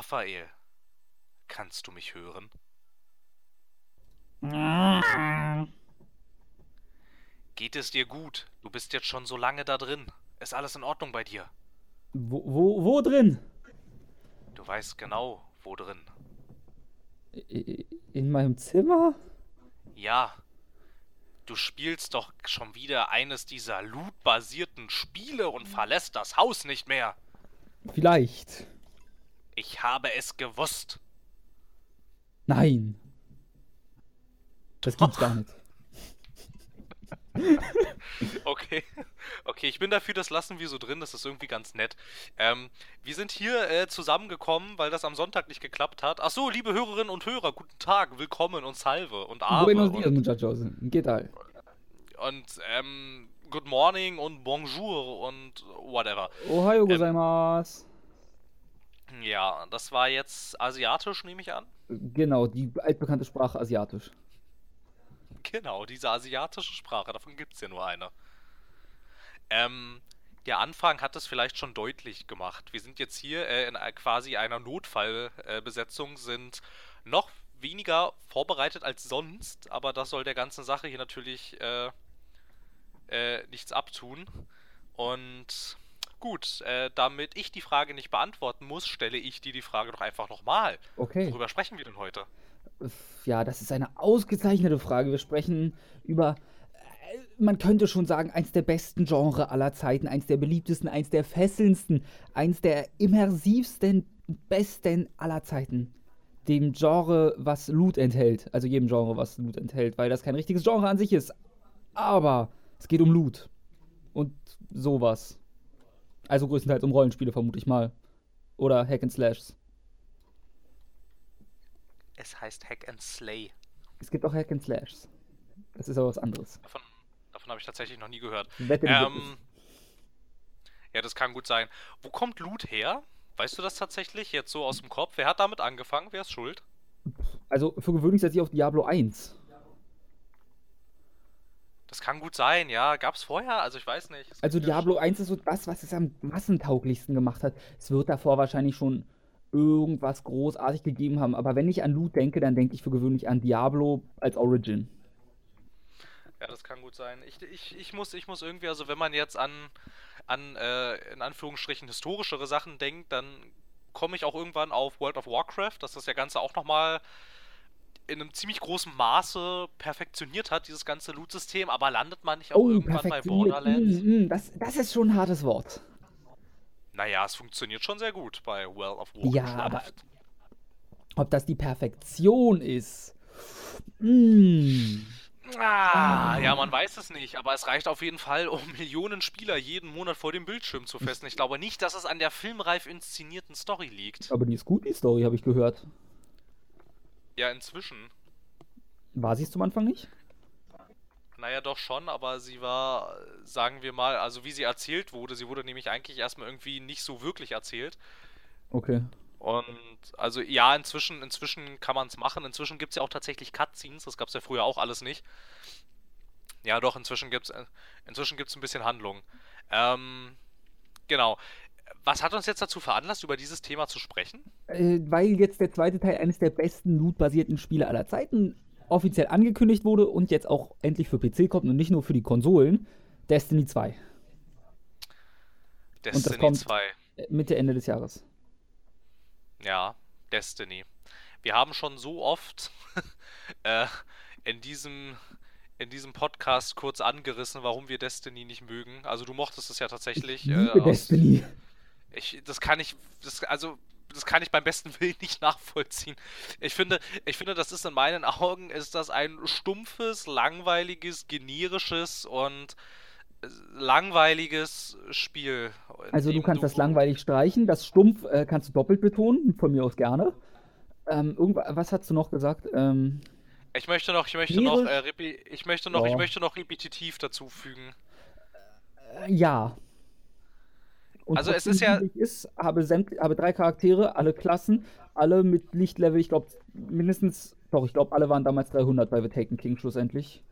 Raphael, kannst du mich hören? Geht es dir gut? Du bist jetzt schon so lange da drin. Ist alles in Ordnung bei dir? Wo, wo, wo drin? Du weißt genau, wo drin. In meinem Zimmer? Ja. Du spielst doch schon wieder eines dieser loot-basierten Spiele und verlässt das Haus nicht mehr. Vielleicht. Ich habe es gewusst. Nein. Das gibt's gar nicht. okay. Okay, ich bin dafür, das lassen wir so drin, das ist irgendwie ganz nett. Ähm, wir sind hier äh, zusammengekommen, weil das am Sonntag nicht geklappt hat. Ach so, liebe Hörerinnen und Hörer, guten Tag, willkommen und Salve und Ave. Buenos dias, muchachos. ¿Qué tal? Und, ähm, good morning und bonjour und whatever. Ohayo gozaimasu. Ähm, ja, das war jetzt asiatisch, nehme ich an. Genau, die altbekannte Sprache asiatisch. Genau, diese asiatische Sprache, davon gibt es ja nur eine. Ähm, der Anfang hat es vielleicht schon deutlich gemacht. Wir sind jetzt hier äh, in quasi einer Notfallbesetzung, äh, sind noch weniger vorbereitet als sonst, aber das soll der ganzen Sache hier natürlich äh, äh nichts abtun. Und gut, äh, damit ich die Frage nicht beantworten muss, stelle ich dir die Frage doch einfach nochmal. Okay. Worüber sprechen wir denn heute? Ja, das ist eine ausgezeichnete Frage. Wir sprechen über, äh, man könnte schon sagen, eins der besten Genre aller Zeiten, eins der beliebtesten, eins der fesselndsten, eins der immersivsten, besten aller Zeiten. Dem Genre, was Loot enthält. Also jedem Genre, was Loot enthält, weil das kein richtiges Genre an sich ist. Aber es geht um Loot. Und sowas. Also größtenteils um Rollenspiele, vermute ich mal. Oder Hack and Slashs. Es heißt Hack and Slay. Es gibt auch Hack and Slashs. Das ist aber was anderes. Davon, davon habe ich tatsächlich noch nie gehört. Wette, ähm, ja, das kann gut sein. Wo kommt Loot her? Weißt du das tatsächlich jetzt so aus dem Kopf? Wer hat damit angefangen? Wer ist schuld? Also für gewöhnlich setze ich auf Diablo 1. Das kann gut sein, ja. Gab es vorher? Also ich weiß nicht. Also Diablo 1 ist so das, was es am massentauglichsten gemacht hat. Es wird davor wahrscheinlich schon irgendwas großartig gegeben haben. Aber wenn ich an Loot denke, dann denke ich für gewöhnlich an Diablo als Origin. Ja, das kann gut sein. Ich, ich, ich, muss, ich muss irgendwie, also wenn man jetzt an, an äh, in Anführungsstrichen historischere Sachen denkt, dann komme ich auch irgendwann auf World of Warcraft, dass das ja Ganze auch nochmal in einem ziemlich großen Maße perfektioniert hat, dieses ganze Loot-System, aber landet man nicht auch oh, irgendwann bei Borderlands? Mm, mm, das, das ist schon ein hartes Wort. Naja, es funktioniert schon sehr gut bei Well of Warcraft. Ja, aber ob das die Perfektion ist? Hm. Ah, ja, man weiß es nicht, aber es reicht auf jeden Fall, um Millionen Spieler jeden Monat vor dem Bildschirm zu festen. Ich glaube nicht, dass es an der filmreif inszenierten Story liegt. Aber die ist gut, die Story, habe ich gehört. Ja, inzwischen. War sie es zum Anfang nicht? Naja, doch schon, aber sie war, sagen wir mal, also wie sie erzählt wurde, sie wurde nämlich eigentlich erstmal irgendwie nicht so wirklich erzählt. Okay. Und also ja, inzwischen, inzwischen kann man es machen. Inzwischen gibt es ja auch tatsächlich Cutscenes, das gab es ja früher auch alles nicht. Ja, doch, inzwischen gibt es inzwischen gibt's ein bisschen Handlung. Ähm, genau. Was hat uns jetzt dazu veranlasst, über dieses Thema zu sprechen? Äh, weil jetzt der zweite Teil eines der besten loot-basierten Spiele aller Zeiten offiziell angekündigt wurde und jetzt auch endlich für PC kommt und nicht nur für die Konsolen, Destiny 2. Destiny und das kommt 2. Mitte, Ende des Jahres. Ja, Destiny. Wir haben schon so oft äh, in diesem in diesem Podcast kurz angerissen, warum wir Destiny nicht mögen. Also du mochtest es ja tatsächlich. Ich liebe äh, Destiny. Ich, das kann ich, das, also das kann ich beim besten Willen nicht nachvollziehen. Ich finde, ich finde, das ist in meinen Augen ist das ein stumpfes, langweiliges, generisches und äh, langweiliges Spiel. Also du kannst du das langweilig streichen, das stumpf äh, kannst du doppelt betonen, von mir aus gerne. Ähm, was hast du noch gesagt? Ähm, ich möchte noch, ich möchte noch, äh, ich möchte noch, oh. ich möchte noch repetitiv dazu fügen. Äh, ja. Und also es ist ja. Ist, habe, habe drei Charaktere, alle Klassen, alle mit Lichtlevel, ich glaube mindestens, doch, ich glaube alle waren damals 300 bei The Taken King schlussendlich.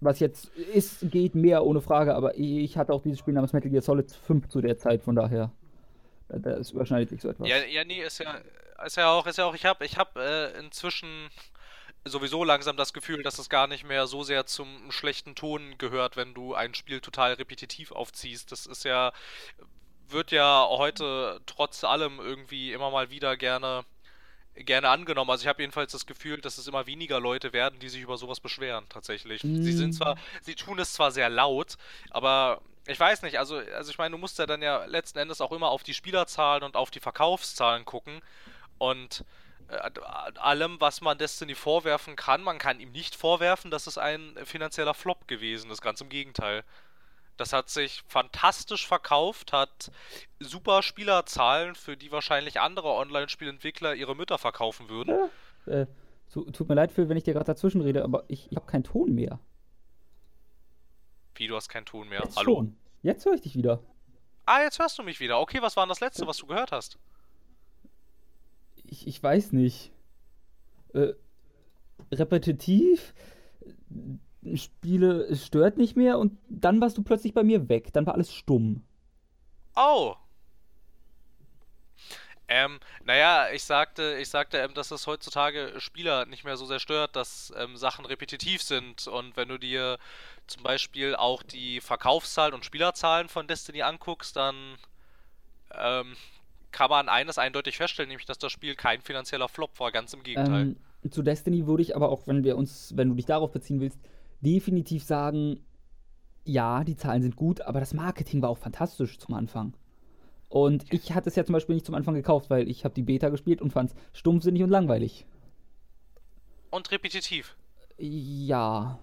Was jetzt ist, geht mehr ohne Frage, aber ich hatte auch dieses Spiel namens Metal Gear Solid 5 zu der Zeit, von daher. Da ist überschneidet sich so etwas. Ja, ja, nee, ist ja, ist ja auch, ist ja auch, ich habe ich hab, äh, inzwischen sowieso langsam das Gefühl, dass es gar nicht mehr so sehr zum schlechten Ton gehört, wenn du ein Spiel total repetitiv aufziehst. Das ist ja, wird ja heute trotz allem irgendwie immer mal wieder gerne gerne angenommen. Also ich habe jedenfalls das Gefühl, dass es immer weniger Leute werden, die sich über sowas beschweren, tatsächlich. Mm. Sie sind zwar, sie tun es zwar sehr laut, aber ich weiß nicht, also, also ich meine, du musst ja dann ja letzten Endes auch immer auf die Spielerzahlen und auf die Verkaufszahlen gucken. Und allem, was man Destiny vorwerfen kann, man kann ihm nicht vorwerfen, dass es ein finanzieller Flop gewesen ist. Ganz im Gegenteil. Das hat sich fantastisch verkauft, hat super Spielerzahlen, für die wahrscheinlich andere Online-Spielentwickler ihre Mütter verkaufen würden. Ja, äh, tut mir leid, Phil, wenn ich dir gerade dazwischen rede, aber ich, ich habe keinen Ton mehr. Wie, du hast keinen Ton mehr? Jetzt Hallo? Schon. Jetzt höre ich dich wieder. Ah, jetzt hörst du mich wieder. Okay, was war denn das letzte, was du gehört hast? Ich, ich weiß nicht. Äh, repetitiv? Spiele, stört nicht mehr und dann warst du plötzlich bei mir weg. Dann war alles stumm. Oh. Ähm, naja, ich sagte, ich sagte, ähm, dass es heutzutage Spieler nicht mehr so sehr stört, dass ähm, Sachen repetitiv sind. Und wenn du dir zum Beispiel auch die Verkaufszahlen und Spielerzahlen von Destiny anguckst, dann ähm, kann man eines eindeutig feststellen, nämlich dass das Spiel kein finanzieller Flop war, ganz im Gegenteil. Ähm, zu Destiny würde ich aber auch, wenn wir uns, wenn du dich darauf beziehen willst, definitiv sagen, ja, die Zahlen sind gut, aber das Marketing war auch fantastisch zum Anfang. Und ich hatte es ja zum Beispiel nicht zum Anfang gekauft, weil ich habe die Beta gespielt und fand es stumpfsinnig und langweilig. Und repetitiv. Ja.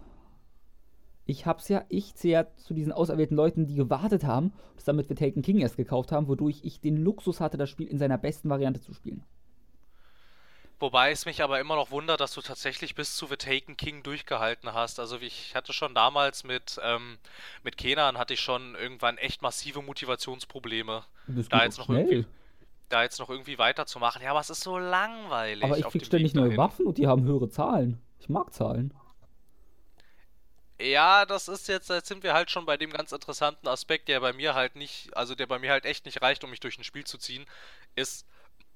Ich hab's ja, ich zähle ja zu diesen auserwählten Leuten, die gewartet haben und damit für Taken King erst gekauft haben, wodurch ich den Luxus hatte, das Spiel in seiner besten Variante zu spielen. Wobei es mich aber immer noch wundert, dass du tatsächlich bis zu The Taken King durchgehalten hast. Also ich hatte schon damals mit, ähm, mit Kenan hatte ich schon irgendwann echt massive Motivationsprobleme. Da jetzt noch schnell. irgendwie da jetzt noch irgendwie weiterzumachen. Ja, aber es ist so langweilig. Aber ich krieg ständig neue Waffen und die haben höhere Zahlen. Ich mag Zahlen. Ja, das ist jetzt, jetzt sind wir halt schon bei dem ganz interessanten Aspekt, der bei mir halt nicht, also der bei mir halt echt nicht reicht, um mich durch ein Spiel zu ziehen, ist,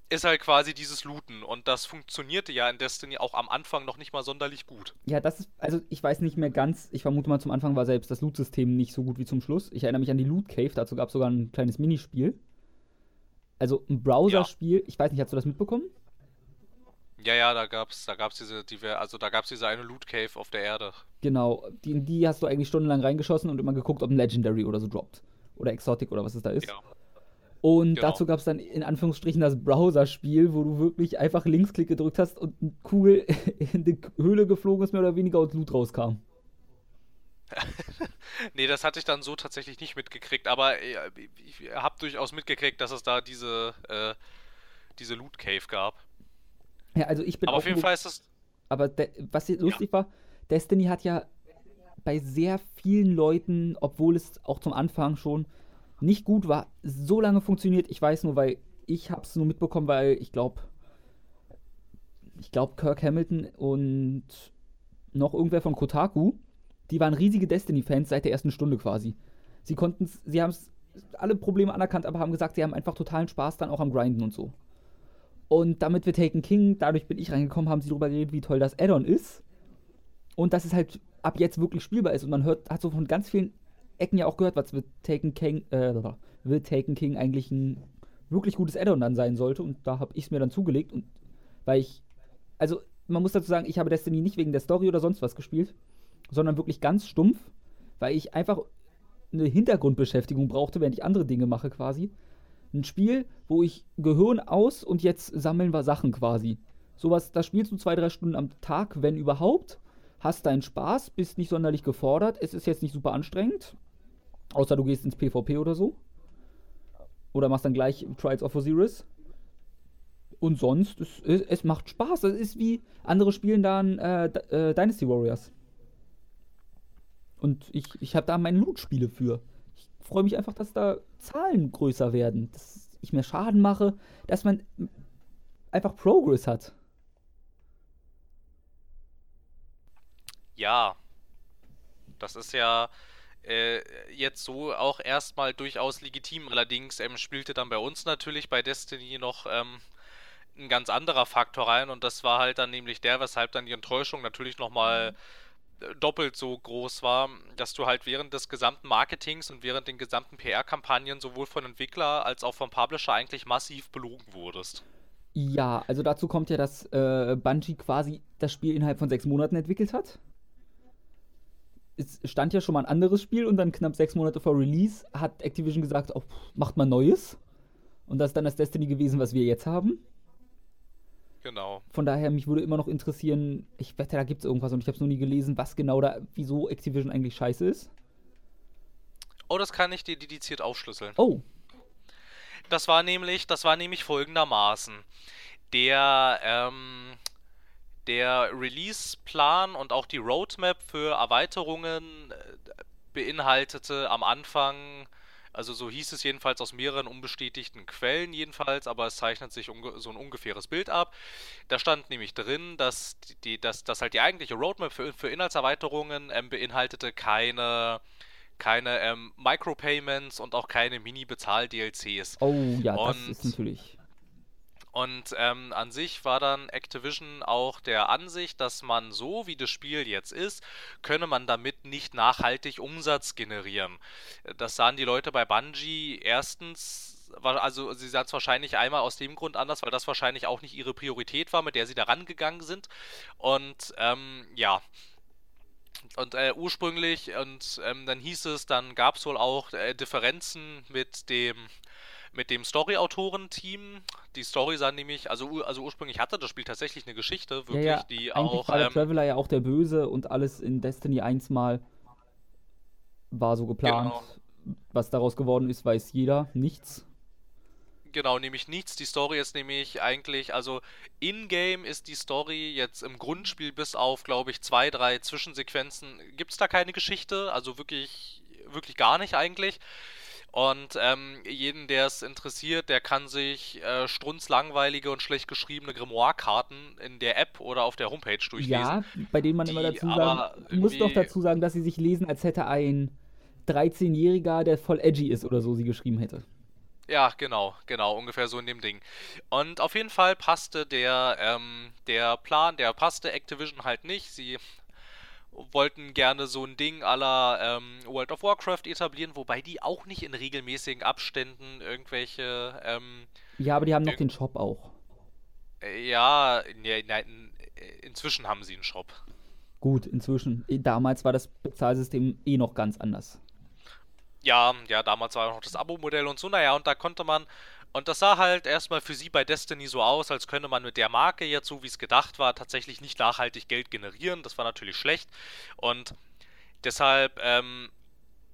ist halt quasi dieses Looten. Und das funktionierte ja in Destiny auch am Anfang noch nicht mal sonderlich gut. Ja, das ist, also ich weiß nicht mehr ganz, ich vermute mal zum Anfang war selbst das Loot-System nicht so gut wie zum Schluss. Ich erinnere mich an die Loot Cave, dazu gab es sogar ein kleines Minispiel. Also ein Browser-Spiel, ja. ich weiß nicht, hast du das mitbekommen? Ja, ja, da gab's, da gab's diese, die wir, also da gab's diese eine Loot Cave auf der Erde. Genau, die, die hast du eigentlich stundenlang reingeschossen und immer geguckt, ob ein Legendary oder so droppt. Oder Exotic oder was es da ist. Ja. Und genau. dazu gab es dann in Anführungsstrichen das Browser-Spiel, wo du wirklich einfach Linksklick gedrückt hast und eine Kugel in die Höhle geflogen ist, mehr oder weniger und Loot rauskam. nee, das hatte ich dann so tatsächlich nicht mitgekriegt, aber äh, ich habe durchaus mitgekriegt, dass es da diese, äh, diese Loot Cave gab. Ja, also ich bin aber auf jeden Fall ist das. Aber was lustig ja. war, Destiny hat ja bei sehr vielen Leuten, obwohl es auch zum Anfang schon nicht gut war, so lange funktioniert. Ich weiß nur, weil ich habe es nur mitbekommen, weil ich glaube, ich glaube Kirk Hamilton und noch irgendwer von Kotaku, die waren riesige Destiny-Fans seit der ersten Stunde quasi. Sie konnten sie haben alle Probleme anerkannt, aber haben gesagt, sie haben einfach totalen Spaß dann auch am Grinden und so. Und damit wir Taken King, dadurch bin ich reingekommen, haben sie darüber geredet, wie toll das Addon ist. Und dass es halt ab jetzt wirklich spielbar ist. Und man hört, hat so von ganz vielen Ecken ja auch gehört, was wird Taken King, äh, wird Taken King eigentlich ein wirklich gutes Addon dann sein sollte. Und da habe ich es mir dann zugelegt. Und weil ich, also man muss dazu sagen, ich habe Destiny nicht wegen der Story oder sonst was gespielt, sondern wirklich ganz stumpf, weil ich einfach eine Hintergrundbeschäftigung brauchte, während ich andere Dinge mache quasi ein Spiel, wo ich Gehirn aus und jetzt sammeln wir Sachen quasi. Sowas, da spielst du zwei, drei Stunden am Tag, wenn überhaupt. Hast deinen Spaß, bist nicht sonderlich gefordert. Es ist jetzt nicht super anstrengend. Außer du gehst ins PvP oder so. Oder machst dann gleich Trials of Osiris. Und sonst, es, es macht Spaß. Es ist wie andere spielen dann äh, äh, Dynasty Warriors. Und ich, ich habe da meine Loot-Spiele für freue mich einfach, dass da Zahlen größer werden, dass ich mehr Schaden mache, dass man einfach Progress hat. Ja, das ist ja, äh, jetzt so auch erstmal durchaus legitim. Allerdings ähm, spielte dann bei uns natürlich bei Destiny noch ähm, ein ganz anderer Faktor rein und das war halt dann nämlich der, weshalb dann die Enttäuschung natürlich nochmal äh, doppelt so groß war, dass du halt während des gesamten Marketings und während den gesamten PR-Kampagnen sowohl von Entwickler als auch vom Publisher eigentlich massiv belogen wurdest. Ja, also dazu kommt ja, dass äh, Bungie quasi das Spiel innerhalb von sechs Monaten entwickelt hat. Es stand ja schon mal ein anderes Spiel und dann knapp sechs Monate vor Release hat Activision gesagt, oh, macht mal Neues. Und das ist dann das Destiny gewesen, was wir jetzt haben. Genau. Von daher, mich würde immer noch interessieren, ich wette, da gibt es irgendwas und ich habe es noch nie gelesen, was genau da, wieso Activision eigentlich scheiße ist. Oh, das kann ich dir dediziert aufschlüsseln. Oh. Das war nämlich, das war nämlich folgendermaßen. Der, ähm, der Release-Plan und auch die Roadmap für Erweiterungen äh, beinhaltete am Anfang, also so hieß es jedenfalls aus mehreren unbestätigten Quellen jedenfalls, aber es zeichnet sich so ein ungefähres Bild ab. Da stand nämlich drin, dass, die, dass, dass halt die eigentliche Roadmap für, für Inhaltserweiterungen ähm, beinhaltete keine keine ähm, Micropayments und auch keine Mini-Bezahl-DLCs. Oh ja, und, das ist natürlich. Und ähm, an sich war dann Activision auch der Ansicht, dass man so wie das Spiel jetzt ist, könne man damit nicht nachhaltig Umsatz generieren. Das sahen die Leute bei Bungie erstens also sie sahen es wahrscheinlich einmal aus dem Grund anders, weil das wahrscheinlich auch nicht ihre Priorität war, mit der sie da rangegangen sind. Und ähm, ja, und äh, ursprünglich, und ähm, dann hieß es, dann gab es wohl auch äh, Differenzen mit dem mit dem Story-Autoren-Team. Die Story sah nämlich, also, also ursprünglich hatte das Spiel tatsächlich eine Geschichte, wirklich, ja, ja. die Eigentlich auch. War der ähm, Traveler ja auch der Böse und alles in Destiny 1 mal war so geplant. Genau. Was daraus geworden ist, weiß jeder. Nichts. Genau, nämlich nichts. Die Story ist nämlich eigentlich, also in-game ist die Story jetzt im Grundspiel bis auf, glaube ich, zwei, drei Zwischensequenzen, gibt es da keine Geschichte, also wirklich, wirklich gar nicht eigentlich. Und ähm, jeden, der es interessiert, der kann sich äh, strunzlangweilige und schlecht geschriebene Grimoire-Karten in der App oder auf der Homepage durchlesen. Ja, bei denen man immer dazu sagen, muss doch dazu sagen, dass sie sich lesen, als hätte ein 13-Jähriger, der voll edgy ist oder so, sie geschrieben hätte. Ja, genau, genau, ungefähr so in dem Ding. Und auf jeden Fall passte der, ähm, der Plan, der passte Activision halt nicht. Sie wollten gerne so ein Ding aller ähm, World of Warcraft etablieren, wobei die auch nicht in regelmäßigen Abständen irgendwelche. Ähm, ja, aber die haben noch den Shop auch. Äh, ja, nee, nein, inzwischen haben sie einen Shop. Gut, inzwischen. Damals war das Bezahlsystem eh noch ganz anders. Ja, ja, damals war noch das Abo-Modell und so, naja, und da konnte man, und das sah halt erstmal für sie bei Destiny so aus, als könne man mit der Marke jetzt, so wie es gedacht war, tatsächlich nicht nachhaltig Geld generieren. Das war natürlich schlecht. Und deshalb ähm,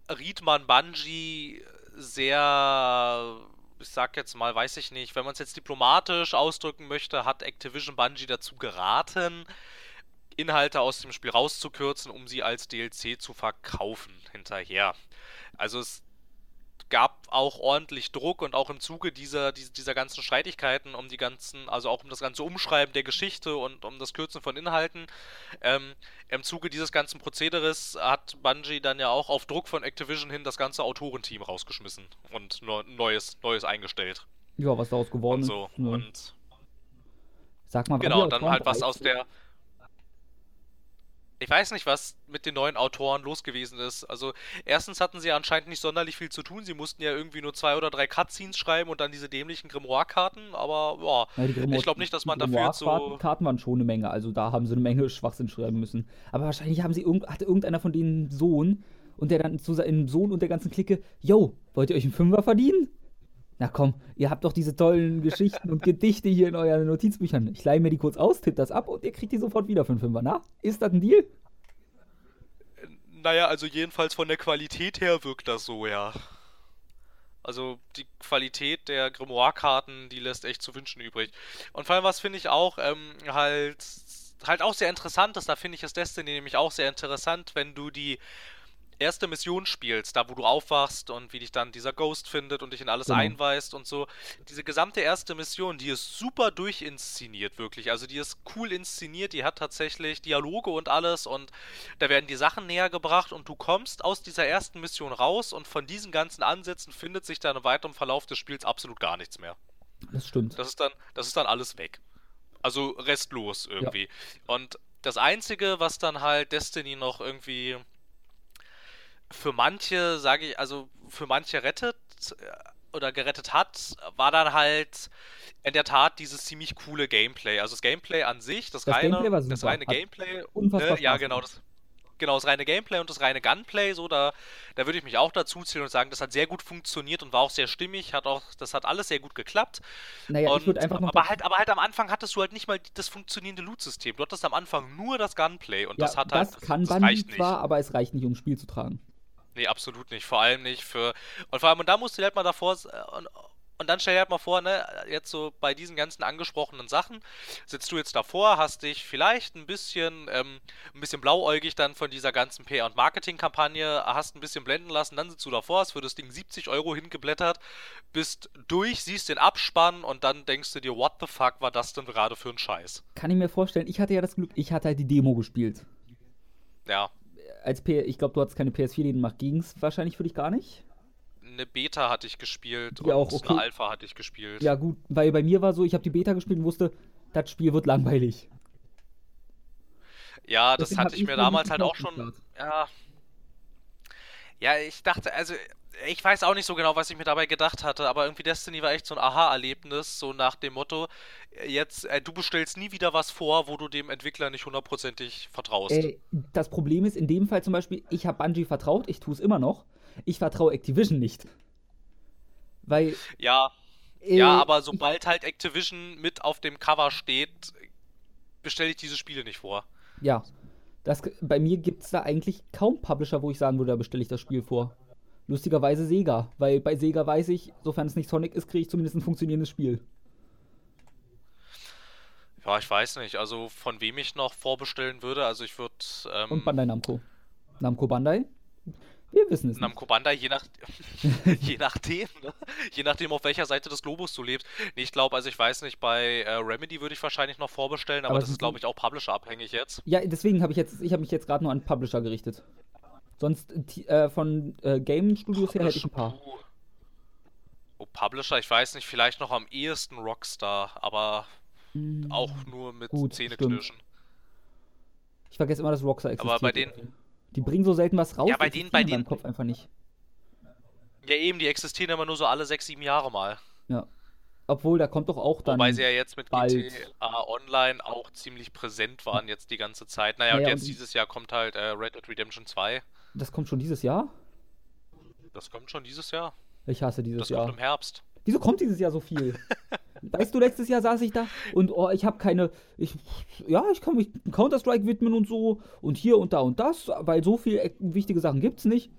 riet man Bungie sehr, ich sag jetzt mal, weiß ich nicht, wenn man es jetzt diplomatisch ausdrücken möchte, hat Activision Bungie dazu geraten, Inhalte aus dem Spiel rauszukürzen, um sie als DLC zu verkaufen hinterher. Also es gab auch ordentlich Druck und auch im Zuge dieser, dieser ganzen Streitigkeiten um die ganzen, also auch um das ganze Umschreiben der Geschichte und um das Kürzen von Inhalten, ähm, im Zuge dieses ganzen Prozederes hat Bungie dann ja auch auf Druck von Activision hin das ganze Autorenteam rausgeschmissen und neues, neues eingestellt. Ja, was daraus geworden und so. ist. Ne? Und Sag mal, genau, dann halt was aus der ich weiß nicht, was mit den neuen Autoren los gewesen ist. Also, erstens hatten sie anscheinend nicht sonderlich viel zu tun. Sie mussten ja irgendwie nur zwei oder drei Cutscenes schreiben und dann diese dämlichen Grimoire-Karten. Aber, boah, ja, Grimoire, ich glaube nicht, dass man dafür so. Karten waren schon eine Menge. Also, da haben sie eine Menge Schwachsinn schreiben müssen. Aber wahrscheinlich haben sie irg hatte irgendeiner von denen einen Sohn und der dann zu seinem Sohn und der ganzen Clique: Yo, wollt ihr euch einen Fünfer verdienen? Na komm, ihr habt doch diese tollen Geschichten und Gedichte hier in euren Notizbüchern. Ich leihe mir die kurz aus, tipp das ab und ihr kriegt die sofort wieder für einen Fünfer. Na, ist das ein Deal? Naja, also jedenfalls von der Qualität her wirkt das so, ja. Also die Qualität der Grimoire-Karten, die lässt echt zu wünschen übrig. Und vor allem, was finde ich auch ähm, halt, halt auch sehr interessant ist, da finde ich es Destiny nämlich auch sehr interessant, wenn du die erste Mission spielst, da wo du aufwachst und wie dich dann dieser Ghost findet und dich in alles genau. einweist und so, diese gesamte erste Mission, die ist super durchinszeniert, wirklich. Also die ist cool inszeniert, die hat tatsächlich Dialoge und alles und da werden die Sachen näher gebracht und du kommst aus dieser ersten Mission raus und von diesen ganzen Ansätzen findet sich dann im weiteren Verlauf des Spiels absolut gar nichts mehr. Das stimmt. Das ist dann, das ist dann alles weg. Also restlos irgendwie. Ja. Und das Einzige, was dann halt Destiny noch irgendwie für manche, sage ich, also für manche rettet äh, oder gerettet hat, war dann halt in der Tat dieses ziemlich coole Gameplay. Also das Gameplay an sich, das, das reine, das reine Gameplay, ne, ja genau, das, genau, das reine Gameplay und das reine Gunplay, so, da, da würde ich mich auch dazu zählen und sagen, das hat sehr gut funktioniert und war auch sehr stimmig, hat auch, das hat alles sehr gut geklappt. Naja, und, ich würde einfach noch. Aber halt, aber halt am Anfang hattest du halt nicht mal das funktionierende Loot-System. Du hattest am Anfang nur das Gunplay und ja, das hat halt. Das kann das Bungie zwar, aber es reicht nicht, um Spiel zu tragen. Nee, absolut nicht. Vor allem nicht für. Und vor allem, und da musst du halt mal davor. Und, und dann stell dir halt mal vor, ne, jetzt so bei diesen ganzen angesprochenen Sachen, sitzt du jetzt davor, hast dich vielleicht ein bisschen, ähm, ein bisschen blauäugig dann von dieser ganzen PR- und Marketingkampagne, hast ein bisschen blenden lassen, dann sitzt du davor, hast für das Ding 70 Euro hingeblättert, bist durch, siehst den Abspann und dann denkst du dir, what the fuck war das denn gerade für ein Scheiß? Kann ich mir vorstellen, ich hatte ja das Glück, ich hatte halt die Demo gespielt. Ja als P ich glaube, du hattest keine PS4, die macht ging es wahrscheinlich für dich gar nicht. Eine Beta hatte ich gespielt ja, und auch, okay. eine Alpha hatte ich gespielt. Ja, gut, weil bei mir war so, ich habe die Beta gespielt und wusste, das Spiel wird langweilig. Ja, das Deswegen hatte ich mir damals halt auch schon. Ja. Ja, ich dachte, also ich weiß auch nicht so genau, was ich mir dabei gedacht hatte, aber irgendwie Destiny war echt so ein Aha-Erlebnis, so nach dem Motto, äh, jetzt, äh, du bestellst nie wieder was vor, wo du dem Entwickler nicht hundertprozentig vertraust. Äh, das Problem ist in dem Fall zum Beispiel, ich habe Bungie vertraut, ich tue es immer noch, ich vertraue Activision nicht. Weil. Ja. Äh, ja, aber sobald halt Activision mit auf dem Cover steht, bestelle ich diese Spiele nicht vor. Ja. Das, bei mir gibt es da eigentlich kaum Publisher, wo ich sagen würde, da bestelle ich das Spiel vor. Lustigerweise Sega, weil bei Sega weiß ich, sofern es nicht Sonic ist, kriege ich zumindest ein funktionierendes Spiel. Ja, ich weiß nicht. Also von wem ich noch vorbestellen würde. Also ich würde. Ähm, Und Bandai Namco. Namco Bandai? Wir wissen es. Namco Bandai, je, nach, je nachdem, ne? je nachdem, auf welcher Seite des Globus du lebst. Nee, ich glaube, also ich weiß nicht, bei äh, Remedy würde ich wahrscheinlich noch vorbestellen, aber, aber das ist, glaube ich, auch Publisher-abhängig jetzt. Ja, deswegen habe ich jetzt, ich habe mich jetzt gerade nur an Publisher gerichtet. Sonst äh, von äh, Game Studios her hätte ich ein paar. Oh, Publisher, ich weiß nicht, vielleicht noch am ehesten Rockstar, aber mm, auch nur mit gut, Zähneknirschen. Ich vergesse immer, dass Rockstar existiert. Aber bei denen. Die bringen so selten was raus. Ja, bei denen, bei denen. Kopf einfach nicht. Ja, eben, die existieren immer nur so alle sechs, sieben Jahre mal. Ja. Obwohl, da kommt doch auch dann. Wobei sie ja jetzt mit bald. GTA Online auch ziemlich präsent waren jetzt die ganze Zeit. Naja, naja und jetzt und dieses Jahr kommt halt äh, Red Dead Redemption 2. Das kommt schon dieses Jahr? Das kommt schon dieses Jahr. Ich hasse dieses das Jahr. Das kommt im Herbst. Wieso kommt dieses Jahr so viel? weißt du, letztes Jahr saß ich da und oh, ich habe keine. Ich, ja, ich kann mich Counter-Strike widmen und so und hier und da und das, weil so viele wichtige Sachen gibt's nicht.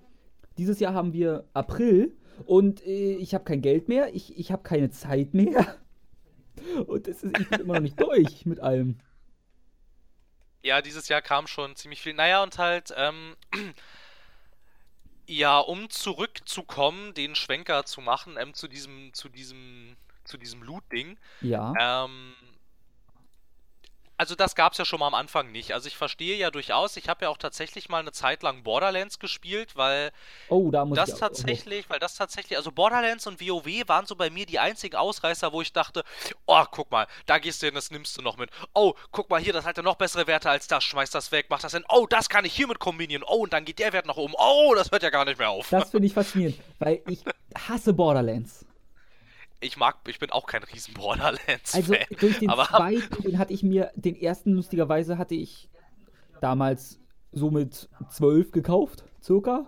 Dieses Jahr haben wir April und äh, ich habe kein Geld mehr, ich, ich habe keine Zeit mehr. Und ist, ich bin immer noch nicht durch mit allem. Ja, dieses Jahr kam schon ziemlich viel. Naja, und halt, ähm, ja, um zurückzukommen, den Schwenker zu machen, ähm, zu diesem, zu diesem, zu diesem Loot-Ding. Ja. Ähm, also das gab es ja schon mal am Anfang nicht. Also ich verstehe ja durchaus, ich habe ja auch tatsächlich mal eine Zeit lang Borderlands gespielt, weil oh, da muss das ich auch, tatsächlich, oh. weil das tatsächlich, also Borderlands und WoW waren so bei mir die einzigen Ausreißer, wo ich dachte, oh, guck mal, da gehst du hin, das nimmst du noch mit. Oh, guck mal hier, das hat ja noch bessere Werte als das, schmeiß das weg, mach das hin. Oh, das kann ich hiermit kombinieren. Oh, und dann geht der Wert nach oben. Oh, das hört ja gar nicht mehr auf. Das finde ich faszinierend, weil ich hasse Borderlands ich mag, ich bin auch kein riesen Borderlands. Also durch den aber zweiten, den hatte ich mir, den ersten lustigerweise hatte ich damals so mit zwölf gekauft, circa.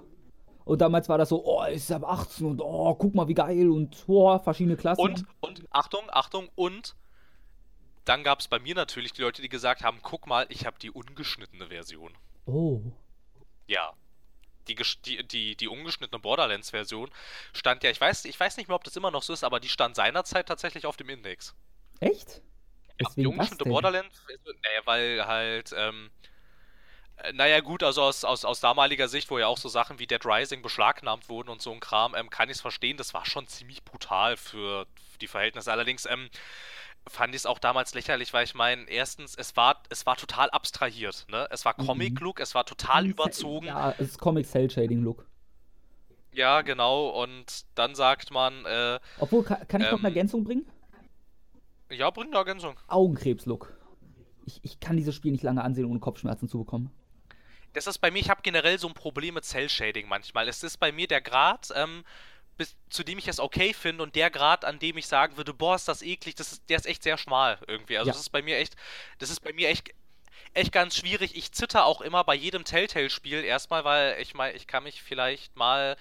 Und damals war das so, oh, ist ab 18 und oh, guck mal, wie geil und oh, verschiedene Klassen. Und, und, Achtung, Achtung, und dann gab es bei mir natürlich die Leute, die gesagt haben, guck mal, ich habe die ungeschnittene Version. Oh. Ja, die, die, die, die ungeschnittene Borderlands-Version stand ja, ich weiß, ich weiß nicht mehr, ob das immer noch so ist, aber die stand seinerzeit tatsächlich auf dem Index. Echt? Ja, die ungeschnittene Borderlands, naja, weil halt, ähm, Äh, naja, gut, also aus, aus, aus damaliger Sicht, wo ja auch so Sachen wie Dead Rising beschlagnahmt wurden und so ein Kram, ähm, kann ich es verstehen. Das war schon ziemlich brutal für die Verhältnisse. Allerdings ähm, fand ich es auch damals lächerlich, weil ich meine, erstens, es war, es war total abstrahiert. Ne? Es war mhm. Comic-Look, es war total Mhm, überzogen. Ja, es ist Comic-Cell-Shading-Look. Ja, genau. Und dann sagt man, äh, Obwohl, kann, kann ich noch eine Ähm, Ergänzung bringen? ja, bring eine Ergänzung. Augenkrebs-Look. Ich, ich kann dieses Spiel nicht lange ansehen, ohne Kopfschmerzen zu bekommen. Das ist bei mir, ich habe generell so ein Problem mit Cell-Shading manchmal. Es ist bei mir der Grad, ähm, bis, zu dem ich es okay finde und der Grad, an dem ich sagen würde, boah, ist das eklig, das ist, der ist echt sehr schmal irgendwie. Also Ja. das ist bei mir echt, das ist bei mir echt, echt ganz schwierig. Ich zitter auch immer bei jedem Telltale-Spiel erstmal, weil ich meine, ich kann mich vielleicht mal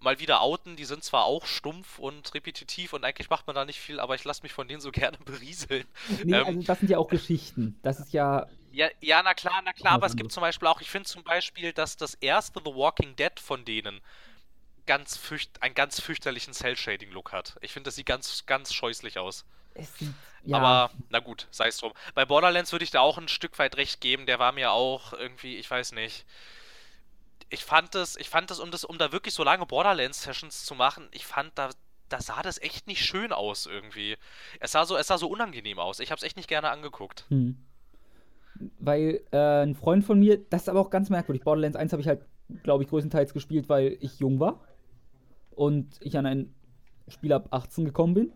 mal wieder outen. Die sind zwar auch stumpf und repetitiv und eigentlich macht man da nicht viel, aber ich lasse mich von denen so gerne berieseln. Nee, Ähm, also das sind ja auch Geschichten. Das ist ja. Ja, ja, na klar, na klar, aber es gibt zum Beispiel auch, ich finde zum Beispiel, dass das erste The Walking Dead von denen ganz fürcht, einen ganz fürchterlichen Cell-Shading-Look hat. Ich finde, das sieht ganz, ganz scheußlich aus. Sieht, ja, Aber na gut, sei es drum. Bei Borderlands würde ich da auch ein Stück weit recht geben. Der war mir auch irgendwie, ich weiß nicht. Ich fand es, ich fand es, um das, um da wirklich so lange Borderlands-Sessions zu machen, ich fand da, da sah das echt nicht schön aus irgendwie. Es sah so, es sah so unangenehm aus. Ich habe es echt nicht gerne angeguckt. Hm. Weil äh, ein Freund von mir, das ist aber auch ganz merkwürdig. Borderlands 1 habe ich halt, glaube ich, größtenteils gespielt, weil ich jung war. Und ich an ein Spiel ab 18 gekommen bin.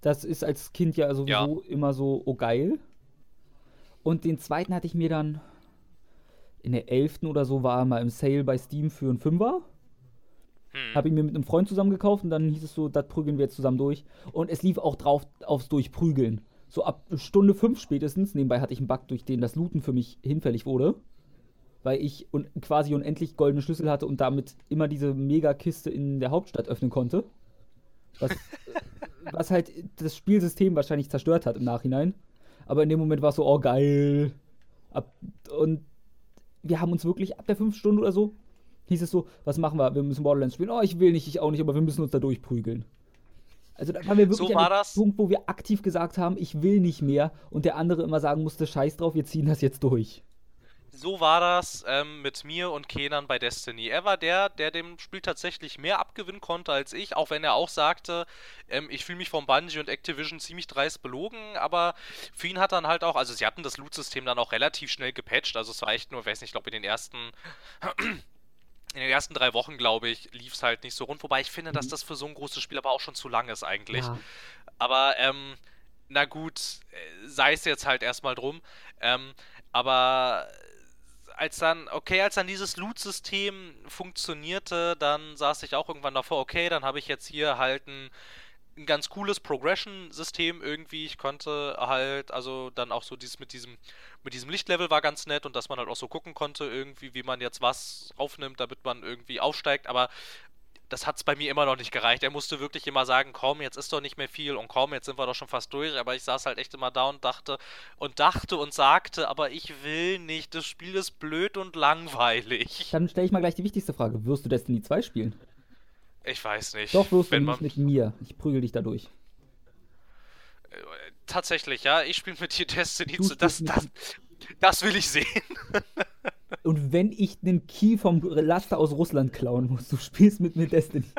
Das ist als Kind ja sowieso immer so, oh geil. Und den zweiten hatte ich mir dann in der 11. oder so, war er mal im Sale bei Steam für einen Fünfer. Hm. Habe ich mir mit einem Freund zusammen gekauft und dann hieß es so, das prügeln wir jetzt zusammen durch. Und es lief auch drauf aufs Durchprügeln. So ab Stunde 5 spätestens, nebenbei hatte ich einen Bug, durch den das Looten für mich hinfällig wurde. Weil ich un quasi unendlich goldene Schlüssel hatte und damit immer diese Megakiste in der Hauptstadt öffnen konnte. Was, was halt das Spielsystem wahrscheinlich zerstört hat im Nachhinein. Aber in dem Moment war es so, oh geil. Ab, und wir haben uns wirklich ab der 5 Stunde oder so, hieß es so, was machen wir? Wir müssen Borderlands spielen. Oh, ich will nicht, ich auch nicht, aber wir müssen uns da durchprügeln. Also da waren wir wirklich So an war dem das. Punkt, wo wir aktiv gesagt haben, ich will nicht mehr und der andere immer sagen musste, scheiß drauf, wir ziehen das jetzt durch. So war das ähm, mit mir und Kenan bei Destiny. Er war der, der dem Spiel tatsächlich mehr abgewinnen konnte als ich, auch wenn er auch sagte, ähm, ich fühle mich von Bungie und Activision ziemlich dreist belogen, aber für ihn hat dann halt auch, also sie hatten das Loot-System dann auch relativ schnell gepatcht, also es war echt nur, weiß nicht, ich glaube in den ersten in den ersten drei Wochen, glaube ich, lief es halt nicht so rund. Wobei ich finde, dass Mhm. das für so ein großes Spiel aber auch schon zu lang ist eigentlich. Ja. Aber, ähm, na gut, äh, sei es jetzt halt erstmal drum. Ähm, aber als dann, okay, als dann dieses Loot-System funktionierte, dann saß ich auch irgendwann davor, okay, dann habe ich jetzt hier halt ein, ein ganz cooles Progression-System irgendwie. Ich konnte halt, also dann auch so dieses mit diesem, mit diesem Lichtlevel war ganz nett und dass man halt auch so gucken konnte, irgendwie, wie man jetzt was aufnimmt, damit man irgendwie aufsteigt, aber das hat es bei mir immer noch nicht gereicht. Er musste wirklich immer sagen, komm, jetzt ist doch nicht mehr viel und komm, jetzt sind wir doch schon fast durch. Aber ich saß halt echt immer da und dachte und dachte und sagte, aber ich will nicht. Das Spiel ist blöd und langweilig. Dann stelle ich mal gleich die wichtigste Frage. Wirst du Destiny 2 spielen? Ich weiß nicht. Doch, wirst du Wenn nicht man, mit mir. Ich prügel dich da durch. tatsächlich, ja, ich spiele mit dir Destiny Du zu. Das, spielst das, das will ich sehen. Und wenn ich einen Key vom Laster aus Russland klauen muss, du spielst mit mir Destiny.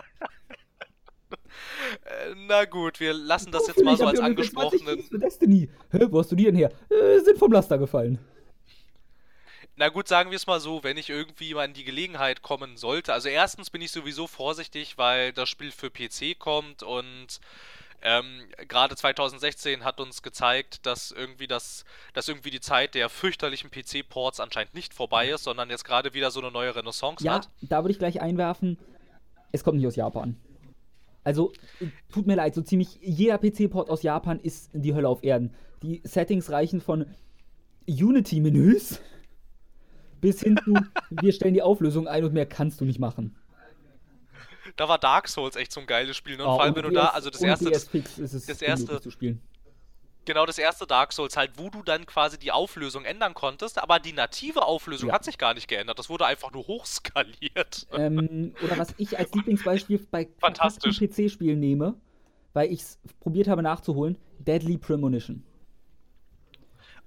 Äh, Na gut, wir lassen das jetzt mal so als dir ungefähr 20 Keys angesprochenen. für Destiny. Hä, wo hast du die denn her? Äh, sind vom Laster gefallen. Na gut, sagen wir es mal so, wenn ich irgendwie mal in die Gelegenheit kommen sollte. Also erstens bin ich sowieso vorsichtig, weil das Spiel für PC kommt und ähm, gerade 2016 hat uns gezeigt, dass irgendwie das, dass irgendwie die Zeit der fürchterlichen PC-Ports anscheinend nicht vorbei ist, sondern jetzt gerade wieder so eine neue Renaissance Ja, hat. da würde ich gleich einwerfen, es kommt nicht aus Japan. Also, tut mir leid, so ziemlich jeder PC-Port aus Japan ist die Hölle auf Erden. Die Settings reichen von Unity-Menüs bis hin zu, wir stellen die Auflösung ein und mehr kannst du nicht machen. Da war Dark Souls echt so ein geiles Spiel. Ne? Und Ah, vor allem, wenn du da, also das erste, das, das erste- genau das erste Dark Souls halt, wo du dann quasi die Auflösung ändern konntest, aber die native Auflösung Ja. hat sich gar nicht geändert. Das wurde einfach nur hochskaliert. ähm, oder was ich als Lieblingsbeispiel bei PC-Spielen nehme, weil ich es probiert habe nachzuholen, Deadly Premonition.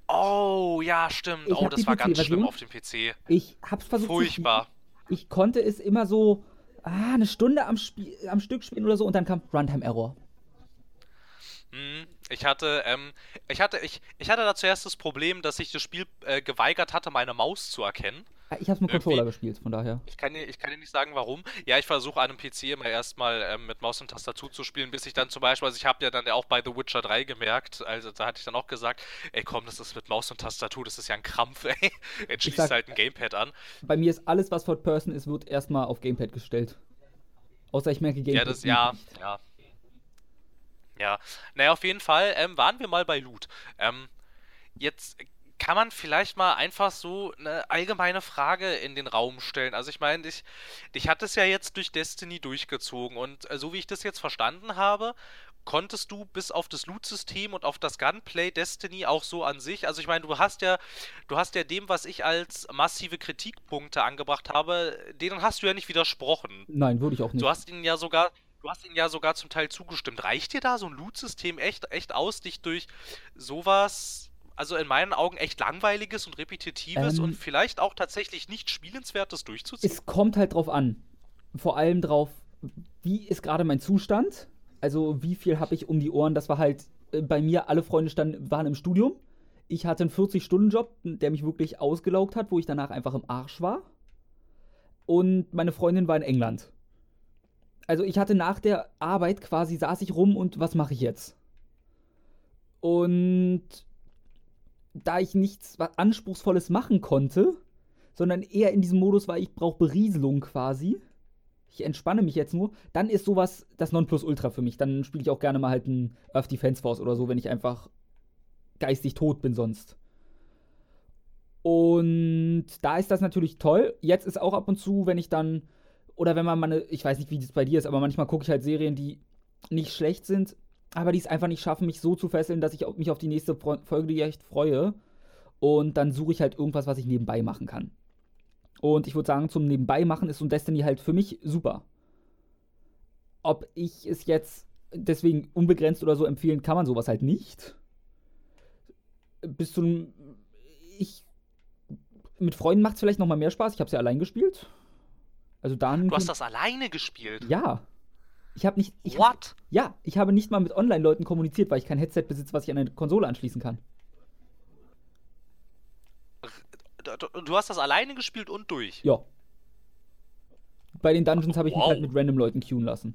Oh, Oh, ja, stimmt. Ich oh, das war ganz schlimm auf dem PC. Ich hab's versucht Furchtbar. spielen. Ich konnte es immer so ah, eine Stunde am, Spiel, am Stück spielen oder so und dann kam Runtime Error. Hm, Ich hatte, ähm, ich hatte, ich, ich hatte da zuerst das Problem, dass ich das Spiel äh, geweigert hatte, meine Maus zu erkennen. Ah, Ich hab's mit Irgendwie- Controller gespielt, von daher. Ich kann dir, ich kann dir nicht sagen, warum. Ja, ich versuche an einem PC immer erstmal ähm, mit Maus und Tastatur zu spielen, bis ich dann zum Beispiel, also ich habe ja dann auch bei The Witcher 3 gemerkt, also da hatte ich dann auch gesagt, ey komm, das ist mit Maus und Tastatur, das ist ja ein Krampf, ey. Jetzt schließt sag- halt ein Gamepad an. Bei mir ist alles, was Third Person ist, wird erstmal auf Gamepad gestellt. Außer ich merke Gamepad. Ja, das, ja, nicht. ja. Ja, naja, auf jeden Fall ähm, waren wir mal bei Loot. Ähm, jetzt kann man vielleicht mal einfach so eine allgemeine Frage in den Raum stellen. Also ich meine, dich, dich hat es ja jetzt durch Destiny durchgezogen und äh, so wie ich das jetzt verstanden habe, konntest du bis auf das Loot-System und auf das Gunplay Destiny auch so an sich, also ich meine, du hast ja, du hast ja dem, was ich als massive Kritikpunkte angebracht habe, denen hast du ja nicht widersprochen. Nein, würde ich auch nicht. Du hast ihnen ja sogar, du hast ihnen ja sogar zum Teil zugestimmt. Reicht dir da so ein Loot-System echt, echt aus, dich durch sowas, also in meinen Augen echt langweiliges und repetitives Ähm. und vielleicht auch tatsächlich nicht spielenswertes durchzuziehen? Es kommt halt drauf an. Vor allem drauf, wie ist gerade mein Zustand? Also, wie viel habe ich um die Ohren? Das war halt äh, bei mir, alle Freunde standen, waren im Studium. Ich hatte einen 40-Stunden-Job, der mich wirklich ausgelaugt hat, wo ich danach einfach im Arsch war. Und meine Freundin war in England. Also, ich hatte nach der Arbeit quasi, saß ich rum und was mache ich jetzt? Und da ich nichts Anspruchsvolles machen konnte, sondern eher in diesem Modus war, ich brauche Berieselung quasi. Ich entspanne mich jetzt nur. Dann ist sowas das Nonplusultra für mich. Dann spiele ich auch gerne mal halt ein Earth Defense Force oder so, wenn ich einfach geistig tot bin sonst. Und da ist das natürlich toll. Jetzt ist auch ab und zu, wenn ich dann, oder wenn man mal ich weiß nicht, wie das bei dir ist, aber manchmal gucke ich halt Serien, die nicht schlecht sind, aber die es einfach nicht schaffen, mich so zu fesseln, dass ich mich auf die nächste Folge die echt freue. Und dann suche ich halt irgendwas, was ich nebenbei machen kann. Und ich würde sagen, zum Nebenbei machen ist so ein Destiny halt für mich super. Ob ich es jetzt deswegen unbegrenzt oder so empfehlen kann man sowas halt nicht. Bis zu einem. Ich. Mit Freunden macht es vielleicht nochmal mehr Spaß. Ich habe es ja allein gespielt. Also dann. Du hast das alleine gespielt. Ja. Ich habe nicht. Ich hab, What? ja, ich habe nicht mal mit Online-Leuten kommuniziert, weil ich kein Headset besitze, was ich an eine Konsole anschließen kann. Du, hast das alleine gespielt und durch. Ja. Bei den Dungeons habe ich mich Wow. halt mit random Leuten queuen lassen.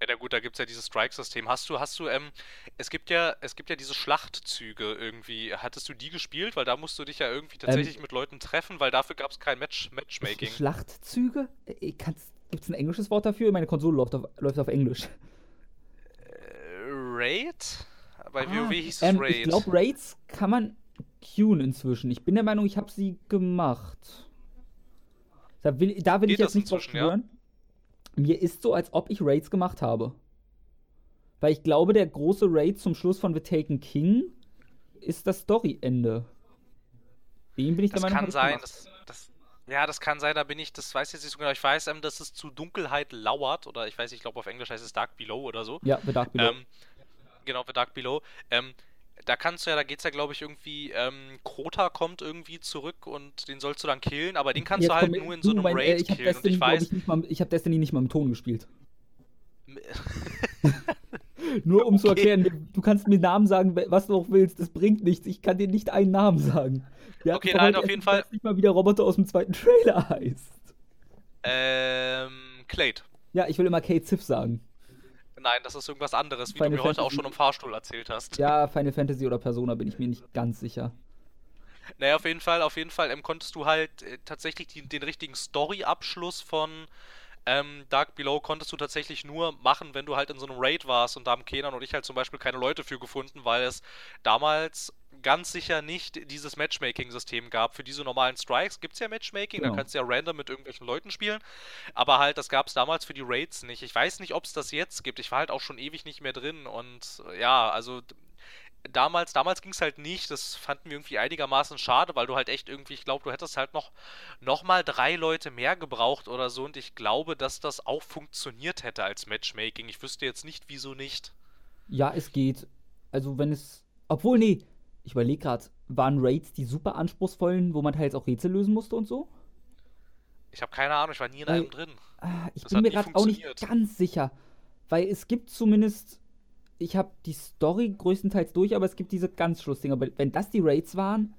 Ja, na gut, da gibt es ja dieses Strike-System. Hast du, hast du, ähm, es gibt ja, es gibt ja diese Schlachtzüge irgendwie. Hattest du die gespielt? Weil da musst du dich ja irgendwie tatsächlich mit Leuten treffen, weil dafür gab es kein Match Matchmaking. Schlachtzüge? Gibt es ein englisches Wort dafür? Meine Konsole läuft auf, läuft auf Englisch. Äh, Raid? Bei Ah, WoW hieß es ähm, Raid. Ich glaube, Raids kann man queuen inzwischen. Ich bin der Meinung, ich habe sie gemacht. Da will, da will ich jetzt nicht drauf inzwischen, ja? Mir ist so, als ob ich Raids gemacht habe. Weil ich glaube, der große Raid zum Schluss von The Taken King ist das Story-Ende. Den bin ich das der Meinung, kann sein, das, das, ja, das kann sein, da bin ich, das weiß ich jetzt nicht so genau. Ich weiß, ähm, dass es zu Dunkelheit lauert, oder ich weiß, ich glaube auf Englisch heißt es Dark Below oder so. Ja, The Dark Below. Ähm, genau, The Dark Below. Ähm, da kannst du ja, da geht's ja, glaube ich, irgendwie, ähm, Krota kommt irgendwie zurück und den sollst du dann killen, aber den kannst Jetzt du halt komm, nur in so einem mein, äh, Raid ich hab killen. Und Destiny, ich weiß, ich, mal, ich habe Destiny nicht mal im Ton gespielt. Nur um zu Okay. erklären, du kannst mir Namen sagen, was du auch willst, das bringt nichts. Ich kann dir nicht einen Namen sagen. Wir Okay, nein, auf jeden ich Fall- weiß nicht mal, wie der Roboter aus dem zweiten Trailer heißt. ähm, Clade. Ja, ich will immer Kate Sif sagen. Nein, das ist irgendwas anderes, wie Final du mir heute auch Fantasy. schon im Fahrstuhl erzählt hast. Ja, Final Fantasy oder Persona bin ich mir nicht ganz sicher. Naja, auf jeden Fall, auf jeden Fall ähm, konntest du halt äh, tatsächlich die, den richtigen Story-Abschluss von ähm, Dark Below konntest du tatsächlich nur machen, wenn du halt in so einem Raid warst und da haben Kenan und ich halt zum Beispiel keine Leute für gefunden, weil es damals ganz sicher nicht dieses Matchmaking-System gab. Für diese normalen Strikes gibt es ja Matchmaking, Genau. da kannst du ja random mit irgendwelchen Leuten spielen, aber halt, das gab es damals für die Raids nicht. Ich weiß nicht, ob es das jetzt gibt. Ich war halt auch schon ewig nicht mehr drin und ja, also damals, damals ging es halt nicht. Das fanden wir irgendwie einigermaßen schade, weil du halt echt irgendwie, ich glaube, du hättest halt noch, noch mal drei Leute mehr gebraucht oder so. Und ich glaube, dass das auch funktioniert hätte als Matchmaking. Ich wüsste jetzt nicht, wieso nicht. Ja, es geht. Also wenn es. Obwohl, nee. Ich überlege gerade, waren Raids die super anspruchsvollen, wo man teils auch Rätsel lösen musste und so? Ich habe keine Ahnung, ich war nie in Weil, einem drin. Ah, ich das bin mir gerade auch nicht ganz sicher. Weil es gibt zumindest. Ich habe die Story größtenteils durch, aber es gibt diese ganz Schlussdinger. Aber wenn das die Raids waren,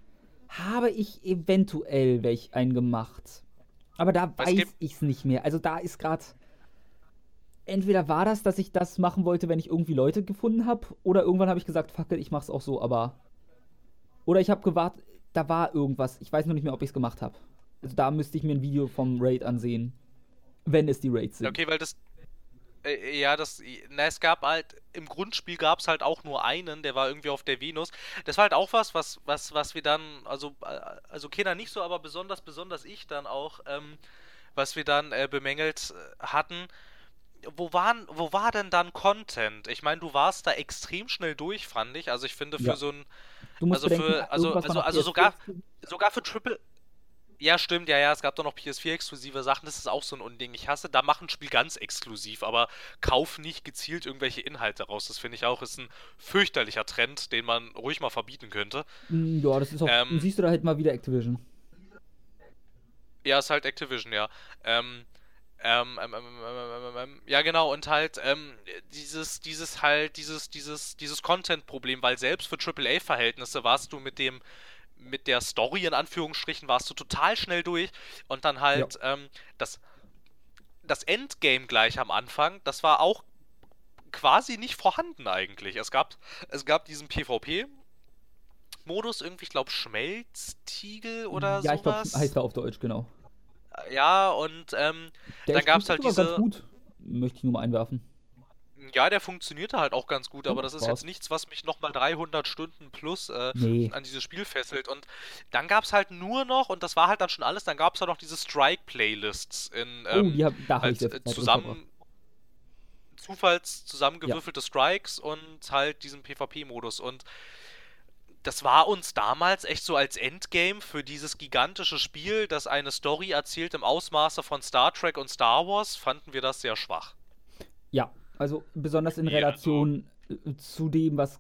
habe ich eventuell welch einen gemacht. Aber da Was weiß ich es nicht mehr. Also da ist gerade. Entweder war das, dass ich das machen wollte, wenn ich irgendwie Leute gefunden habe, oder irgendwann habe ich gesagt, fuck it, ich mach's auch so, aber. Oder ich habe gewartet, da war irgendwas. Ich weiß noch nicht mehr, ob ich es gemacht habe. Also da müsste ich mir ein Video vom Raid ansehen. Wenn es die Raids sind. Okay, weil das. Äh, ja, das. Na, es gab halt. Im Grundspiel gab es halt auch nur einen, der war irgendwie auf der Venus. Das war halt auch was, was, was, was wir dann. Also, äh, also Kinder nicht so, aber besonders, besonders ich dann auch. Ähm, was wir dann äh, bemängelt äh, hatten wo, waren, wo war denn dann Content? Ich meine, du warst da extrem schnell durch, fand ich. Also ich finde für ja. so ein. also für. Also, also, also sogar, sogar für Triple. Ja, stimmt, ja, ja, es gab doch noch PS4-exklusive Sachen, das ist auch so ein Unding. Ich hasse, da machen ein Spiel ganz exklusiv, aber kauf nicht gezielt irgendwelche Inhalte raus. Das finde ich auch, ist ein fürchterlicher Trend, den man ruhig mal verbieten könnte. Mm, ja, das ist auch, ähm, siehst du da halt mal wieder Activision. Ja, ist halt Activision, ja. Ähm, ähm, ähm, ähm, ja, genau, und halt dieses, dieses halt, dieses, dieses, dieses Content-Problem, weil selbst für AAA-Verhältnisse warst du mit dem, mit der Story in Anführungsstrichen warst du total schnell durch und dann halt ja. ähm, das, das Endgame gleich am Anfang, das war auch quasi nicht vorhanden eigentlich. Es gab, es gab diesen PvP. Modus irgendwie, ich glaube, Schmelztiegel oder ja, sowas. Ja, ich glaube, heißt er auf Deutsch, genau. Ja, und ähm, dann gab es halt diese. Ganz gut, möchte ich nur mal einwerfen. Ja, der funktionierte halt auch ganz gut, aber das ist jetzt nichts, was mich nochmal 300 Stunden plus äh, nee. an dieses Spiel fesselt. Und dann gab es halt nur noch, und das war halt dann schon alles, dann gab es halt noch diese Strike-Playlists in oh, ähm, oh, hab, da halt, äh, zusammen Zufalls zusammengewürfelte ja. Strikes und halt diesen PvP-Modus. Und das war uns damals echt so als Endgame für dieses gigantische Spiel, das eine Story erzählt im Ausmaße von Star Trek und Star Wars, fanden wir das sehr schwach. Ja, also besonders in Relation ja, also. zu dem, was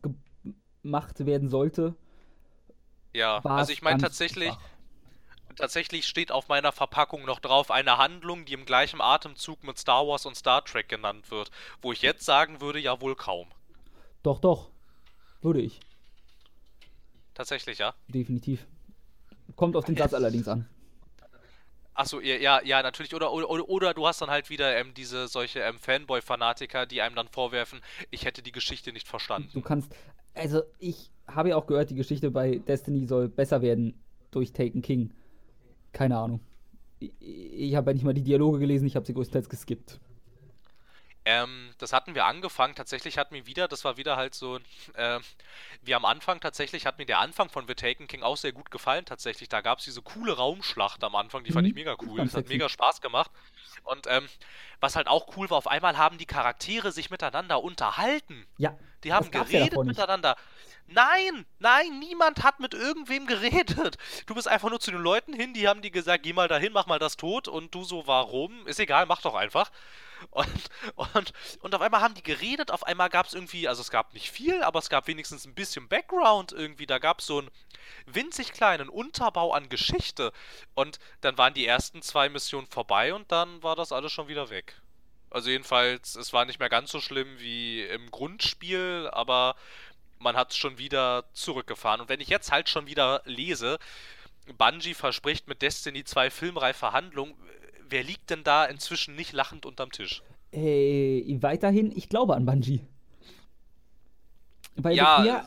gemacht werden sollte. Ja, also ich meine tatsächlich, tatsächlich steht auf meiner Verpackung noch drauf eine Handlung, die im gleichen Atemzug mit Star Wars und Star Trek genannt wird, wo ich jetzt sagen würde, ja wohl kaum. Doch, doch, würde ich. Tatsächlich, ja? Definitiv. Kommt auf den Satz allerdings an. Achso, ja, ja, natürlich. Oder, oder, oder du hast dann halt wieder ähm, diese solche ähm, Fanboy-Fanatiker, die einem dann vorwerfen, ich hätte die Geschichte nicht verstanden. Du kannst, also ich habe ja auch gehört, die Geschichte bei Destiny soll besser werden durch Taken King. Keine Ahnung. Ich, ich habe ja nicht mal die Dialoge gelesen, ich habe sie größtenteils geskippt. Ähm, das hatten wir angefangen. Tatsächlich hat mir wieder, das war wieder halt so, äh, wie am Anfang, tatsächlich hat mir der Anfang von The Taken King auch sehr gut gefallen. Tatsächlich, da gab es diese coole Raumschlacht am Anfang, die mhm. fand ich mega cool. Das hat mega Spaß gemacht. Und ähm, was halt auch cool war, auf einmal haben die Charaktere sich miteinander unterhalten. Ja. Die haben geredet ja miteinander. Nein, nein, niemand hat mit irgendwem geredet. Du bist einfach nur zu den Leuten hin, die haben dir gesagt, geh mal dahin, mach mal das tot. Und du so, warum? Ist egal, mach doch einfach. Und, und, und auf einmal haben die geredet, auf einmal gab es irgendwie, also es gab nicht viel, aber es gab wenigstens ein bisschen Background irgendwie. Da gab es so einen winzig kleinen Unterbau an Geschichte. Und dann waren die ersten zwei Missionen vorbei und dann war das alles schon wieder weg. Also jedenfalls, es war nicht mehr ganz so schlimm wie im Grundspiel, aber man hat es schon wieder zurückgefahren. Und wenn ich jetzt halt schon wieder lese, Bungie verspricht mit Destiny 2 filmreife Handlung, wer liegt denn da inzwischen nicht lachend unterm Tisch? Äh, weiterhin, ich glaube an Bungie. Weil ja, wir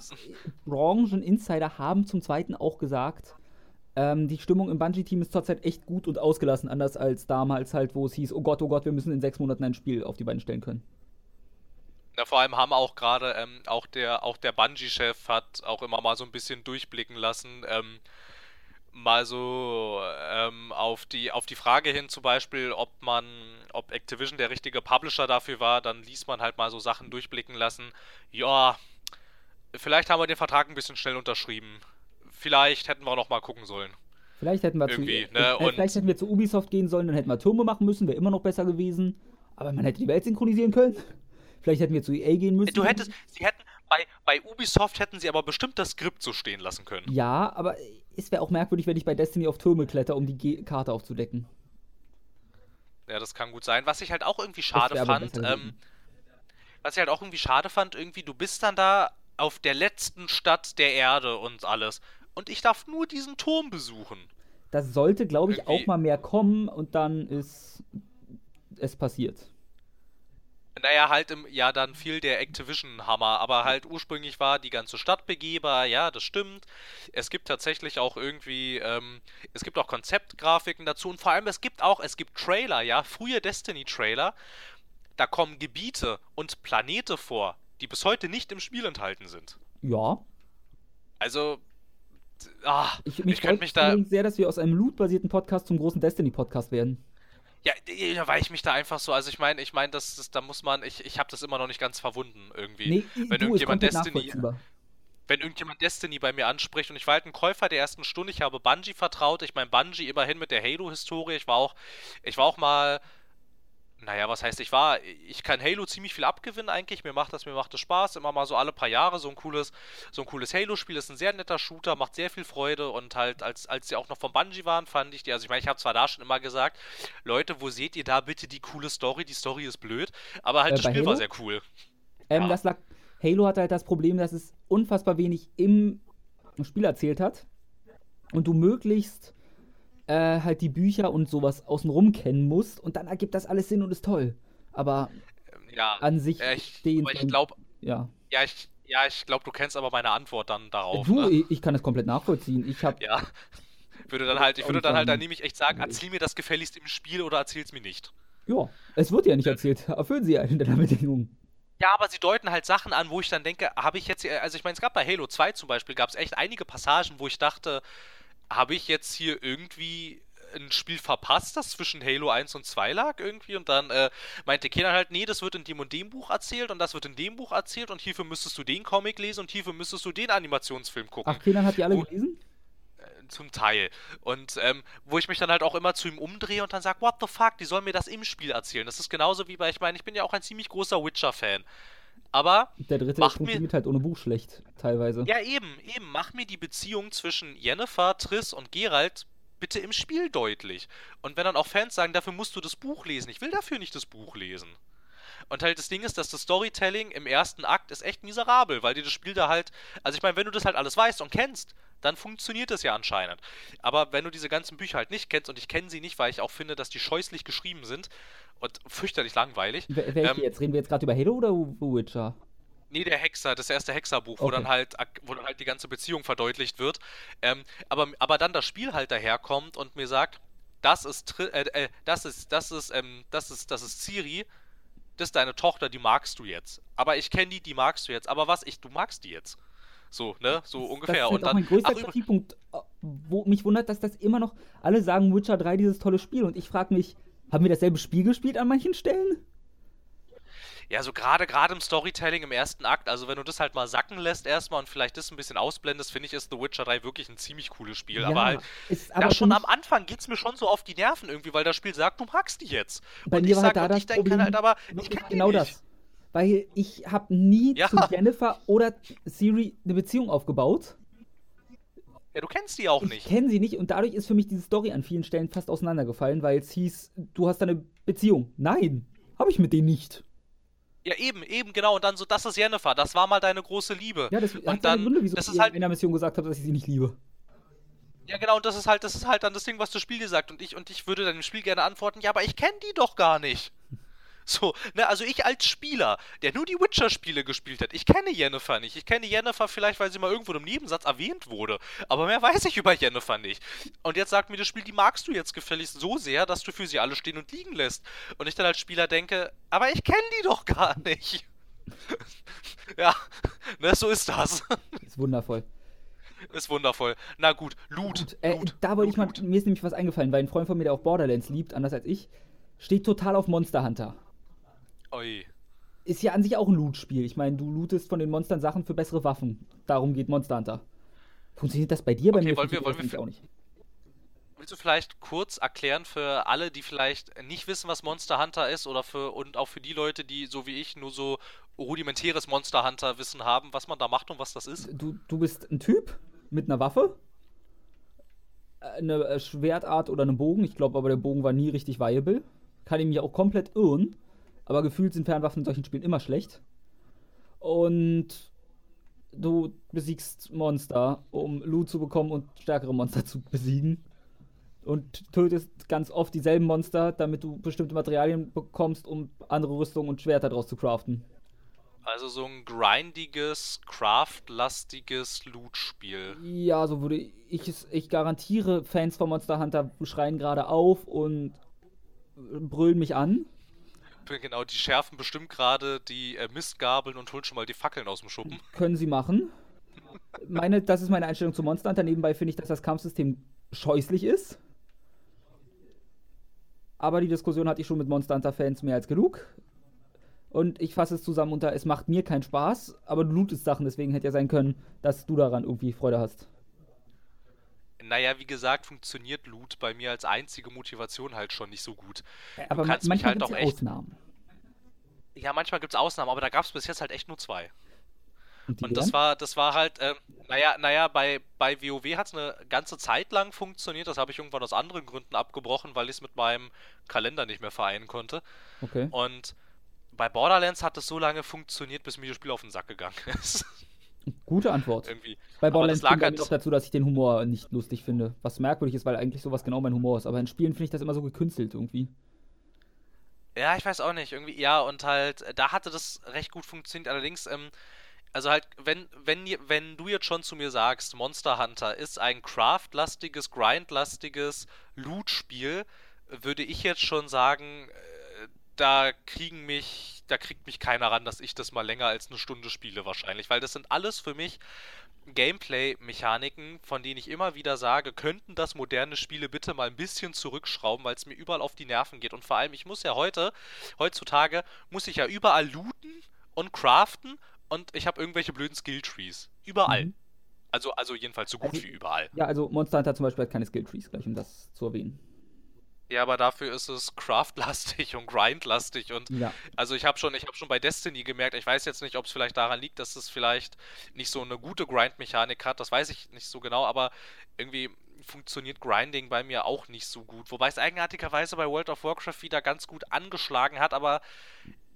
Branchen-Insider haben zum Zweiten auch gesagt, ähm, die Stimmung im Bungie-Team ist zurzeit echt gut und ausgelassen, anders als damals halt, wo es hieß, oh Gott, oh Gott, wir müssen in sechs Monaten ein Spiel auf die Beine stellen können. Ja, vor allem haben auch gerade, ähm, auch der, auch der Bungie-Chef hat auch immer mal so ein bisschen durchblicken lassen, ähm, mal so ähm, auf, die, auf die Frage hin zum Beispiel, ob man, ob Activision der richtige Publisher dafür war, dann ließ man halt mal so Sachen durchblicken lassen. Ja, vielleicht haben wir den Vertrag ein bisschen schnell unterschrieben. Vielleicht hätten wir noch mal gucken sollen. Vielleicht hätten wir, Irgendwie, zu, ne? äh, vielleicht hätten wir zu Ubisoft gehen sollen, dann hätten wir Türme machen müssen, wäre immer noch besser gewesen. Aber man hätte die Welt synchronisieren können. Vielleicht hätten wir zu EA gehen müssen. Du hättest, sie hätten, bei, bei Ubisoft hätten sie aber bestimmt das Skript so stehen lassen können. Ja, aber es wäre auch merkwürdig, wenn ich bei Destiny auf Türme kletter, um die Ge Karte aufzudecken. Ja, das kann gut sein. Was ich halt auch irgendwie schade fand, ähm, was ich halt auch irgendwie schade fand, irgendwie, du bist dann da auf der letzten Stadt der Erde und alles. Und ich darf nur diesen Turm besuchen. Das sollte, glaube ich, irgendwie. auch mal mehr kommen und dann ist es passiert. Naja, halt im, ja, dann fiel der Activision-Hammer, aber halt ursprünglich war die ganze Stadt begehbar, ja, das stimmt. Es gibt tatsächlich auch irgendwie, ähm, es gibt auch Konzeptgrafiken dazu und vor allem es gibt auch, es gibt Trailer, ja, frühe Destiny-Trailer, da kommen Gebiete und Planete vor, die bis heute nicht im Spiel enthalten sind. Ja. Also, ah, ich, ich könnte mich da sehr, dass wir aus einem Loot-basierten Podcast zum großen Destiny-Podcast werden. Ja, weil ich mich da einfach so, also ich meine, ich meine, das, das, da muss man, ich, ich habe das immer noch nicht ganz verwunden irgendwie. Nee, wenn du, irgendjemand Destiny, wenn irgendjemand Destiny bei mir anspricht und ich war halt ein Käufer der ersten Stunde, ich habe Bungie vertraut, ich meine Bungie immerhin mit der Halo-Historie, ich war auch, ich war auch mal naja, was heißt, ich war, ich kann Halo ziemlich viel abgewinnen eigentlich, mir macht das, mir macht das Spaß, immer mal so alle paar Jahre so ein cooles, so ein cooles Halo-Spiel, ist ein sehr netter Shooter, macht sehr viel Freude. Und halt, als, als sie auch noch von Bungie waren, fand ich die, also ich meine, ich habe zwar da schon immer gesagt, Leute, wo seht ihr da bitte die coole Story, die Story ist blöd, aber halt äh, das Spiel Halo? war sehr cool. Ähm, ja. das lag, Halo hatte halt das Problem, dass es unfassbar wenig im Spiel erzählt hat. Und du möglichst äh, halt die Bücher und sowas außenrum kennen musst und dann ergibt das alles Sinn und ist toll. Aber ja, an sich äh, ich, stehen. Ich glaube, ja. Ja, ich, ja, ich glaube, du kennst aber meine Antwort dann darauf. Du, ne? ich, kann das komplett nachvollziehen. Ich habe ja. Würde dann halt, ich würde dann halt dann nämlich echt sagen, erzähl mir das gefälligst im Spiel oder erzähl's mir nicht. Ja, es wird ja nicht erzählt. Erfüllen sie ja in der Bedingung. Ja, aber sie deuten halt Sachen an, wo ich dann denke, habe ich jetzt, also ich meine, es gab bei Halo 2 zum Beispiel, gab es echt einige Passagen, wo ich dachte, habe ich jetzt hier irgendwie ein Spiel verpasst, das zwischen Halo 1 und 2 lag irgendwie und dann äh, meinte Kenan halt, nee, das wird in dem und dem Buch erzählt und das wird in dem Buch erzählt und hierfür müsstest du den Comic lesen und hierfür müsstest du den Animationsfilm gucken. Ach, Kenan hat die alle Wo, gelesen? Äh, zum Teil. Und ähm, wo ich mich dann halt auch immer zu ihm umdrehe und dann sage, what the fuck, die sollen mir das im Spiel erzählen. Das ist genauso wie bei, ich meine, ich bin ja auch ein ziemlich großer Witcher-Fan. Aber. Der dritte macht funktioniert mir, halt ohne Buch schlecht, teilweise. Ja, eben, eben. Mach mir die Beziehung zwischen Jennifer, Triss und Geralt bitte im Spiel deutlich. Und wenn dann auch Fans sagen, dafür musst du das Buch lesen. Ich will dafür nicht das Buch lesen. Und halt das Ding ist, dass das Storytelling im ersten Akt ist echt miserabel, weil dir das Spiel da halt. Also ich meine, wenn du das halt alles weißt und kennst, dann funktioniert das ja anscheinend. Aber wenn du diese ganzen Bücher halt nicht kennst, und ich kenne sie nicht, weil ich auch finde, dass die scheußlich geschrieben sind, und fürchterlich langweilig. Welche ähm, jetzt? Reden wir jetzt gerade über Halo oder Witcher? Nee, der Hexer, das erste Hexerbuch, okay. wo dann halt, wo dann halt die ganze Beziehung verdeutlicht wird. Ähm, aber, aber dann das Spiel halt daherkommt und mir sagt, das ist, äh, äh, das ist, das ist, ähm, das ist, das ist Ciri, das ist deine Tochter, die magst du jetzt. Aber ich kenne die, die magst du jetzt. Aber was, ich, du magst die jetzt. So, ne, so das, ungefähr. Das ist halt und dann, auch mein größter Kritikpunkt, äh, wo mich wundert, dass das immer noch alle sagen, Witcher 3 dieses tolle Spiel. Und ich frage mich, haben wir dasselbe Spiel gespielt an manchen Stellen? Ja, so gerade gerade im Storytelling im ersten Akt, also wenn du das halt mal sacken lässt erstmal und vielleicht das ein bisschen ausblendest, finde ich, ist The Witcher 3 wirklich ein ziemlich cooles Spiel. Ja, aber halt, aber schon am Anfang geht es mir schon so auf die Nerven irgendwie, weil das Spiel sagt, du magst die jetzt. Bei und mir war halt da das Problem, halt aber, ich genau das. Weil ich habe nie ja. zu Jennifer oder Siri eine Beziehung aufgebaut. Ja, du kennst die auch ich nicht. Ich kenne sie nicht und dadurch ist für mich diese Story an vielen Stellen fast auseinandergefallen, weil es hieß, du hast eine Beziehung. Nein, habe ich mit denen nicht. Ja, eben, eben, genau. Und dann so, das ist Jennifer, das war mal deine große Liebe. Ja, das und dann, Gründe, wieso das ich halt in der Mission gesagt habe, dass ich sie nicht liebe. Ja, genau, und das ist halt, das ist halt dann das Ding, was das Spiel dir sagt. Und ich, und ich würde dann im Spiel gerne antworten, ja, aber ich kenne die doch gar nicht. So, ne, also ich als Spieler, der nur die Witcher-Spiele gespielt hat, ich kenne Jennifer nicht. Ich kenne Jennifer vielleicht, weil sie mal irgendwo im Nebensatz erwähnt wurde. Aber mehr weiß ich über Jennifer nicht. Und jetzt sagt mir das Spiel, die magst du jetzt gefälligst so sehr, dass du für sie alle stehen und liegen lässt. Und ich dann als Spieler denke, aber ich kenne die doch gar nicht. ja, ne, so ist das. Ist wundervoll. Ist wundervoll. Na gut, Loot. gut äh, Loot da wollte ich mal, mir ist nämlich was eingefallen, weil ein Freund von mir, der auch Borderlands liebt, anders als ich, steht total auf Monster Hunter. Oi. Ist ja an sich auch ein Loot-Spiel. Ich meine, du lootest von den Monstern Sachen für bessere Waffen. Darum geht Monster Hunter. Funktioniert das bei dir? Bei okay, mir wollen wir, wollen wir auch nicht. Willst du vielleicht kurz erklären für alle, die vielleicht nicht wissen, was Monster Hunter ist, oder für und auch für die Leute, die so wie ich nur so rudimentäres Monster Hunter Wissen haben, was man da macht und was das ist? Du, du bist ein Typ mit einer Waffe, eine Schwertart oder einen Bogen. Ich glaube aber, der Bogen war nie richtig viable. Kann ich mich auch komplett irren. Aber gefühlt sind Fernwaffen in solchen Spielen immer schlecht. Und du besiegst Monster, um Loot zu bekommen und stärkere Monster zu besiegen. Und tötest ganz oft dieselben Monster, damit du bestimmte Materialien bekommst, um andere Rüstungen und Schwerter daraus zu craften. Also so ein grindiges, craftlastiges Loot-Spiel. Ja, so würde ich es. Ich garantiere, Fans von Monster Hunter schreien gerade auf und brüllen mich an. Genau, die schärfen bestimmt gerade die äh, Mistgabeln und holen schon mal die Fackeln aus dem Schuppen. Können sie machen. Meine, das ist meine Einstellung zu Monster Hunter. Nebenbei finde ich, dass das Kampfsystem scheußlich ist. Aber die Diskussion hatte ich schon mit Monster Hunter-Fans mehr als genug. Und ich fasse es zusammen unter, es macht mir keinen Spaß, aber du lootest Sachen, deswegen hätte ja sein können, dass du daran irgendwie Freude hast. Naja, wie gesagt, funktioniert Loot bei mir als einzige Motivation halt schon nicht so gut. aber du kannst manchmal mich halt auch ja echt. Ausnahmen. Ja, manchmal gibt es Ausnahmen, aber da gab es bis jetzt halt echt nur zwei. Und, Und das war, das war halt, ähm, naja, naja, bei, bei WoW hat es eine ganze Zeit lang funktioniert. Das habe ich irgendwann aus anderen Gründen abgebrochen, weil ich es mit meinem Kalender nicht mehr vereinen konnte. Okay. Und bei Borderlands hat es so lange funktioniert, bis mir das Spiel auf den Sack gegangen ist. Gute Antwort. Irgendwie. Bei Borderlands das lag halt- noch dazu, dass ich den Humor nicht lustig finde. Was merkwürdig ist, weil eigentlich sowas genau mein Humor ist. Aber in Spielen finde ich das immer so gekünstelt irgendwie. Ja, ich weiß auch nicht. Irgendwie, ja, und halt, äh, da hatte das recht gut funktioniert. Allerdings, ähm, also halt, wenn, wenn, wenn du jetzt schon zu mir sagst, Monster Hunter ist ein craftlastiges, grindlastiges Loot-Spiel, würde ich jetzt schon sagen, äh, da kriegen mich, da kriegt mich keiner ran, dass ich das mal länger als eine Stunde spiele wahrscheinlich, weil das sind alles für mich Gameplay-Mechaniken, von denen ich immer wieder sage, könnten das moderne Spiele bitte mal ein bisschen zurückschrauben, weil es mir überall auf die Nerven geht. Und vor allem, ich muss ja heute, heutzutage, muss ich ja überall looten und craften und ich habe irgendwelche blöden Skill-Trees. Überall. Mhm. Also, also jedenfalls so gut Also- wie überall. Ja, also Monster Hunter zum Beispiel hat keine Skilltrees, gleich um das zu erwähnen. Ja, aber dafür ist es craftlastig und grindlastig und Ja. Also ich habe schon, ich habe schon bei Destiny gemerkt, ich weiß jetzt nicht, ob es vielleicht daran liegt, dass es vielleicht nicht so eine gute Grind-Mechanik hat, das weiß ich nicht so genau, aber irgendwie funktioniert Grinding bei mir auch nicht so gut. Wobei es eigenartigerweise bei World of Warcraft wieder ganz gut angeschlagen hat, aber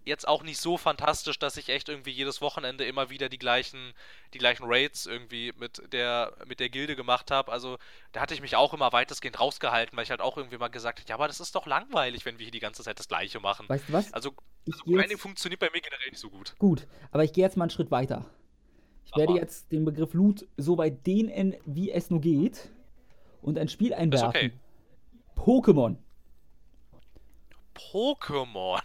jetzt auch nicht so fantastisch, dass ich echt irgendwie jedes Wochenende immer wieder die gleichen, die gleichen Raids irgendwie mit der, mit der Gilde gemacht habe. Also da hatte ich mich auch immer weitestgehend rausgehalten, weil ich halt auch irgendwie mal gesagt habe, ja, aber das ist doch langweilig, wenn wir hier die ganze Zeit das Gleiche machen. Weißt du was? Also, also Grinding funktioniert bei mir generell nicht so gut. Gut, aber ich gehe jetzt mal einen Schritt weiter. Ich Mach werde jetzt den Begriff Loot so weit dehnen, wie es nur geht, und ein Spiel einwerfen. okay. Pokémon. Pokémon.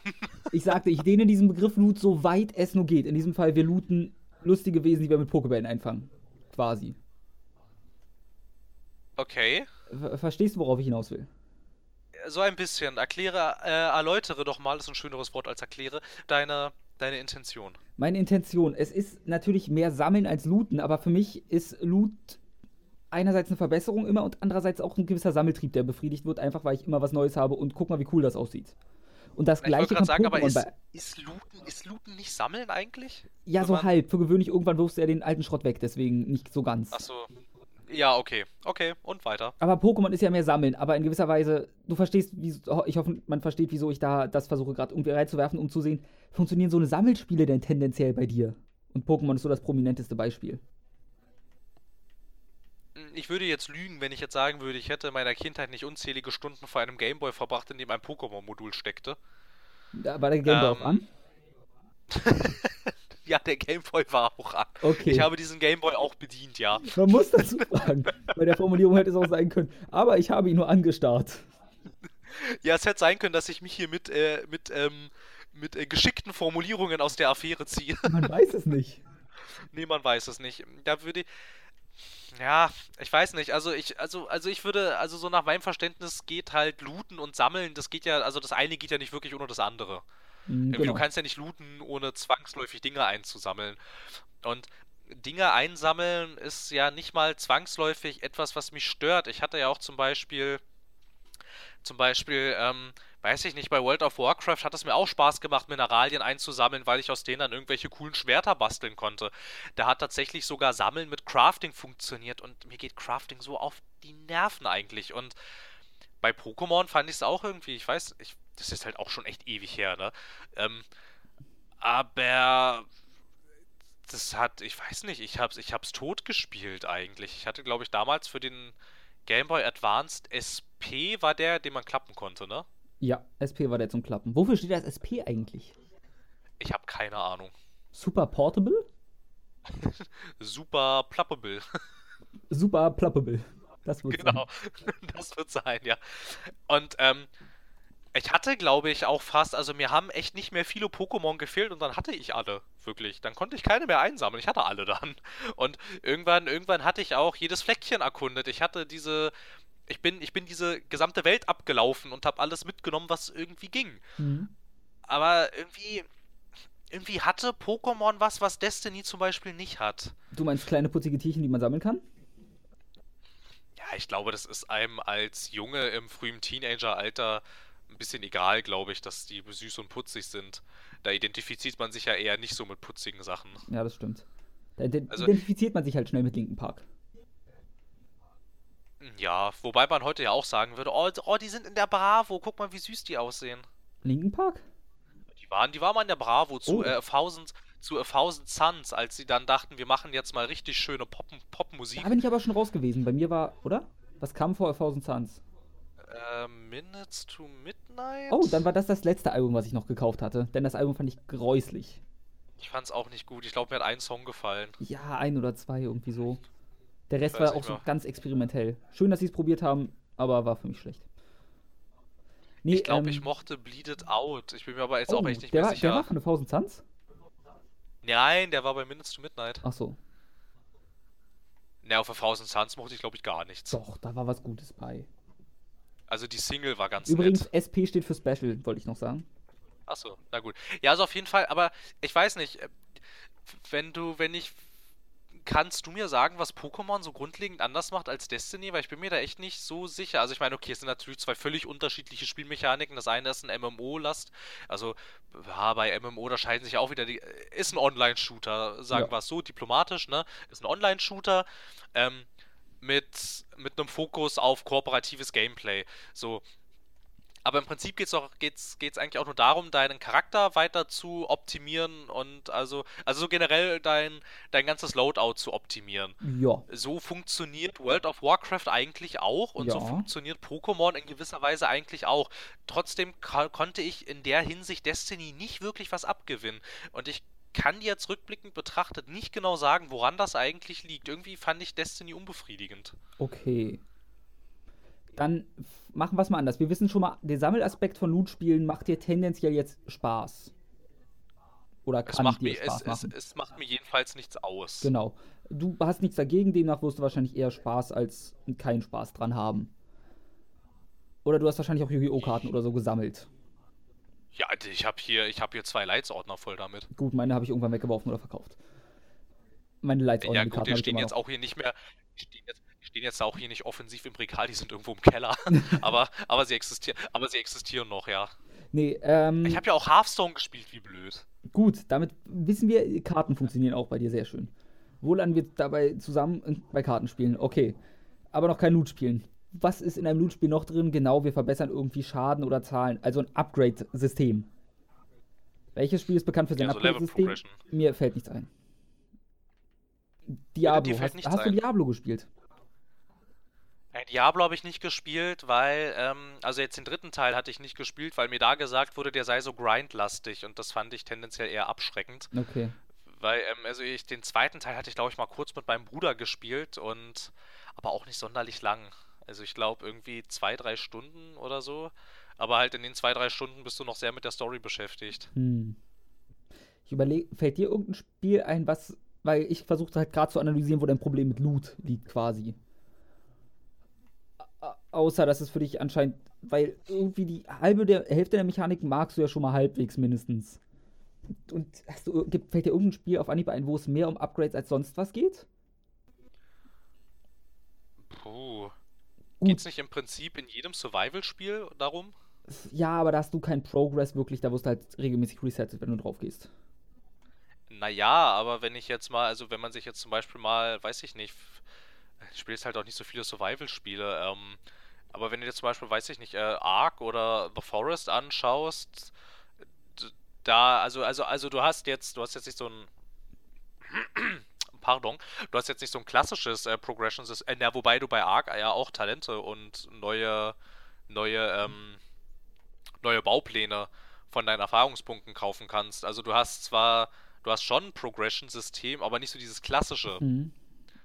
Ich sagte, ich dehne diesen Begriff Loot so weit es nur geht. In diesem Fall, wir looten lustige Wesen, die wir mit Pokébällen einfangen. Quasi. Okay. Ver verstehst du, worauf ich hinaus will? So ein bisschen. Erkläre, äh, erläutere doch mal, ist ein schöneres Wort als erkläre, deine, deine Intention. Meine Intention, es ist natürlich mehr Sammeln als Looten, aber für mich ist Loot einerseits eine Verbesserung immer und andererseits auch ein gewisser Sammeltrieb, der befriedigt wird, einfach weil ich immer was Neues habe und guck mal, wie cool das aussieht. Und das Ich gleiche gerade sagen, aber Pokémon ist, bei. ist, Looten, ist Looten nicht Sammeln eigentlich? Ja, wenn so man- halb. Für gewöhnlich irgendwann wirfst du ja den alten Schrott weg, deswegen nicht so ganz. Achso. Ja, okay. Okay, und weiter. Aber Pokémon ist ja mehr Sammeln, aber in gewisser Weise, du verstehst, wie, ich hoffe, man versteht, wieso ich da das versuche gerade irgendwie reinzuwerfen, um zu sehen, funktionieren so eine Sammelspiele denn tendenziell bei dir? Und Pokémon ist so das prominenteste Beispiel. Ich würde jetzt lügen, wenn ich jetzt sagen würde, ich hätte in meiner Kindheit nicht unzählige Stunden vor einem Gameboy verbracht, in dem ein Pokémon-Modul steckte. Da war der Gameboy Ähm, auch an? Ja, der Gameboy war auch an. Okay. Ich habe diesen Gameboy auch bedient, ja. Man muss dazu fragen. Bei der Formulierung hätte es auch sein können. Aber ich habe ihn nur angestarrt. Ja, es hätte sein können, dass ich mich hier mit, äh, mit, ähm, mit äh, geschickten Formulierungen aus der Affäre ziehe. Man weiß es nicht. nee, man weiß es nicht. Da würde ja, ich weiß nicht. Also ich, also, also ich würde, also so nach meinem Verständnis geht halt looten und sammeln. Das geht ja, also das eine geht ja nicht wirklich ohne das andere. Mhm, genau. Du kannst ja nicht looten, ohne zwangsläufig Dinge einzusammeln. Und Dinge einsammeln ist ja nicht mal zwangsläufig etwas, was mich stört. Ich hatte ja auch zum Beispiel, zum Beispiel, ähm, weiß ich nicht, bei World of Warcraft hat es mir auch Spaß gemacht, Mineralien einzusammeln, weil ich aus denen dann irgendwelche coolen Schwerter basteln konnte. Da hat tatsächlich sogar Sammeln mit Crafting funktioniert und mir geht Crafting so auf die Nerven eigentlich. Und bei Pokémon fand ich es auch irgendwie, ich weiß, ich, das ist halt auch schon echt ewig her, ne? Ähm, aber das hat, ich weiß nicht, ich hab's, ich hab's tot gespielt eigentlich. Ich hatte, glaube ich, damals für den Game Boy Advanced SP war der, den man klappen konnte, ne? Ja, SP war der zum Klappen. Wofür steht das SP eigentlich? Ich habe keine Ahnung. Super Portable? Super Plappable. Super Plappable. Das wird genau, sein. das wird sein, ja. Und ähm, ich hatte, glaube ich, auch fast, also mir haben echt nicht mehr viele Pokémon gefehlt und dann hatte ich alle, wirklich. Dann konnte ich keine mehr einsammeln. Ich hatte alle dann. Und irgendwann, irgendwann hatte ich auch jedes Fleckchen erkundet. Ich hatte diese, ich bin, ich bin diese gesamte Welt abgelaufen und habe alles mitgenommen, was irgendwie ging. Mhm. Aber irgendwie, irgendwie hatte Pokémon was, was Destiny zum Beispiel nicht hat. Du meinst kleine putzige Tierchen, die man sammeln kann? Ja, ich glaube, das ist einem als Junge im frühen Teenageralter ein bisschen egal, glaube ich, dass die süß und putzig sind. Da identifiziert man sich ja eher nicht so mit putzigen Sachen. Ja, das stimmt. Da also, identifiziert man sich halt schnell mit Linken Park. Ja, wobei man heute ja auch sagen würde, oh, oh, die sind in der Bravo, guck mal, wie süß die aussehen. Linken Park? Die waren, die waren mal in der Bravo zu oh. äh, Thousand, zu A Thousand Suns, als sie dann dachten, wir machen jetzt mal richtig schöne Popmusik. Pop da bin ich aber schon raus gewesen. Bei mir war, oder? Was kam vor A Thousand Suns? Äh, Minutes to Midnight? Oh, dann war das das letzte Album, was ich noch gekauft hatte. Denn das Album fand ich gräuslich. Ich fand's auch nicht gut. Ich glaube, mir hat ein Song gefallen. Ja, ein oder zwei irgendwie so. Der Rest war auch so ganz experimentell. Schön, dass sie es probiert haben, aber war für mich schlecht. Nee, ich glaube, ähm, ich mochte Bleed It Out. Ich bin mir aber jetzt oh, auch echt nicht mehr war, sicher. Der war von The Thousand Suns? Nein, der war bei Minutes to Midnight. Ach so. Ne, auf The Thousand Suns mochte ich, glaube ich, gar nichts. Doch, da war was Gutes bei. Also die Single war ganz Übrigens, nett. SP steht für Special, wollte ich noch sagen. Achso, na gut. Ja, also auf jeden Fall, aber ich weiß nicht, äh, wenn du, wenn ich. Kannst du mir sagen, was Pokémon so grundlegend anders macht als Destiny? Weil ich bin mir da echt nicht so sicher. Also ich meine, okay, es sind natürlich zwei völlig unterschiedliche Spielmechaniken. Das eine ist ein MMO-Last. Also ja, bei MMO, da scheiden sich auch wieder die. Ist ein Online-Shooter, sagen ja. wir es so, diplomatisch, ne? Ist ein Online-Shooter. Ähm, mit, mit einem Fokus auf kooperatives Gameplay. So. Aber im Prinzip geht es geht's, geht's eigentlich auch nur darum, deinen Charakter weiter zu optimieren und also, also so generell dein, dein ganzes Loadout zu optimieren. Ja. So funktioniert World of Warcraft eigentlich auch und ja. so funktioniert Pokémon in gewisser Weise eigentlich auch. Trotzdem konnte ich in der Hinsicht Destiny nicht wirklich was abgewinnen. Und ich kann jetzt rückblickend betrachtet nicht genau sagen, woran das eigentlich liegt. Irgendwie fand ich Destiny unbefriedigend. Okay. Dann machen wir es mal anders. Wir wissen schon mal, der Sammelaspekt von Loot-Spielen macht dir tendenziell jetzt Spaß. Oder kann es dir mir, Spaß es, machen. Es, es, macht mir jedenfalls nichts aus. Genau. Du hast nichts dagegen, demnach wirst du wahrscheinlich eher Spaß als keinen Spaß dran haben. Oder du hast wahrscheinlich auch Yu-Gi-Oh! Karten oder so gesammelt. Ja, ich habe hier, hab hier zwei Leitsordner voll damit. Gut, meine habe ich irgendwann weggeworfen oder verkauft. Meine Leitsordner. Ja, gut, die stehen jetzt auch hier nicht mehr. Die stehen jetzt, stehen jetzt auch hier nicht offensiv im Regal, die sind irgendwo im Keller. aber, aber, sie existieren, aber sie existieren noch, ja. Nee, ähm. Ich habe ja auch Hearthstone gespielt, wie blöd. Gut, damit wissen wir, Karten funktionieren auch bei dir sehr schön. Wohlan wird dabei zusammen bei Karten spielen. Okay. Aber noch kein Loot spielen was ist in einem Loot-Spiel noch drin? Genau, wir verbessern irgendwie Schaden oder Zahlen. Also ein Upgrade-System. Welches Spiel ist bekannt für sein ja, so Upgrade-System? Mir fällt nichts ein. Diablo. Hast, hast du Diablo gespielt? Nein, Diablo habe ich nicht gespielt, weil, ähm, also jetzt den dritten Teil hatte ich nicht gespielt, weil mir da gesagt wurde, der sei so grindlastig und das fand ich tendenziell eher abschreckend. Okay. Weil, ähm, also ich, den zweiten Teil hatte ich, glaube ich, mal kurz mit meinem Bruder gespielt und aber auch nicht sonderlich lang. Also ich glaube irgendwie zwei, drei Stunden oder so. Aber halt in den zwei, drei Stunden bist du noch sehr mit der Story beschäftigt. Hm. Ich überlege, fällt dir irgendein Spiel ein, was, weil ich versuchte halt gerade zu analysieren, wo dein Problem mit Loot liegt quasi. Außer, dass es für dich anscheinend, weil irgendwie die halbe der Hälfte der Mechanik magst du ja schon mal halbwegs mindestens. Und hast du, fällt dir irgendein Spiel auf Anhieb ein, wo es mehr um Upgrades als sonst was geht? Puh. Geht es nicht im Prinzip in jedem Survival-Spiel darum? Ja, aber da hast du keinen Progress wirklich, da wirst du halt regelmäßig resettet, wenn du drauf gehst. Naja, aber wenn ich jetzt mal, also wenn man sich jetzt zum Beispiel mal, weiß ich nicht, ich spiele jetzt halt auch nicht so viele Survival-Spiele, ähm, aber wenn du dir zum Beispiel, weiß ich nicht, äh, Ark oder The Forest anschaust, da, also, also, also du hast jetzt, du hast jetzt nicht so ein pardon, du hast jetzt nicht so ein klassisches äh, Progression-System, äh, wobei du bei Ark ja auch Talente und neue, neue, ähm, neue Baupläne von deinen Erfahrungspunkten kaufen kannst. Also du hast zwar, du hast schon ein Progression-System, aber nicht so dieses klassische. Mhm.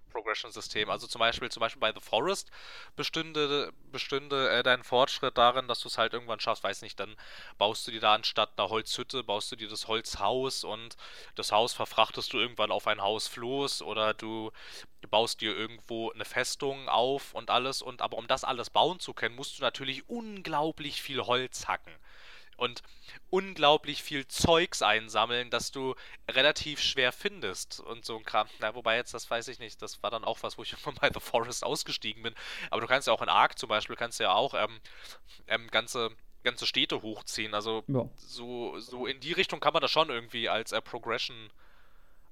Progression-System. Also zum Beispiel, zum Beispiel bei The Forest bestünde, bestünde äh, dein Fortschritt darin, dass du es halt irgendwann schaffst, weiß nicht, dann baust du dir da anstatt einer Holzhütte, baust du dir das Holzhaus und das Haus verfrachtest du irgendwann auf ein Hausfloß oder du baust dir irgendwo eine Festung auf und alles. Und aber um das alles bauen zu können, musst du natürlich unglaublich viel Holz hacken und unglaublich viel Zeugs einsammeln, das du relativ schwer findest und so ein Kram. Na, wobei jetzt, das weiß ich nicht, das war dann auch was, wo ich von bei The Forest ausgestiegen bin. Aber du kannst ja auch in Ark zum Beispiel, kannst ja auch ähm, ähm, ganze ganze Städte hochziehen. Also ja. so, so in die Richtung kann man das schon irgendwie als äh, Progression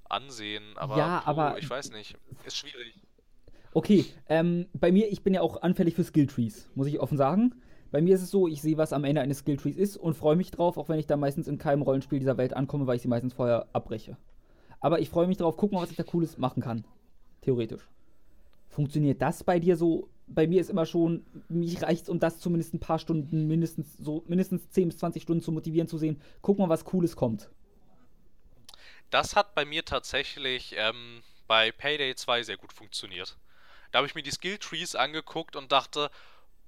ansehen. Aber, ja, puh, aber ich weiß nicht. Ist schwierig. Okay, ähm, bei mir, ich bin ja auch anfällig für Skilltrees, muss ich offen sagen. Bei mir ist es so, ich sehe, was am Ende eines Skilltrees ist und freue mich drauf, auch wenn ich da meistens in keinem Rollenspiel dieser Welt ankomme, weil ich sie meistens vorher abbreche. Aber ich freue mich drauf, guck mal, was ich da Cooles machen kann. Theoretisch. Funktioniert das bei dir so? Bei mir ist immer schon, mich reicht es, um das zumindest ein paar Stunden, mindestens so, mindestens 10 bis 20 Stunden zu motivieren, zu sehen, guck mal, was Cooles kommt. Das hat bei mir tatsächlich ähm, bei Payday 2 sehr gut funktioniert. Da habe ich mir die Skilltrees angeguckt und dachte,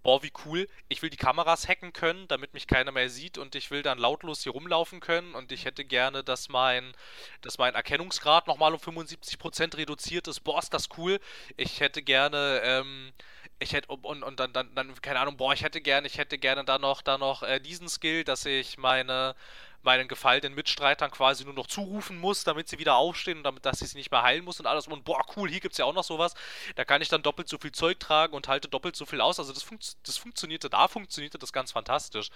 boah, wie cool, ich will die Kameras hacken können, damit mich keiner mehr sieht und ich will dann lautlos hier rumlaufen können und ich hätte gerne, dass mein, dass mein Erkennungsgrad nochmal um 75% reduziert ist. Boah, ist das cool. Ich hätte gerne, ähm, ich hätte, und, und dann, dann, dann, keine Ahnung, boah, ich hätte gerne, ich hätte gerne da noch, da noch äh, diesen Skill, dass ich meine, meinen gefallenen Mitstreitern quasi nur noch zurufen muss, damit sie wieder aufstehen und damit, dass ich sie nicht mehr heilen muss und alles. Und boah, cool, hier gibt es ja auch noch sowas. Da kann ich dann doppelt so viel Zeug tragen und halte doppelt so viel aus. Also das, funkt, das funktionierte, da funktionierte das ganz fantastisch.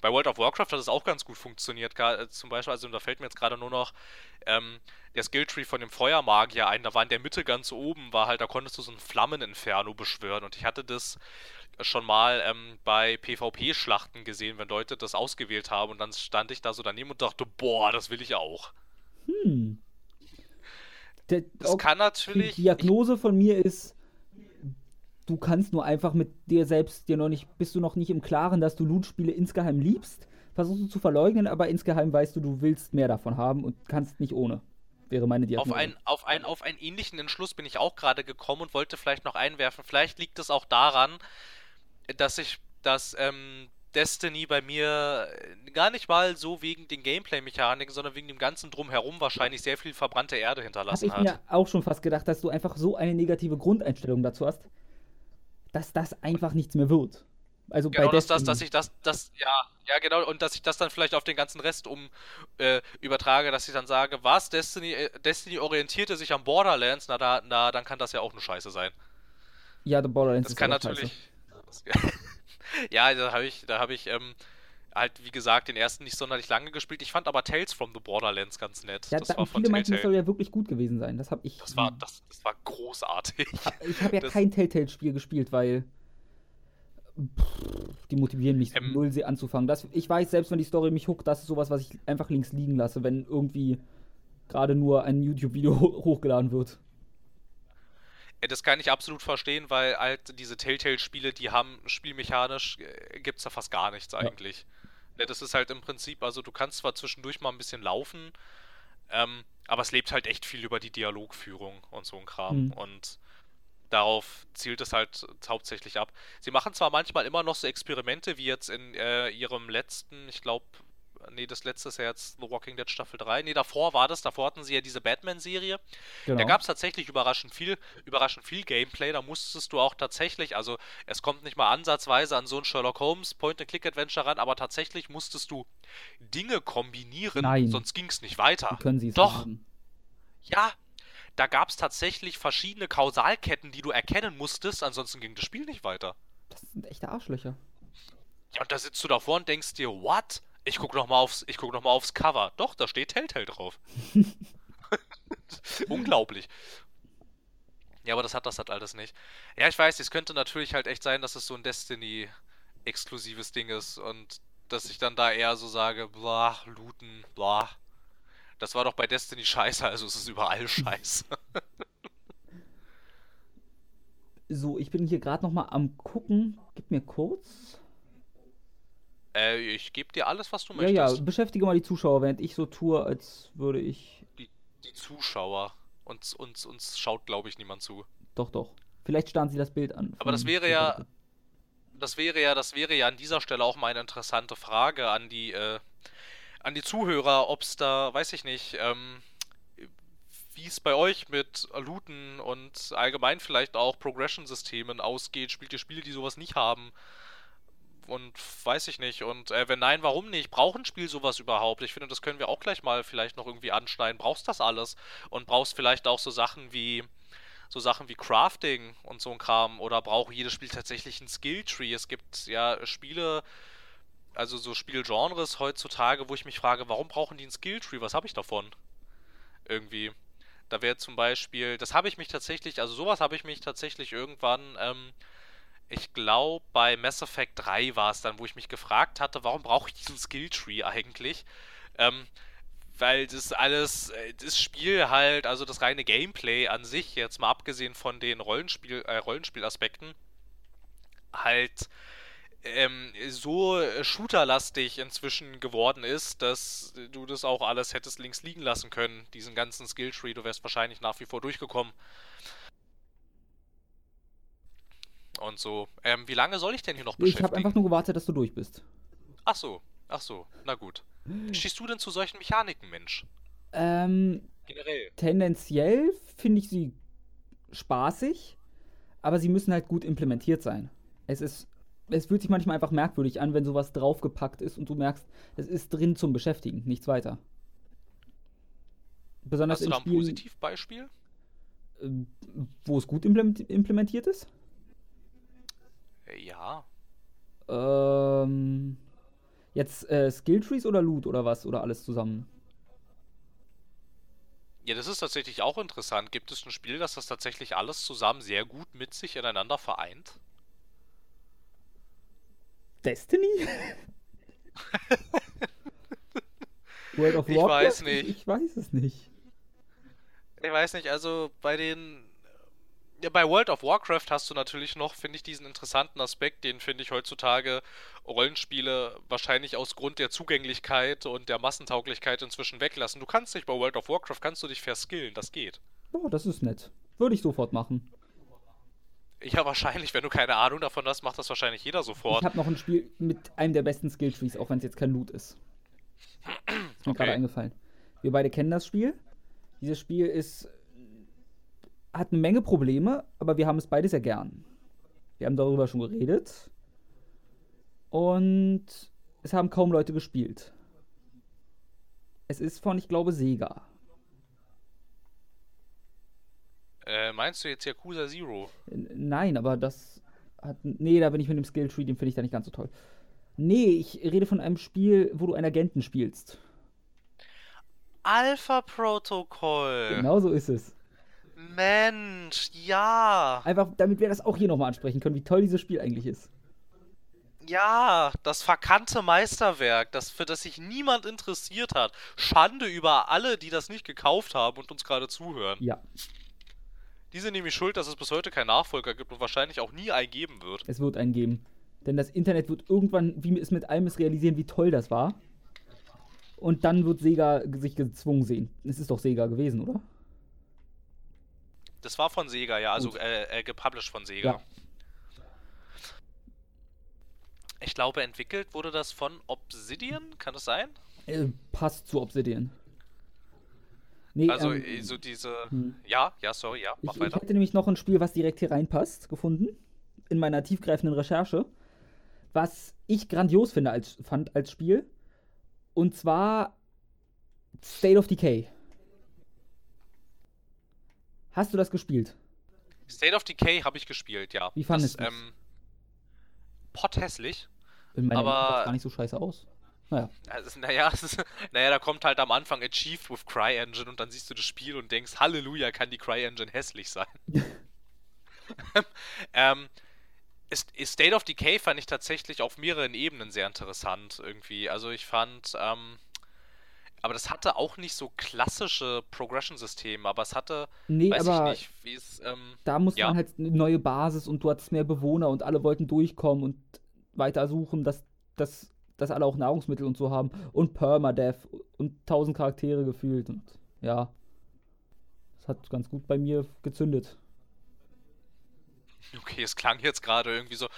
Bei World of Warcraft hat es auch ganz gut funktioniert. Äh, zum Beispiel, also da fällt mir jetzt gerade nur noch ähm, der Skilltree von dem Feuermagier ein. Da war in der Mitte ganz oben, war halt, da konntest du so ein Flammeninferno beschwören. Und ich hatte das schon mal ähm, bei PvP-Schlachten gesehen, wenn Leute das ausgewählt haben und dann stand ich da so daneben und dachte, boah, das will ich auch. Hm. Der, das kann natürlich. Die Diagnose von mir ist, du kannst nur einfach mit dir selbst dir noch nicht, bist du noch nicht im Klaren, dass du Loot-Spiele insgeheim liebst. Versuchst du zu verleugnen, aber insgeheim weißt du, du willst mehr davon haben und kannst nicht ohne. Wäre meine Diagnose. Auf, ein, auf, ein, auf einen ähnlichen Entschluss bin ich auch gerade gekommen und wollte vielleicht noch einwerfen. Vielleicht liegt es auch daran, dass ich das ähm, Destiny bei mir äh, gar nicht mal so wegen den Gameplay-Mechaniken, sondern wegen dem ganzen Drumherum wahrscheinlich sehr viel verbrannte Erde hinterlassen Hab ich hat. mir auch schon fast gedacht, dass du einfach so eine negative Grundeinstellung dazu hast, dass das einfach nichts mehr wird. Also genau, bei dass, das, dass ich das, das, ja, ja, genau, und dass ich das dann vielleicht auf den ganzen Rest um äh, übertrage, dass ich dann sage, was, Destiny, äh, Destiny orientierte sich am Borderlands, na, da, na, dann kann das ja auch eine Scheiße sein. Ja, der Borderlands das ist kann natürlich. Scheiße ja, da habe ich, da habe ich ähm, halt, wie gesagt, den ersten nicht sonderlich lange gespielt. Ich fand aber Tales from the Borderlands ganz nett. Ja, das da, war von viele meinten, das soll ja wirklich gut gewesen sein. Das habe ich. Das war, das, das war großartig. Ich habe ja das, kein Telltale-Spiel gespielt, weil pff, die motivieren mich ähm, null, sie anzufangen. Das, ich weiß, selbst wenn die Story mich huckt, das ist sowas, was ich einfach links liegen lasse, wenn irgendwie gerade nur ein YouTube-Video hochgeladen wird. Das kann ich absolut verstehen, weil halt diese Telltale-Spiele, die haben spielmechanisch, äh, gibt es da fast gar nichts eigentlich. Ja. Das ist halt im Prinzip, also du kannst zwar zwischendurch mal ein bisschen laufen, ähm, aber es lebt halt echt viel über die Dialogführung und so ein Kram. Mhm. Und darauf zielt es halt hauptsächlich ab. Sie machen zwar manchmal immer noch so Experimente, wie jetzt in äh, ihrem letzten, ich glaube, nee, das letzte ist ja jetzt The Walking Dead Staffel 3. Nee, davor war das, davor hatten sie ja diese Batman-Serie. Genau. Da gab es tatsächlich überraschend viel, überraschend viel Gameplay. Da musstest du auch tatsächlich, also es kommt nicht mal ansatzweise an so ein Sherlock Holmes Point-and-Click-Adventure ran, aber tatsächlich musstest du Dinge kombinieren, Nein. sonst ging es nicht weiter. Wie können sie es Doch. Machen? Ja, da gab es tatsächlich verschiedene Kausalketten, die du erkennen musstest, ansonsten ging das Spiel nicht weiter. Das sind echte Arschlöcher. Ja, und da sitzt du davor und denkst dir, what? Ich guck noch mal aufs, ich guck noch mal aufs Cover. Doch, da steht Telltale drauf. Unglaublich. Ja, aber das hat das halt alles nicht. Ja, ich weiß, es könnte natürlich halt echt sein, dass es so ein Destiny-exklusives Ding ist und dass ich dann da eher so sage, bla, looten, bla. Das war doch bei Destiny scheiße, also es ist überall scheiße. so, ich bin hier gerade noch mal am gucken. Gib mir kurz. Äh, ich gebe dir alles, was du Ja, möchtest. ja, beschäftige mal die Zuschauer, während ich so tue, als würde ich. Die, die Zuschauer. Uns, uns, uns schaut, glaube ich, niemand zu. Doch, doch. Vielleicht starren sie das Bild an. Aber das wäre ja-. Das wäre ja, das wäre ja an dieser Stelle auch mal eine interessante Frage an die, äh, an die Zuhörer, ob es da, weiß ich nicht, ähm, wie es bei euch mit Looten und allgemein vielleicht auch Progression-Systemen ausgeht. Spielt ihr Spiele, die sowas nicht haben? Und weiß ich nicht. Und äh, wenn nein, warum nicht? Braucht ein Spiel sowas überhaupt? Ich finde, das können wir auch gleich mal vielleicht noch irgendwie anschneiden. Brauchst das alles? Und brauchst vielleicht auch so Sachen wie so Sachen wie Crafting und so ein Kram oder braucht jedes Spiel tatsächlich ein Skilltree? Es gibt ja Spiele, also so Spielgenres heutzutage, wo ich mich frage, warum brauchen die ein Skilltree? Was habe ich davon? Irgendwie. Da wäre zum Beispiel, das habe ich mich tatsächlich, also sowas habe ich mich tatsächlich irgendwann, ähm, ich glaube bei Mass Effect 3 war es dann, wo ich mich gefragt hatte, warum brauche ich diesen Skilltree eigentlich? Ähm, weil das alles, äh, das Spiel halt, also das reine Gameplay an sich, jetzt mal abgesehen von den Rollenspiel, äh, Rollenspielaspekten, halt ähm, so shooterlastig inzwischen geworden ist, dass du das auch alles hättest links liegen lassen können, diesen ganzen Skilltree, du wärst wahrscheinlich nach wie vor durchgekommen. Und so. Ähm, wie lange soll ich denn hier noch Ich beschäftigen? habe einfach nur gewartet, dass du durch bist. Ach so, ach so, na gut. Stehst du denn zu solchen Mechaniken, Mensch? Ähm, Generell. tendenziell finde ich sie spaßig, aber sie müssen halt gut implementiert sein. Es ist, es fühlt sich manchmal einfach merkwürdig an, wenn sowas draufgepackt ist und du merkst, es ist drin zum Beschäftigen, nichts weiter. Besonders Hast du da ein Spielen, Positivbeispiel? ähm, wo es gut implement- implementiert ist. Ja. Ähm, jetzt äh, Skilltrees oder Loot oder was? Oder alles zusammen? Ja, das ist tatsächlich auch interessant. Gibt es ein Spiel, das das tatsächlich alles zusammen sehr gut mit sich ineinander vereint? Destiny? World of Ich Warcraft? weiß nicht. Ich, ich weiß es nicht. Ich weiß nicht, also bei den. Ja, bei World of Warcraft hast du natürlich noch, finde ich, diesen interessanten Aspekt, den finde ich heutzutage Rollenspiele wahrscheinlich aus Grund der Zugänglichkeit und der Massentauglichkeit inzwischen weglassen. Du kannst dich bei World of Warcraft, kannst du dich verskillen, das geht. Oh, das ist nett. Würde ich sofort machen. Ja, wahrscheinlich, wenn du keine Ahnung davon hast, macht das wahrscheinlich jeder sofort. Ich habe noch ein Spiel mit einem der besten Skilltrees, auch wenn es jetzt kein Loot ist. Ist mir Okay. gerade eingefallen. Wir beide kennen das Spiel. Dieses Spiel ist hat eine Menge Probleme, aber wir haben es beide sehr gern. Wir haben darüber schon geredet. Und es haben kaum Leute gespielt. Es ist von, ich glaube, Sega. Äh, meinst du jetzt Yakuza Zero? Nein, aber das hat. Nee, da bin ich mit dem Skilltree, den finde ich da nicht ganz so toll. Nee, ich rede von einem Spiel, wo du einen Agenten spielst. Alpha Protocol. Genau so ist es. Mensch, ja. Einfach, damit wir das auch hier nochmal ansprechen können, wie toll dieses Spiel eigentlich ist. Ja, das verkannte Meisterwerk, das für das sich niemand interessiert hat. Schande über alle, die das nicht gekauft haben und uns gerade zuhören. Ja, Die sind nämlich schuld, dass es bis heute keinen Nachfolger gibt und wahrscheinlich auch nie einen geben wird. es wird einen geben. Denn das Internet wird irgendwann, wie es mit allem ist, realisieren, wie toll das war. Und dann wird Sega sich gezwungen sehen. Es ist doch Sega gewesen, oder? Das war von Sega, ja, also äh, äh, gepublished von Sega. Ja. Ich glaube, entwickelt wurde das von Obsidian, kann das sein? Äh, passt zu Obsidian. Nee, Also ähm, äh, so diese. hm. Ja, ja, sorry, ja, mach Ich, ich weiter. hätte nämlich noch ein Spiel, was direkt hier reinpasst, gefunden. In meiner tiefgreifenden Recherche. Was ich grandios finde als, fand als Spiel. Und zwar State of Decay. Hast du das gespielt? State of Decay habe ich gespielt, ja. Wie fandest das, du's? ähm, potthässlich. In meiner Aber- es gar nicht so scheiße aus. Naja. Also, naja, ist, naja, da kommt halt am Anfang Achieved with CryEngine und dann siehst du das Spiel und denkst, Halleluja, kann die CryEngine hässlich sein. ähm, State of Decay fand ich tatsächlich auf mehreren Ebenen sehr interessant irgendwie. Also ich fand, ähm, aber das hatte auch nicht so klassische Progression-Systeme, aber es hatte, Nee, weiß aber ich nicht, wie es, ähm, da musste ja. man halt eine neue Basis und du hattest mehr Bewohner und alle wollten durchkommen und weiter suchen, dass, dass, dass alle auch Nahrungsmittel und so haben. Und Permadeath und tausend Charaktere gefühlt und ja. Das hat ganz gut bei mir gezündet. Okay, es klang jetzt gerade irgendwie so,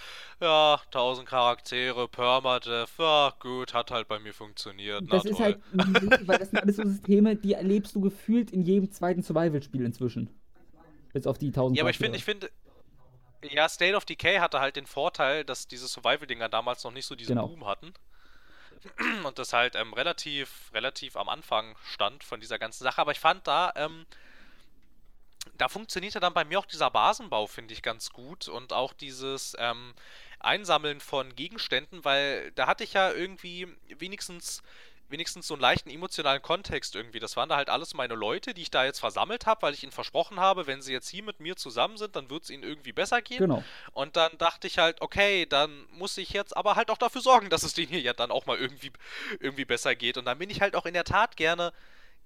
ja, 1000 Charaktere, Permadeath, ja, gut, hat halt bei mir funktioniert, na Das ist toll. halt, weil das sind alles so Systeme, die erlebst du gefühlt in jedem zweiten Survival-Spiel inzwischen. Bis auf die 1000 Ja, aber ich finde, ich finde, ja, State of Decay hatte halt den Vorteil, dass diese Survival-Dinger damals noch nicht so diesen Genau. Boom hatten. Und das halt ähm, relativ, relativ am Anfang stand von dieser ganzen Sache. Aber ich fand da, ähm, da funktionierte dann bei mir auch dieser Basenbau, finde ich, ganz gut. Und auch dieses ähm, Einsammeln von Gegenständen, weil da hatte ich ja irgendwie wenigstens, wenigstens so einen leichten emotionalen Kontext irgendwie. Das waren da halt alles meine Leute, die ich da jetzt versammelt habe, weil ich ihnen versprochen habe, wenn sie jetzt hier mit mir zusammen sind, dann wird es ihnen irgendwie besser gehen. Genau. Und dann dachte ich halt, okay, dann muss ich jetzt aber halt auch dafür sorgen, dass es denen hier ja dann auch mal irgendwie, irgendwie besser geht. Und dann bin ich halt auch in der Tat gerne,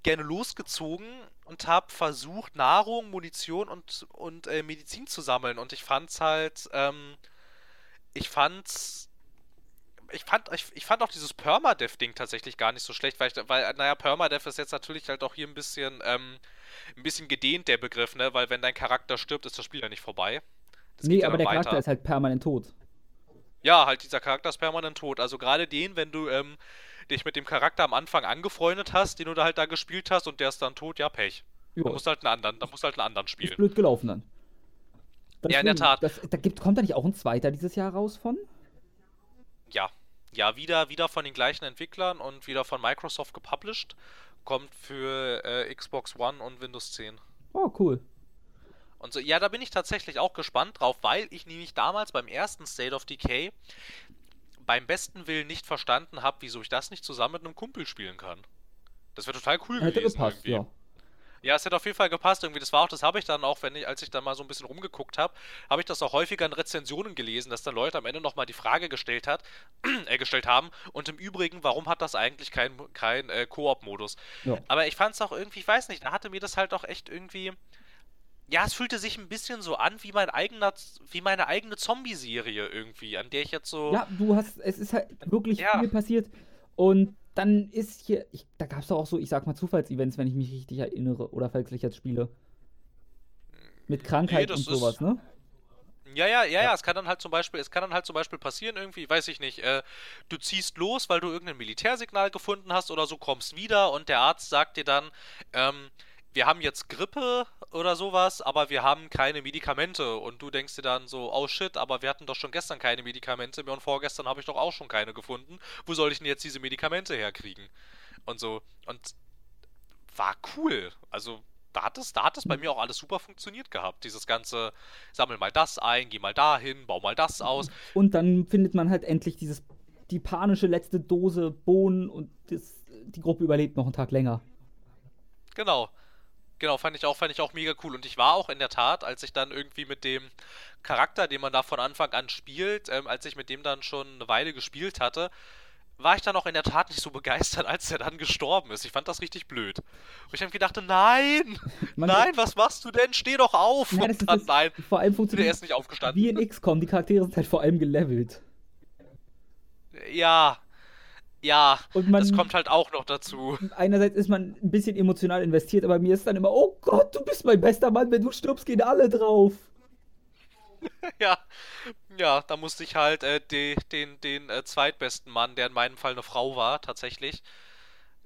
gerne losgezogen und habe versucht, Nahrung, Munition und, und äh, Medizin zu sammeln. Und ich fand's halt, ähm, ich fand's. Ich fand, ich, ich fand auch dieses Permadeath-Ding tatsächlich gar nicht so schlecht, weil, ich, weil, naja, Permadeath ist jetzt natürlich halt auch hier ein bisschen, ähm, ein bisschen gedehnt, der Begriff, ne? Weil wenn dein Charakter stirbt, ist das Spiel ja nicht vorbei. Das nee, aber der Charakter weiter. ist halt permanent tot. Ja, halt dieser Charakter ist permanent tot. Also gerade den, wenn du ähm, dich mit dem Charakter am Anfang angefreundet hast, den du da halt da gespielt hast und der ist dann tot, ja, Pech. Ja, Da musst du halt einen anderen, da musst halt einen anderen ist spielen. blöd gelaufen dann. Ja, in der Tat. Das, da gibt, kommt da nicht auch ein zweiter dieses Jahr raus von? Ja. Ja, wieder, wieder von den gleichen Entwicklern und wieder von Microsoft gepublished. Kommt für äh, Xbox One und Windows 10. Oh, cool. Und so, ja, da bin ich tatsächlich auch gespannt drauf, weil ich nämlich damals beim ersten State of Decay beim besten Willen nicht verstanden habe, wieso ich das nicht zusammen mit einem Kumpel spielen kann. Das wäre total cool Hätte gewesen gepasst, irgendwie. ja. Ja, es hätte auf jeden Fall gepasst irgendwie. Das war auch, das habe ich dann auch, wenn ich, als ich dann mal so ein bisschen rumgeguckt habe, habe ich das auch häufiger in Rezensionen gelesen, dass dann Leute am Ende nochmal die Frage gestellt hat, äh, gestellt haben. Und im Übrigen, warum hat das eigentlich kein, kein äh, Koop-Modus? Ja. Aber ich fand es auch irgendwie, ich weiß nicht, da hatte mir das halt auch echt irgendwie. Ja, es fühlte sich ein bisschen so an wie mein eigener, wie meine eigene Zombie-Serie irgendwie, an der ich jetzt so. Ja, du hast, es ist halt wirklich Ja. viel passiert. Und dann ist hier, ich, da gab es doch auch so, ich sag mal, Zufallsevents, wenn ich mich richtig erinnere. Oder falls ich jetzt spiele. Mit Krankheit das und sowas, ist- ne? Ja, ja, ja, ja, es kann dann halt zum Beispiel, es kann dann halt zum Beispiel passieren, irgendwie, weiß ich nicht, äh, du ziehst los, weil du irgendein Militärsignal gefunden hast oder so, kommst wieder und der Arzt sagt dir dann, ähm, wir haben jetzt Grippe oder sowas, aber wir haben keine Medikamente und du denkst dir dann so, oh shit, aber wir hatten doch schon gestern keine Medikamente mehr und vorgestern habe ich doch auch schon keine gefunden. Wo soll ich denn jetzt diese Medikamente herkriegen? Und so, und war cool. Also, da hat es, da hat es bei mir auch alles super funktioniert gehabt. Dieses ganze, sammel mal das ein, geh mal dahin, bau mal das aus. Und dann findet man halt endlich dieses, die panische letzte Dose Bohnen und das, die Gruppe überlebt noch einen Tag länger. Genau. Genau, fand ich auch, fand ich auch mega cool. Und ich war auch in der Tat, als ich dann irgendwie mit dem Charakter, den man da von Anfang an spielt, ähm, als ich mit dem dann schon eine Weile gespielt hatte, war ich dann auch in der Tat nicht so begeistert, als der dann gestorben ist. Ich fand das richtig blöd. Und ich dann gedacht, nein, Man- nein, was machst du denn? Steh doch auf! Ja, Und dann, nein, Vor allem funktioniert ist nicht aufgestanden. wie in XCOM, die Charaktere sind halt vor allem gelevelt. Ja, ja, Und man- das kommt halt auch noch dazu. Einerseits ist man ein bisschen emotional investiert, aber mir ist dann immer, oh Gott, du bist mein bester Mann, wenn du stirbst, gehen alle drauf. Ja, ja, da musste ich halt äh, de, den, den äh, zweitbesten Mann, der in meinem Fall eine Frau war, tatsächlich,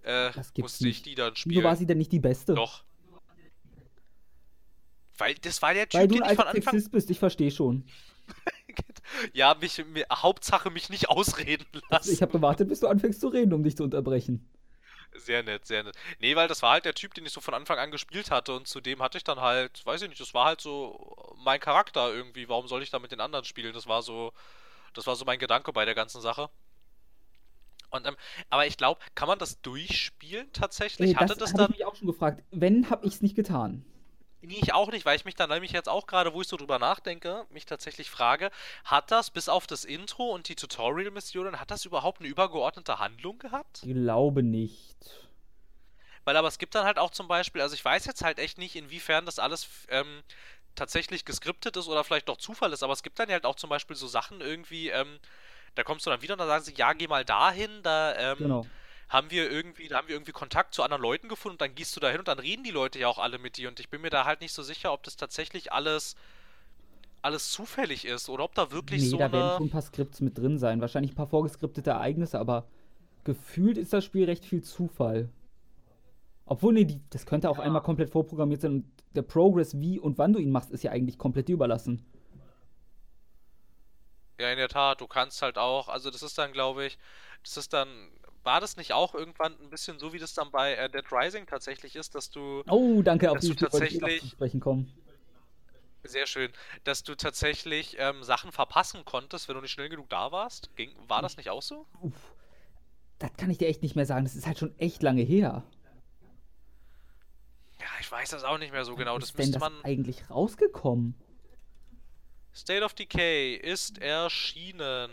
äh, musste ich nicht. die dann Wieso spielen. war sie denn nicht die beste? Doch. Weil das war der Weil Typ, du den ich von Anfang. Sexist bist, ich verstehe schon. Ja, mich, mir, Hauptsache mich nicht ausreden lassen. Ich habe gewartet, bis du anfängst zu reden, um dich zu unterbrechen. Sehr nett, sehr nett. Nee, weil das war halt der Typ, den ich so von Anfang an gespielt hatte und zudem hatte ich dann halt, weiß ich nicht, das war halt so mein Charakter irgendwie. Warum soll ich da mit den anderen spielen? Das war so, Das war so mein Gedanke bei der ganzen Sache. Und, ähm, aber ich glaube, kann man das durchspielen tatsächlich? Äh, Hatte das das habe ich dann. mich auch schon gefragt. Wenn, habe ich es nicht getan. Nee, ich auch nicht, weil ich mich dann nämlich jetzt auch gerade, wo ich so drüber nachdenke, mich tatsächlich frage, hat das bis auf das Intro und die Tutorial-Missionen, hat das überhaupt eine übergeordnete Handlung gehabt? Glaube nicht. Weil aber es gibt dann halt auch zum Beispiel, also ich weiß jetzt halt echt nicht, inwiefern das alles ähm, tatsächlich geskriptet ist oder vielleicht doch Zufall ist, aber es gibt dann halt auch zum Beispiel so Sachen irgendwie, ähm, da kommst du dann wieder und dann sagen sie, ja, geh mal dahin, da ähm, Genau. Haben wir irgendwie, da haben wir irgendwie Kontakt zu anderen Leuten gefunden und dann gehst du da hin und dann reden die Leute ja auch alle mit dir und ich bin mir da halt nicht so sicher, ob das tatsächlich alles alles zufällig ist oder ob da wirklich Nee, so da werden eine schon ein paar Skripts mit drin sein. Wahrscheinlich ein paar vorgeskriptete Ereignisse, aber gefühlt ist das Spiel recht viel Zufall. Obwohl, nee, die, das könnte auch Ja. einmal komplett vorprogrammiert sein und der Progress, wie und wann du ihn machst, ist ja eigentlich komplett dir überlassen. Ja, in der Tat, du kannst halt auch, also das ist dann, glaube ich, das ist dann, war das nicht auch irgendwann ein bisschen so, wie das dann bei äh, Dead Rising tatsächlich ist, dass du, Oh, danke, auf dass du wollte ich eh tatsächlich, sprechen kommen. sehr schön, dass du tatsächlich ähm, Sachen verpassen konntest, wenn du nicht schnell genug da warst? Ging, war das nicht auch so? Uff, das kann ich dir echt nicht mehr sagen. Das ist halt schon echt lange her. Ja, ich weiß das auch nicht mehr so genau. Das ist denn müsste das man. eigentlich rausgekommen? State of Decay ist erschienen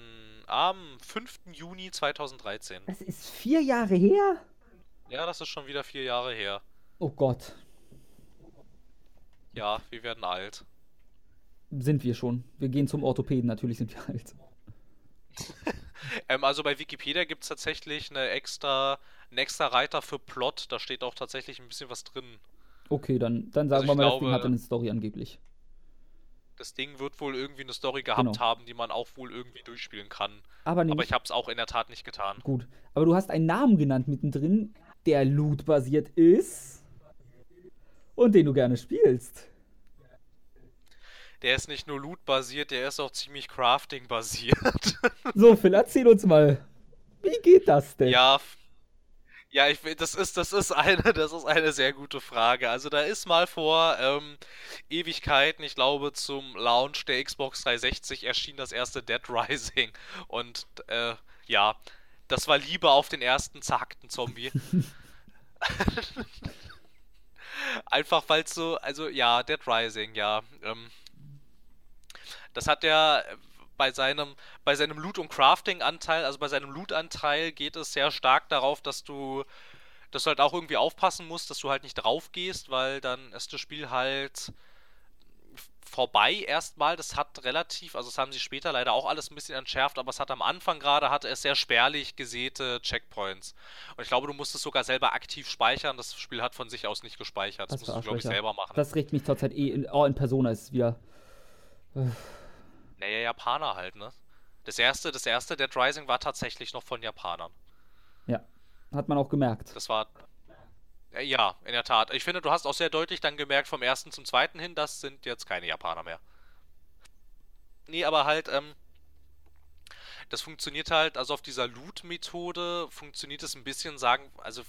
am 5. Juni 2013. Das ist vier Jahre her? Ja, das ist schon wieder vier Jahre her. Oh Gott, Ja, wir werden alt. sind wir schon. Wir gehen zum Orthopäden, natürlich sind wir alt. Ähm, also bei Wikipedia gibt es tatsächlich eine extra, einen extra Reiter für Plot. Da steht auch tatsächlich ein bisschen was drin. Okay, dann, dann Also sagen wir ich mal, das Ding glaube- hat eine Story angeblich. Das Ding wird wohl irgendwie eine Story gehabt Genau. haben, die man auch wohl irgendwie durchspielen kann. Aber Aber ich habe es auch in der Tat nicht getan. gut. Aber du hast einen Namen genannt mittendrin, der Loot-basiert ist und den du gerne spielst. Der ist nicht nur Loot-basiert, der ist auch ziemlich Crafting-basiert. So, Phil, erzähl uns mal, wie geht das denn? Ja, ja, ich will, das ist, das ist eine, das ist eine sehr gute Frage. Also da ist mal vor ähm, Ewigkeiten, ich glaube zum Launch der Xbox 360 erschien das erste Dead Rising und äh, ja, das war Liebe auf den ersten zerhackten Zombie. Einfach weil es so, also ja, Dead Rising, ja. Ähm, das hat äh, bei seinem, bei seinem Loot- und Crafting-Anteil, also bei seinem Loot-Anteil geht es sehr stark darauf, dass du, dass du halt auch irgendwie aufpassen musst, dass du halt nicht drauf gehst, weil dann ist das Spiel halt vorbei erstmal. Das hat relativ, also das haben sie später leider auch alles ein bisschen entschärft, aber es hat am Anfang gerade, hatte es sehr spärlich gesäte Checkpoints. Und ich glaube, du musst es sogar selber aktiv speichern. Das Spiel hat von sich aus nicht gespeichert. Das Was musst du, glaube ich, selber machen. Das regt mich zurzeit eh in, oh, in Persona ist wieder. Naja, Japaner halt, ne? Das erste, das erste Dead Rising war tatsächlich noch von Japanern. Ja, hat man auch gemerkt. Das war. Äh, Ja, in der Tat. Ich finde, du hast auch sehr deutlich dann gemerkt vom ersten zum zweiten hin, das sind jetzt keine Japaner mehr. Nee, aber halt, ähm, das funktioniert halt, also auf dieser Loot-Methode funktioniert es ein bisschen, sagen, also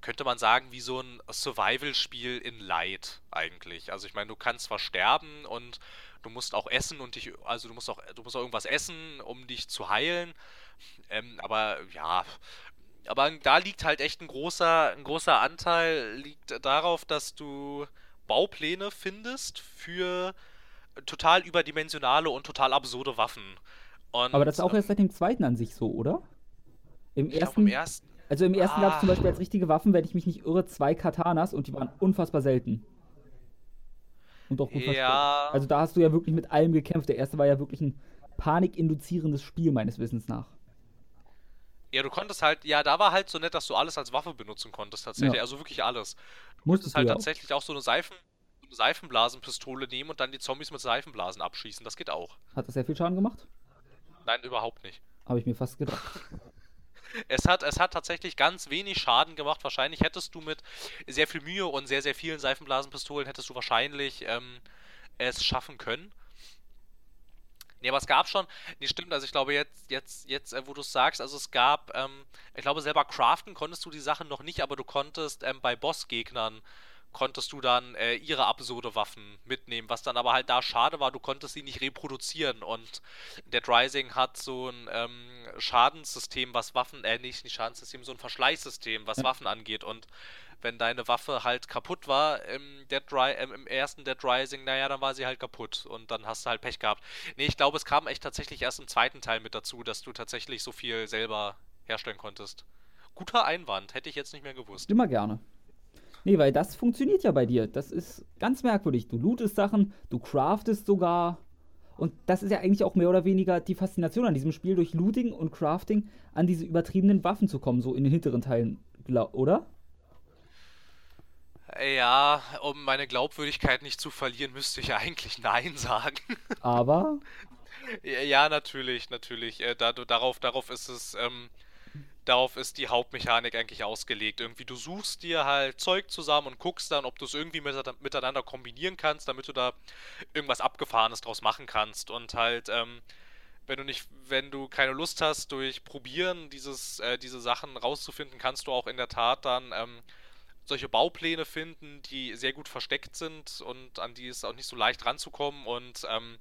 könnte man sagen, wie so ein Survival-Spiel in Light eigentlich. Also ich meine, du kannst zwar sterben und du musst auch essen und dich, also du musst auch, du musst auch irgendwas essen, um dich zu heilen. Ähm, aber ja, aber da liegt halt echt ein großer, ein großer Anteil liegt darauf, dass du Baupläne findest für total überdimensionale und total absurde Waffen. Und, Aber das ist auch ähm, erst seit dem zweiten an sich so, oder? Im glaube, im ersten, ersten. also im ersten gab es zum Ah. Beispiel als richtige Waffen, wenn ich mich nicht irre, zwei Katanas und die waren unfassbar selten. Und auch gut versteckt. Ja. Also da hast du ja wirklich mit allem gekämpft. Der erste war ja wirklich ein panikinduzierendes Spiel, meines Wissens nach. Ja, du konntest halt, ja, da war halt so nett, dass du alles als Waffe benutzen konntest, tatsächlich. Ja. Also wirklich alles. Du Musstest halt ja auch. tatsächlich auch so eine Seifen, so eine Seifenblasenpistole nehmen und dann die Zombies mit Seifenblasen abschießen. Das geht auch. Hat das sehr viel Schaden gemacht? Nein, überhaupt nicht. Habe ich mir fast gedacht. Es hat, es hat tatsächlich ganz wenig Schaden gemacht. Wahrscheinlich hättest du mit sehr viel Mühe und sehr, sehr vielen Seifenblasenpistolen hättest du wahrscheinlich ähm, es schaffen können. Nee, aber es gab schon, nee, stimmt, also ich glaube jetzt, jetzt, jetzt, äh, wo du es sagst, also es gab, ähm, ich glaube selber craften konntest du die Sachen noch nicht, aber du konntest ähm, bei Bossgegnern konntest du dann äh, ihre absurde Waffen mitnehmen, was dann aber halt da schade war, du konntest sie nicht reproduzieren und Dead Rising hat so ein ähm, Schadenssystem, was Waffen, äh, nicht, nicht Schadenssystem, so ein Verschleißsystem, was. Waffen angeht und wenn deine Waffe halt kaputt war im, Dead Ri äh, im ersten Dead Rising, naja, dann war sie halt kaputt und dann hast du halt Pech gehabt. Nee, ich glaube, es kam echt tatsächlich erst im zweiten Teil mit dazu, dass du tatsächlich so viel selber herstellen konntest. Guter Einwand, hätte ich jetzt nicht mehr gewusst. Immer gerne. Nee, weil das funktioniert ja bei dir. Das ist ganz merkwürdig. Du lootest Sachen, du craftest sogar. Und das ist ja eigentlich auch mehr oder weniger die Faszination an diesem Spiel, durch Looting und Crafting an diese übertriebenen Waffen zu kommen, so in den hinteren Teilen, oder? Ja, um meine Glaubwürdigkeit nicht zu verlieren, müsste ich eigentlich Nein sagen. Aber? ja, natürlich, natürlich. Äh, da, darauf, darauf ist es. Ähm, darauf ist die Hauptmechanik eigentlich ausgelegt. Irgendwie, du suchst dir halt Zeug zusammen und guckst dann, ob du es irgendwie miteinander kombinieren kannst, damit du da irgendwas Abgefahrenes draus machen kannst. Und halt, ähm, wenn du nicht, wenn du keine Lust hast, durch Probieren dieses, äh, diese Sachen rauszufinden, kannst du auch in der Tat dann ähm, solche Baupläne finden, die sehr gut versteckt sind und an die ist auch nicht so leicht ranzukommen und ähm,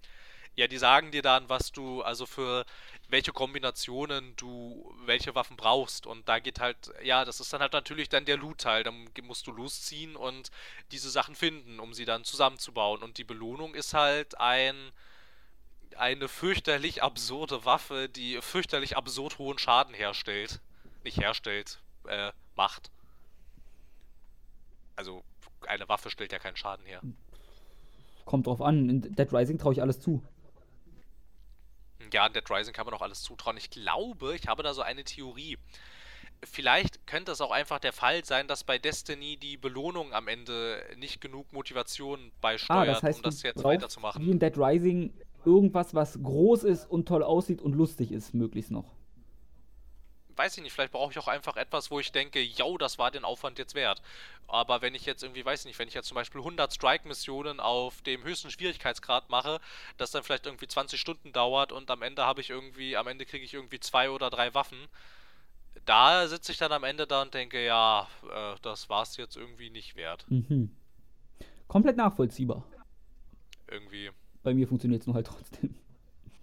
ja, die sagen dir dann, was du, also für welche Kombinationen du welche Waffen brauchst. Und da geht halt, ja, das ist dann halt natürlich dann der Loot-Teil. Dann musst du losziehen und diese Sachen finden, um sie dann zusammenzubauen. Und die Belohnung ist halt ein eine fürchterlich absurde Waffe, die fürchterlich absurd hohen Schaden herstellt. Nicht herstellt, äh, macht. Also, eine Waffe stellt ja keinen Schaden her. Kommt drauf an. In Dead Rising traue ich alles zu ja, Dead Rising kann man auch alles zutrauen. Ich glaube, ich habe da so eine Theorie. Vielleicht könnte es auch einfach der Fall sein, dass bei Destiny die Belohnung am Ende nicht genug Motivation beisteuert, ah, das heißt, um das jetzt weiterzumachen. Wie in Dead Rising irgendwas, was groß ist und toll aussieht und lustig ist, möglichst noch weiß ich nicht, vielleicht brauche ich auch einfach etwas, wo ich denke, yo, das war den Aufwand jetzt wert. Aber wenn ich jetzt irgendwie, weiß ich nicht, wenn ich jetzt zum Beispiel 100 Strike-Missionen auf dem höchsten Schwierigkeitsgrad mache, das dann vielleicht irgendwie 20 Stunden dauert und am Ende habe ich irgendwie, am Ende kriege ich irgendwie zwei oder drei Waffen, da sitze ich dann am Ende da und denke, ja, äh, das war es jetzt irgendwie nicht wert. Mhm. Komplett nachvollziehbar. Irgendwie. Bei mir funktioniert es nur halt trotzdem.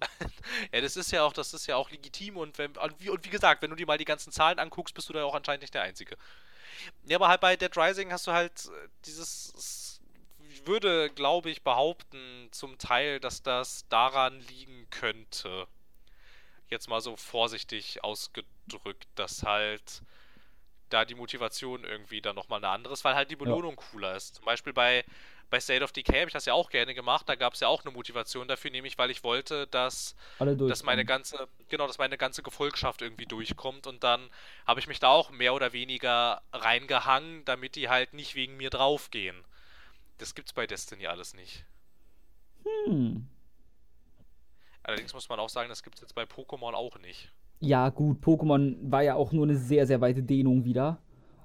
ja, das ist ja auch, das ist ja auch legitim und, wenn, und, wie, und wie gesagt, wenn du dir mal die ganzen Zahlen anguckst, bist du da auch anscheinend nicht der Einzige. Ja, aber halt bei Dead Rising hast du halt äh, dieses, ich würde, glaube ich, behaupten, zum Teil, dass das daran liegen könnte. Jetzt mal so vorsichtig ausgedrückt, dass halt da die Motivation irgendwie dann nochmal eine andere ist, weil halt die Belohnung ja. cooler ist. Zum Beispiel bei bei State of Decay habe ich das ja auch gerne gemacht. Da gab es ja auch eine Motivation dafür, nämlich weil ich wollte, dass, dass meine ganze, genau, dass meine ganze Gefolgschaft irgendwie durchkommt. Und dann habe ich mich da auch mehr oder weniger reingehangen, damit die halt nicht wegen mir draufgehen. Das gibt's bei Destiny alles nicht. Hm. Allerdings muss man auch sagen, das gibt's jetzt bei Pokémon auch nicht. Ja, gut, Pokémon war ja auch nur eine sehr, sehr weite Dehnung wieder,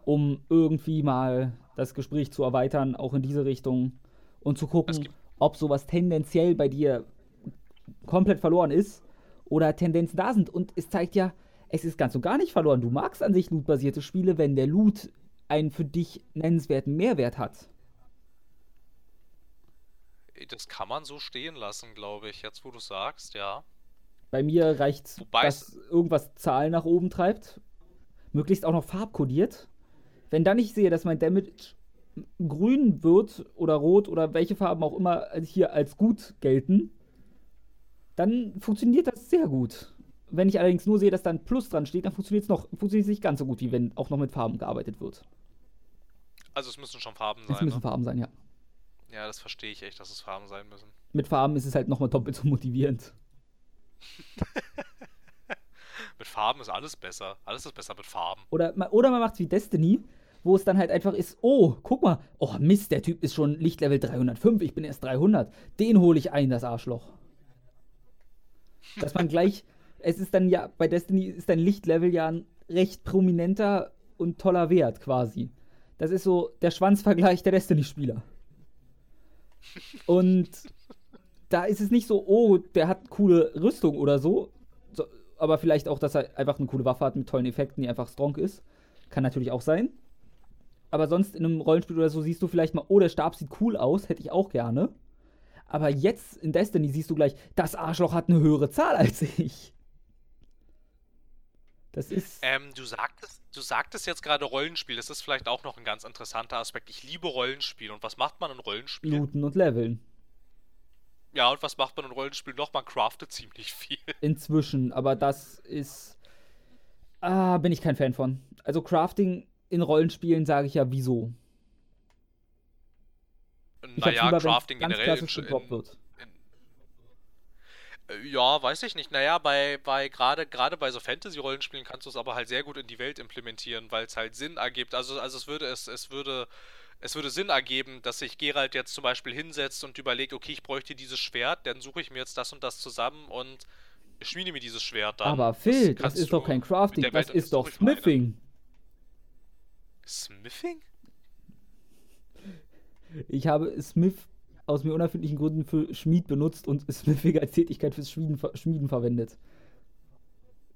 um irgendwie mal das Gespräch zu erweitern, auch in diese Richtung und zu gucken, ob sowas tendenziell bei dir komplett verloren ist oder Tendenzen da sind. Und es zeigt ja, es ist ganz und gar nicht verloren. Du magst an sich lootbasierte Spiele, wenn der Loot einen für dich nennenswerten Mehrwert hat. Das kann man so stehen lassen, glaube ich, jetzt wo du sagst, ja. Bei mir reicht es, dass irgendwas Zahlen nach oben treibt. Möglichst auch noch farbkodiert. Wenn dann ich sehe, dass mein Damage grün wird oder rot oder welche Farben auch immer hier als gut gelten, dann funktioniert das sehr gut. Wenn ich allerdings nur sehe, dass da ein Plus dran steht, dann funktioniert es noch funktioniert nicht ganz so gut, wie wenn auch noch mit Farben gearbeitet wird. Also es müssen schon Farben sein. Es müssen ne? Farben sein, ja. Ja, das verstehe ich echt, dass es Farben sein müssen. Mit Farben ist es halt nochmal doppelt so motivierend. mit Farben ist alles besser. Alles ist besser mit Farben. Oder, oder man macht es wie Destiny wo es dann halt einfach ist, oh, guck mal, oh Mist, der Typ ist schon Lichtlevel 305, ich bin erst 300. Den hole ich ein, das Arschloch. Dass man gleich, es ist dann ja, bei Destiny ist dein Lichtlevel ja ein recht prominenter und toller Wert quasi. Das ist so der Schwanzvergleich der Destiny-Spieler. Und da ist es nicht so, oh, der hat coole Rüstung oder so, so, aber vielleicht auch, dass er einfach eine coole Waffe hat mit tollen Effekten, die einfach strong ist. Kann natürlich auch sein. Aber sonst in einem Rollenspiel oder so siehst du vielleicht mal, oh, der Stab sieht cool aus, hätte ich auch gerne. Aber jetzt in Destiny siehst du gleich, das Arschloch hat eine höhere Zahl als ich. Das ist. Ähm, du sagtest, du sagtest jetzt gerade Rollenspiel. Das ist vielleicht auch noch ein ganz interessanter Aspekt. Ich liebe Rollenspiel. Und was macht man in Rollenspielen? Looten und Leveln. Ja, und was macht man in Rollenspielen noch? Man craftet ziemlich viel. Inzwischen, aber das ist. Ah, bin ich kein Fan von. Also Crafting in Rollenspielen sage ich ja, wieso? Naja, lieber, Crafting generell in, in, wird. Äh, ja, weiß ich nicht. Naja, bei, bei gerade gerade bei so Fantasy-Rollenspielen kannst du es aber halt sehr gut in die Welt implementieren, weil es halt Sinn ergibt. Also, also es würde es, es würde es würde Sinn ergeben, dass sich Geralt jetzt zum Beispiel hinsetzt und überlegt, okay, ich bräuchte dieses Schwert, dann suche ich mir jetzt das und das zusammen und schmiede mir dieses Schwert dann. Aber Phil, das, das ist doch kein Crafting, das ist doch Smithing. Smithing? Ich habe Smith aus mir unerfindlichen Gründen für Schmied benutzt und Smithing als Tätigkeit fürs Schmieden, Schmieden verwendet.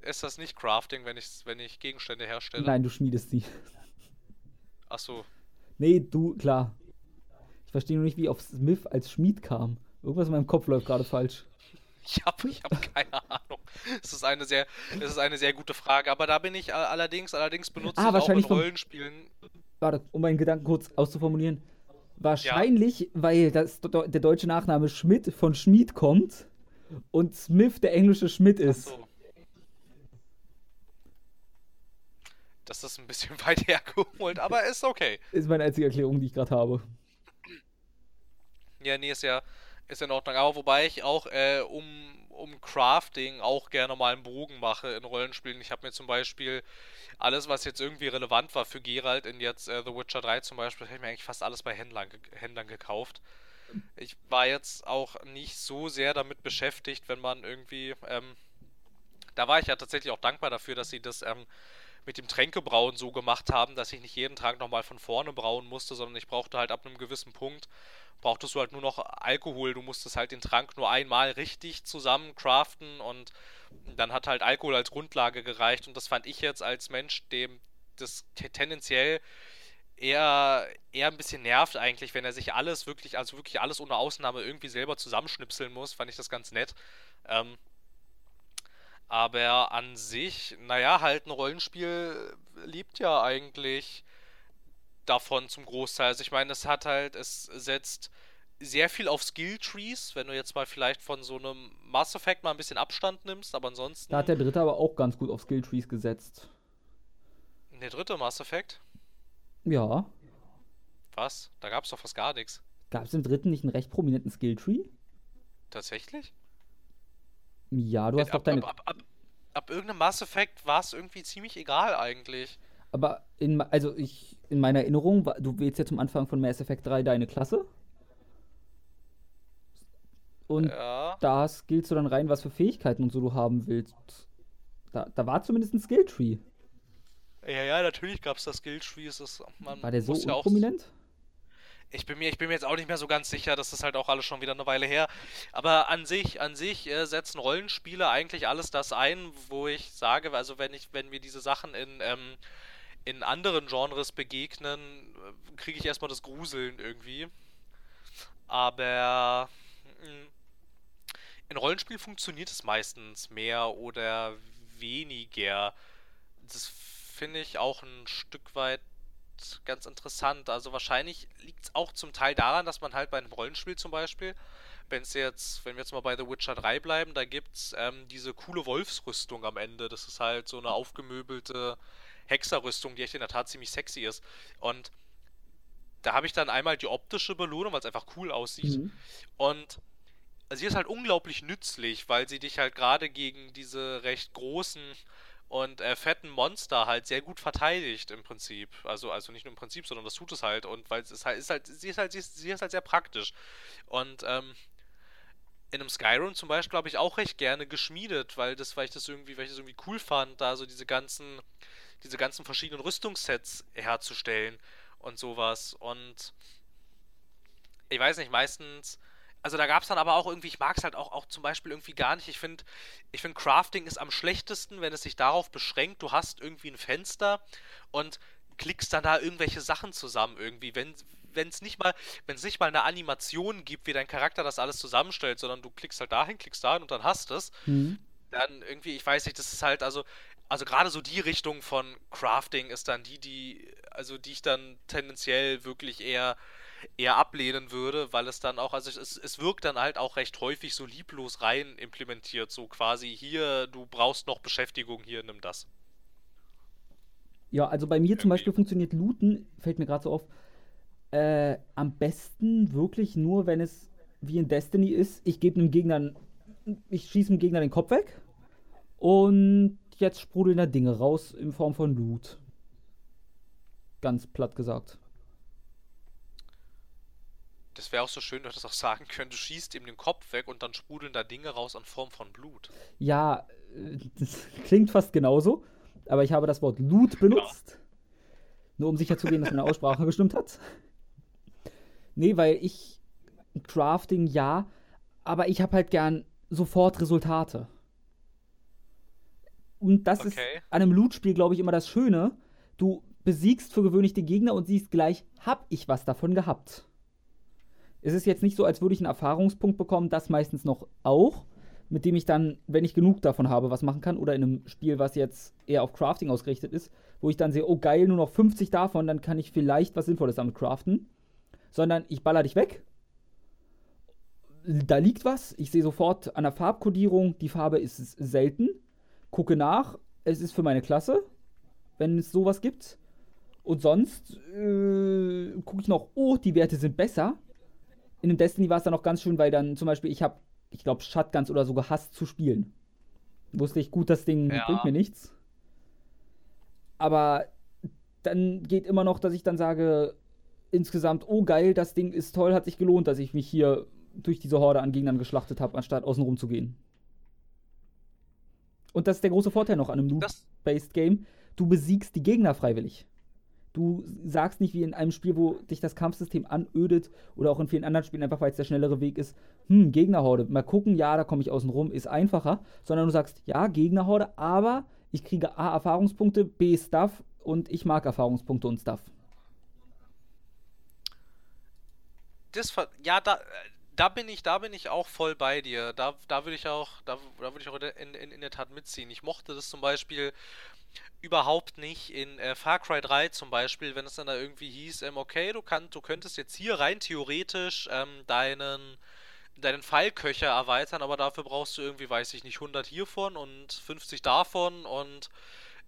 Ist das nicht Crafting, wenn ich, wenn ich Gegenstände herstelle? Nein, du schmiedest sie. Ach so. Nee, du, klar. Ich verstehe nur nicht, wie auf Smith als Schmied kam. Irgendwas in meinem Kopf läuft gerade falsch. Ich habe ich hab keine Ahnung. Es ist, eine sehr, es ist eine sehr gute Frage. Aber da bin ich allerdings, allerdings benutze ah, auch in Rollenspielen. Warte, um meinen Gedanken kurz auszuformulieren. Wahrscheinlich, ja. weil das, der deutsche Nachname Schmidt von Schmied kommt und Smith der englische Schmidt ist. So. Das ist ein bisschen weit hergeholt, aber ist okay. Ist meine einzige Erklärung, die ich gerade habe. Ja, nee, ist ja, ist in Ordnung. Aber wobei ich auch äh, um, um Crafting auch gerne mal einen Bogen mache in Rollenspielen. Ich habe mir zum Beispiel alles, was jetzt irgendwie relevant war für Geralt in jetzt äh, The Witcher 3 zum Beispiel, habe ich mir eigentlich fast alles bei Händlern, Händlern gekauft. Ich war jetzt auch nicht so sehr damit beschäftigt, wenn man irgendwie. Ähm, da war ich ja tatsächlich auch dankbar dafür, dass sie das ähm, mit dem Tränkebrauen so gemacht haben, dass ich nicht jeden Tag nochmal von vorne brauen musste, sondern ich brauchte halt ab einem gewissen Punkt, brauchtest du halt nur noch Alkohol. Du musstest halt den Trank nur einmal richtig zusammen craften und dann hat halt Alkohol als Grundlage gereicht. Und das fand ich jetzt als Mensch, dem das tendenziell eher, eher ein bisschen nervt eigentlich, wenn er sich alles wirklich, also wirklich alles ohne Ausnahme irgendwie selber zusammenschnipseln muss, fand ich das ganz nett. Ähm, aber an sich, naja, halt ein Rollenspiel liebt ja eigentlich davon zum Großteil. Also ich meine, es hat halt, es setzt sehr viel auf Skill-Trees, wenn du jetzt mal vielleicht von so einem Mass Effect mal ein bisschen Abstand nimmst, aber ansonsten. Da hat der dritte aber auch ganz gut auf Skill-Trees gesetzt. Der dritte Mass Effect? Ja. Was? Da gab es doch fast gar nichts. Gab es im dritten nicht einen recht prominenten Skill-Tree? Tatsächlich? Ja, du hast ab, doch deine. Ab, ab, ab, ab irgendeinem Mass Effect war es irgendwie ziemlich egal eigentlich. Aber in, also ich, in meiner Erinnerung, du wählst ja zum Anfang von Mass Effect 3 deine Klasse. Und ja. da skillst du dann rein, was für Fähigkeiten und so du haben willst. Da, da war zumindest ein Skilltree. Ja, ja, natürlich gab es das Skilltree. War der so ja prominent? Ich bin, mir, ich bin mir jetzt auch nicht mehr so ganz sicher, das ist halt auch alles schon wieder eine Weile her. Aber an sich, an sich äh, setzen Rollenspiele eigentlich alles das ein, wo ich sage, also wenn ich, wenn wir diese Sachen in, ähm, in anderen Genres begegnen, äh, kriege ich erstmal das Gruseln irgendwie. Aber mm, in Rollenspiel funktioniert es meistens mehr oder weniger. Das finde ich auch ein Stück weit ganz interessant. Also wahrscheinlich liegt es auch zum Teil daran, dass man halt bei einem Rollenspiel zum Beispiel, wenn es jetzt, wenn wir jetzt mal bei The Witcher 3 bleiben, da gibt es ähm, diese coole Wolfsrüstung am Ende. Das ist halt so eine aufgemöbelte Hexerrüstung, die echt in der Tat ziemlich sexy ist. Und da habe ich dann einmal die optische Belohnung, weil es einfach cool aussieht. Mhm. Und sie ist halt unglaublich nützlich, weil sie dich halt gerade gegen diese recht großen und äh, fetten Monster halt sehr gut verteidigt im Prinzip. Also, also nicht nur im Prinzip, sondern das tut es halt. Und weil es halt, ist halt, sie ist halt, sie ist, sie ist halt sehr praktisch. Und ähm, in einem Skyrim zum Beispiel habe ich auch recht gerne geschmiedet, weil das, weil ich das irgendwie, weil ich das irgendwie cool fand, da so diese ganzen, diese ganzen verschiedenen Rüstungssets herzustellen und sowas. Und ich weiß nicht, meistens also da gab es dann aber auch irgendwie, ich mag es halt auch, auch zum Beispiel irgendwie gar nicht. Ich finde, ich finde Crafting ist am schlechtesten, wenn es sich darauf beschränkt, du hast irgendwie ein Fenster und klickst dann da irgendwelche Sachen zusammen irgendwie. Wenn wenn es nicht mal, wenn es nicht mal eine Animation gibt, wie dein Charakter das alles zusammenstellt, sondern du klickst halt dahin, klickst dahin und dann hast es, mhm. dann irgendwie, ich weiß nicht, das ist halt, also, also gerade so die Richtung von Crafting ist dann die, die, also die ich dann tendenziell wirklich eher eher ablehnen würde, weil es dann auch, also es, es wirkt dann halt auch recht häufig so lieblos rein implementiert, so quasi hier, du brauchst noch Beschäftigung, hier, nimm das. Ja, also bei mir Irgendwie. zum Beispiel funktioniert Looten, fällt mir gerade so auf, äh, am besten wirklich nur, wenn es wie in Destiny ist, ich gebe einem Gegner, ich schieße dem Gegner den Kopf weg und jetzt sprudeln da Dinge raus in Form von Loot. Ganz platt gesagt. Das wäre auch so schön, wenn du das auch sagen könntest, du schießt ihm den Kopf weg und dann sprudeln da Dinge raus in Form von Blut. Ja, äh, das klingt fast genauso, aber ich habe das Wort Loot benutzt. Ja. Nur um sicherzugehen, dass meine Aussprache gestimmt hat. Nee, weil ich Crafting ja, aber ich habe halt gern sofort Resultate. Und das okay. ist an einem Loot-Spiel, glaube ich, immer das Schöne. Du besiegst für gewöhnlich den Gegner und siehst gleich, hab ich was davon gehabt. Es ist jetzt nicht so, als würde ich einen Erfahrungspunkt bekommen, das meistens noch auch, mit dem ich dann, wenn ich genug davon habe, was machen kann. Oder in einem Spiel, was jetzt eher auf Crafting ausgerichtet ist, wo ich dann sehe, oh geil, nur noch 50 davon, dann kann ich vielleicht was Sinnvolles damit craften sondern ich baller dich weg. Da liegt was, ich sehe sofort an der Farbkodierung, die Farbe ist selten. Gucke nach, es ist für meine Klasse, wenn es sowas gibt. Und sonst äh, gucke ich noch, oh, die Werte sind besser. In dem Destiny war es dann auch ganz schön, weil dann zum Beispiel, ich habe, ich glaube, Shotguns oder so gehasst zu spielen. Wusste ich, gut, das Ding ja. bringt mir nichts. Aber dann geht immer noch, dass ich dann sage, insgesamt, oh geil, das Ding ist toll, hat sich gelohnt, dass ich mich hier durch diese Horde an Gegnern geschlachtet habe, anstatt außenrum zu gehen. Und das ist der große Vorteil noch an einem Loot-Based Game. Du besiegst die Gegner freiwillig. Du sagst nicht wie in einem Spiel, wo dich das Kampfsystem anödet oder auch in vielen anderen Spielen einfach, weil es der schnellere Weg ist, hm, Gegnerhorde, mal gucken, ja, da komme ich außen rum, ist einfacher, sondern du sagst, ja, Gegnerhorde, aber ich kriege A, Erfahrungspunkte, B, Stuff und ich mag Erfahrungspunkte und Stuff. das ja, da, da bin ich, da bin ich auch voll bei dir. Da, da würde ich auch, da, da würde ich auch in, in, in der Tat mitziehen. Ich mochte das zum Beispiel überhaupt nicht in äh, Far Cry 3 zum Beispiel, wenn es dann da irgendwie hieß, ähm, okay, du kannst, du könntest jetzt hier rein theoretisch ähm, deinen deinen Pfeilköcher erweitern, aber dafür brauchst du irgendwie, weiß ich nicht, 100 hiervon und 50 davon und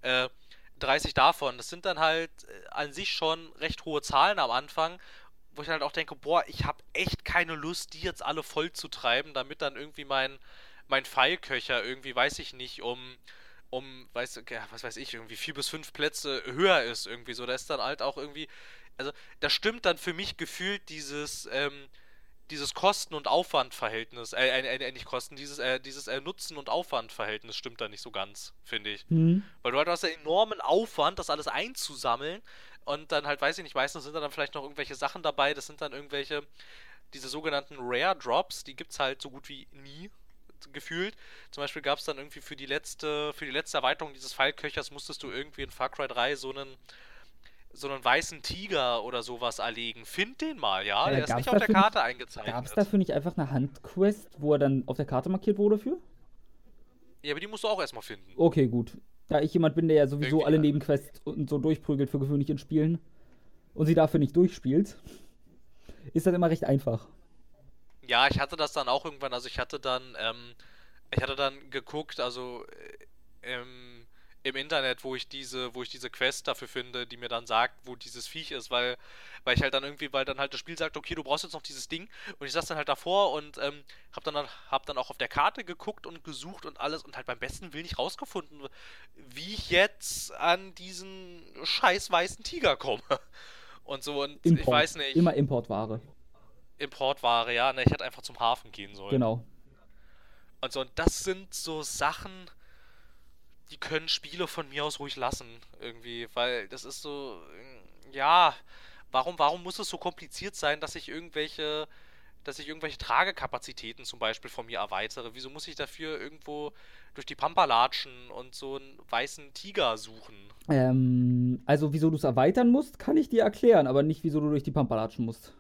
äh, 30 davon. Das sind dann halt äh, an sich schon recht hohe Zahlen am Anfang wo ich halt auch denke, boah, ich habe echt keine Lust, die jetzt alle voll zu treiben, damit dann irgendwie mein, mein Pfeilköcher irgendwie, weiß ich nicht, um, um, weiß, ja, was weiß ich, irgendwie vier bis fünf Plätze höher ist, irgendwie so. Da ist dann halt auch irgendwie, also da stimmt dann für mich gefühlt dieses, ähm, dieses Kosten- und Aufwandverhältnis, äh, äh, äh, nicht Kosten, dieses, äh, dieses äh, Nutzen- und Aufwandverhältnis stimmt da nicht so ganz, finde ich. Mhm. Weil du halt hast einen enormen Aufwand, das alles einzusammeln und dann halt, weiß ich nicht, meistens sind da dann vielleicht noch irgendwelche Sachen dabei. Das sind dann irgendwelche, diese sogenannten Rare Drops, die gibt es halt so gut wie nie gefühlt. Zum Beispiel gab es dann irgendwie für die letzte, für die letzte Erweiterung dieses Pfeilköchers musstest du irgendwie in Far Cry 3 so einen so einen weißen Tiger oder sowas erlegen. Find den mal, ja. ja der ist nicht auf der Karte nicht, eingezeichnet. Gab es dafür nicht einfach eine Handquest, wo er dann auf der Karte markiert wurde für? Ja, aber die musst du auch erstmal finden. Okay, gut. Da ich jemand bin, der ja sowieso Irgendwie alle ja. Nebenquests und so durchprügelt für gewöhnlich in Spielen und sie dafür nicht durchspielt, ist das immer recht einfach. Ja, ich hatte das dann auch irgendwann, also ich hatte dann, ähm, ich hatte dann geguckt, also äh, ähm, im Internet, wo ich diese, wo ich diese Quest dafür finde, die mir dann sagt, wo dieses Viech ist, weil, weil ich halt dann irgendwie, weil dann halt das Spiel sagt, okay, du brauchst jetzt noch dieses Ding und ich saß dann halt davor und ähm, hab dann hab dann auch auf der Karte geguckt und gesucht und alles und halt beim besten Willen nicht rausgefunden, wie ich jetzt an diesen scheiß weißen Tiger komme. Und so und Import. ich weiß nicht. Immer Importware. Importware, ja, ne, ich hätte einfach zum Hafen gehen sollen. Genau. Und so, und das sind so Sachen, die können Spiele von mir aus ruhig lassen, irgendwie, weil das ist so, ja, warum, warum muss es so kompliziert sein, dass ich irgendwelche, dass ich irgendwelche Tragekapazitäten zum Beispiel von mir erweitere? Wieso muss ich dafür irgendwo durch die Pampa latschen und so einen weißen Tiger suchen? Ähm, also wieso du es erweitern musst, kann ich dir erklären, aber nicht, wieso du durch die Pampa latschen musst.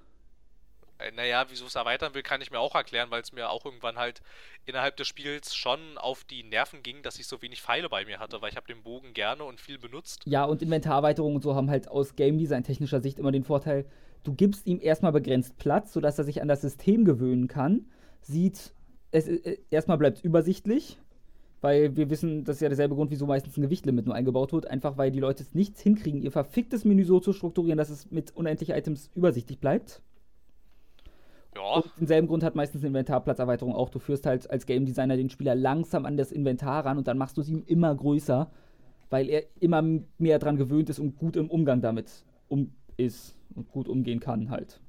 Äh, naja, wieso es erweitern will, kann ich mir auch erklären, weil es mir auch irgendwann halt innerhalb des Spiels schon auf die Nerven ging, dass ich so wenig Pfeile bei mir hatte, weil ich habe den Bogen gerne und viel benutzt. Ja, und Inventarerweiterungen und so haben halt aus Game Design technischer Sicht immer den Vorteil, du gibst ihm erstmal begrenzt Platz, sodass er sich an das System gewöhnen kann, sieht, es, äh, erstmal bleibt es übersichtlich, weil wir wissen, das ist ja derselbe Grund, wieso meistens ein Gewichtlimit nur eingebaut wird, einfach weil die Leute es nichts hinkriegen, ihr verficktes Menü so zu strukturieren, dass es mit unendlich Items übersichtlich bleibt. Ja. Und denselben Grund hat meistens Inventarplatzerweiterung auch. Du führst halt als Game Designer den Spieler langsam an das Inventar ran und dann machst du es ihm immer größer, weil er immer mehr daran gewöhnt ist und gut im Umgang damit um ist und gut umgehen kann halt.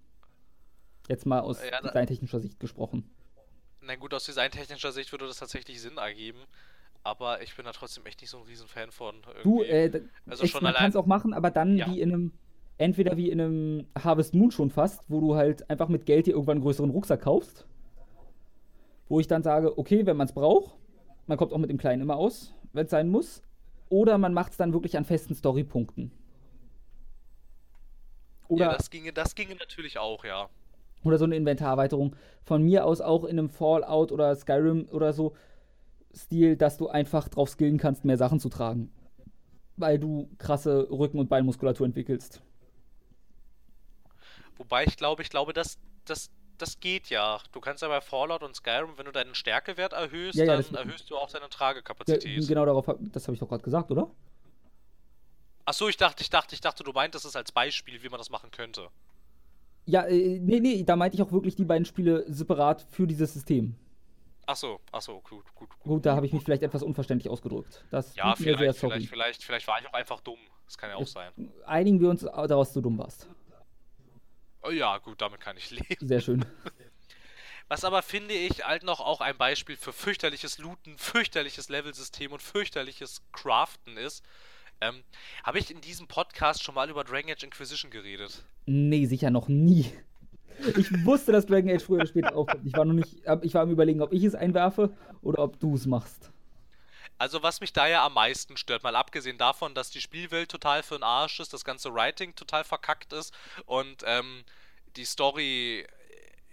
Jetzt mal aus ja, designtechnischer Sicht gesprochen. Na gut, aus designtechnischer Sicht würde das tatsächlich Sinn ergeben. Aber ich bin da trotzdem echt nicht so ein Riesenfan von. Irgendwie. Du, äh, also schon man kann es auch machen, aber dann ja. wie in einem entweder wie in einem Harvest Moon schon fast, wo du halt einfach mit Geld dir irgendwann einen größeren Rucksack kaufst. Wo ich dann sage, okay, wenn man es braucht, man kommt auch mit dem Kleinen immer aus, wenn es sein muss. Oder man macht es dann wirklich an festen Storypunkten. Oder ja, das ginge, das ginge natürlich auch, ja. Oder so eine Inventarerweiterung. Von mir aus auch in einem Fallout oder Skyrim oder so Stil, dass du einfach drauf skillen kannst, mehr Sachen zu tragen. Weil du krasse Rücken- und Beinmuskulatur entwickelst. Wobei ich glaube, ich glaube, dass das das geht ja. Du kannst ja bei Fallout und Skyrim, wenn du deinen Stärkewert erhöhst, ja, ja, dann erhöhst du auch deine Tragekapazität. Ja, genau darauf, das habe ich doch gerade gesagt, oder? Achso, ich dachte, ich dachte, ich dachte, du meintest es als Beispiel, wie man das machen könnte. Ja, äh, nee, nee, da meinte ich auch wirklich die beiden Spiele separat für dieses System. Achso, achso, gut, gut, gut. Gut, da habe ich mich vielleicht etwas unverständlich ausgedrückt. Das ja, vielleicht, vielleicht, vielleicht, vielleicht war ich auch einfach dumm. Das kann ja auch sein. Einigen wir uns daraus, dass du dumm warst. Oh ja, gut, damit kann ich leben. Sehr schön. Was aber finde ich halt noch auch ein Beispiel für fürchterliches Looten, fürchterliches Levelsystem und fürchterliches Craften ist. Ähm, Habe ich in diesem Podcast schon mal über Dragon Age Inquisition geredet? Nee, sicher noch nie. Ich wusste, dass Dragon Age früher oder später aufkommt. Ich war noch nicht, ich war am überlegen, ob ich es einwerfe oder ob du es machst. Also was mich da ja am meisten stört, mal abgesehen davon, dass die Spielwelt total für den Arsch ist, das ganze Writing total verkackt ist und ähm, die Story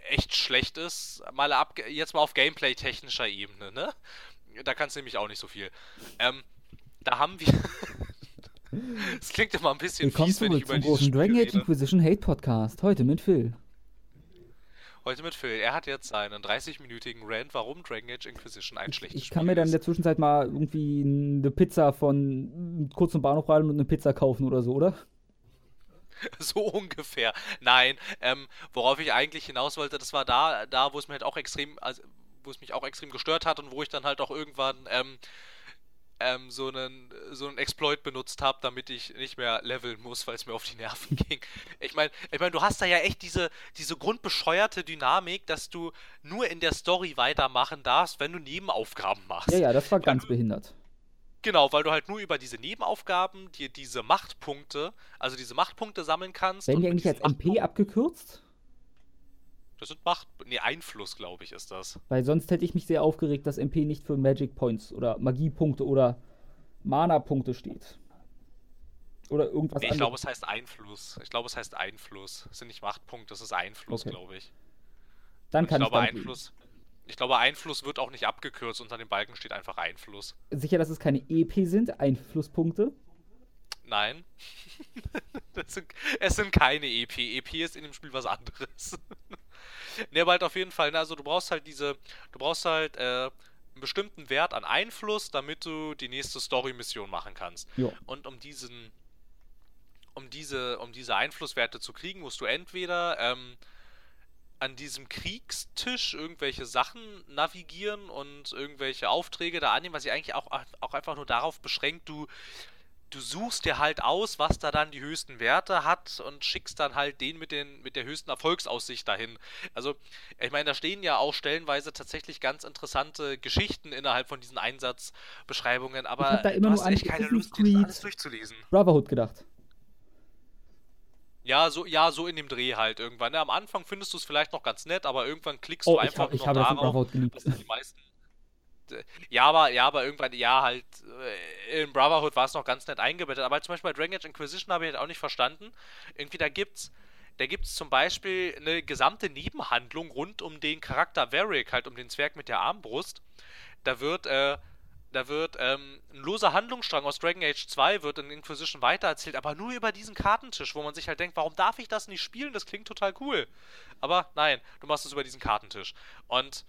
echt schlecht ist, mal ab, jetzt mal auf Gameplay-technischer Ebene, ne? Da kannst du nämlich auch nicht so viel. Ähm, da haben wir. Es klingt immer ein bisschen Willkommen fies, wenn ich über zum großen Dragon Age Inquisition Hate Podcast. Heute mit Phil. Heute mit Phil. Er hat jetzt seinen 30-minütigen Rant, warum Dragon Age Inquisition ein schlechtes Ich kann mir dann in der Zwischenzeit mal irgendwie eine Pizza von kurz zum Bahnhof rein und eine Pizza kaufen oder so, oder? so ungefähr. Nein, ähm, worauf ich eigentlich hinaus wollte, das war da, da wo es mir halt auch extrem, also, wo es mich auch extrem gestört hat und wo ich dann halt auch irgendwann ähm, ähm, so, einen, so einen Exploit benutzt habe, damit ich nicht mehr leveln muss, weil es mir auf die Nerven ging. Ich meine, ich mein, du hast da ja echt diese, diese grundbescheuerte Dynamik, dass du nur in der Story weitermachen darfst, wenn du Nebenaufgaben machst. Ja, ja, das war ganz du, behindert. Genau, weil du halt nur über diese Nebenaufgaben dir diese Machtpunkte, also diese Machtpunkte sammeln kannst. Werden die eigentlich als MP abgekürzt? Das sind Macht. Nee, Einfluss, glaube ich, ist das. Weil sonst hätte ich mich sehr aufgeregt, dass MP nicht für Magic Points oder Magiepunkte oder Mana-Punkte steht. Oder irgendwas nee, ich glaube, es heißt Einfluss. Ich glaube, es heißt Einfluss. Es sind nicht Machtpunkte, es ist Einfluss, okay. glaube ich. Dann Und kann ich glaube, Einfluss. Ich glaube, Einfluss wird auch nicht abgekürzt. Unter dem Balken steht einfach Einfluss. Sicher, dass es keine EP sind, Einflusspunkte? Nein. sind, es sind keine EP. EP ist in dem Spiel was anderes. ne, aber halt auf jeden Fall, ne, also du brauchst halt diese, du brauchst halt äh, einen bestimmten Wert an Einfluss, damit du die nächste Story-Mission machen kannst. Jo. Und um diesen, um diese, um diese Einflusswerte zu kriegen, musst du entweder ähm, an diesem Kriegstisch irgendwelche Sachen navigieren und irgendwelche Aufträge da annehmen, was sich eigentlich auch, auch einfach nur darauf beschränkt, du du suchst dir halt aus, was da dann die höchsten Werte hat und schickst dann halt den mit, den, mit der höchsten Erfolgsaussicht dahin. Also, ich meine, da stehen ja auch stellenweise tatsächlich ganz interessante Geschichten innerhalb von diesen Einsatzbeschreibungen, aber da immer du hast echt keine Lust, das alles durchzulesen. Brotherhood gedacht. Ja, so, ja, so in dem Dreh halt irgendwann. Ne? Am Anfang findest du es vielleicht noch ganz nett, aber irgendwann klickst Oh, du ich, einfach hab, ich nur habe darauf, dass die meisten. Ja, aber, ja, aber irgendwann, ja, halt, äh, in Brotherhood war es noch ganz nett eingebettet. Aber zum Beispiel bei Dragon Age Inquisition habe ich halt auch nicht verstanden. Irgendwie, da gibt's, da gibt's zum Beispiel eine gesamte Nebenhandlung rund um den Charakter Varric, halt um den Zwerg mit der Armbrust. Da wird, äh, da wird ähm, ein loser Handlungsstrang aus Dragon Age 2 wird in Inquisition weitererzählt, aber nur über diesen Kartentisch, wo man sich halt denkt, warum darf ich das nicht spielen? Das klingt total cool. Aber nein, du machst es über diesen Kartentisch. Und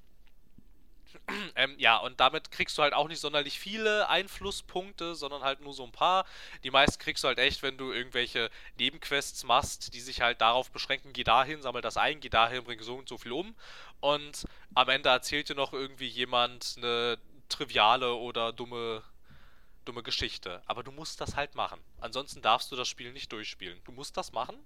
ähm, ja, und damit kriegst du halt auch nicht sonderlich viele Einflusspunkte, sondern halt nur so ein paar. Die meisten kriegst du halt echt, wenn du irgendwelche Nebenquests machst, die sich halt darauf beschränken, geh dahin, sammel das ein, geh dahin, bring so und so viel um. Und am Ende erzählt dir noch irgendwie jemand eine triviale oder dumme, dumme Geschichte. Aber du musst das halt machen. Ansonsten darfst du das Spiel nicht durchspielen. Du musst das machen.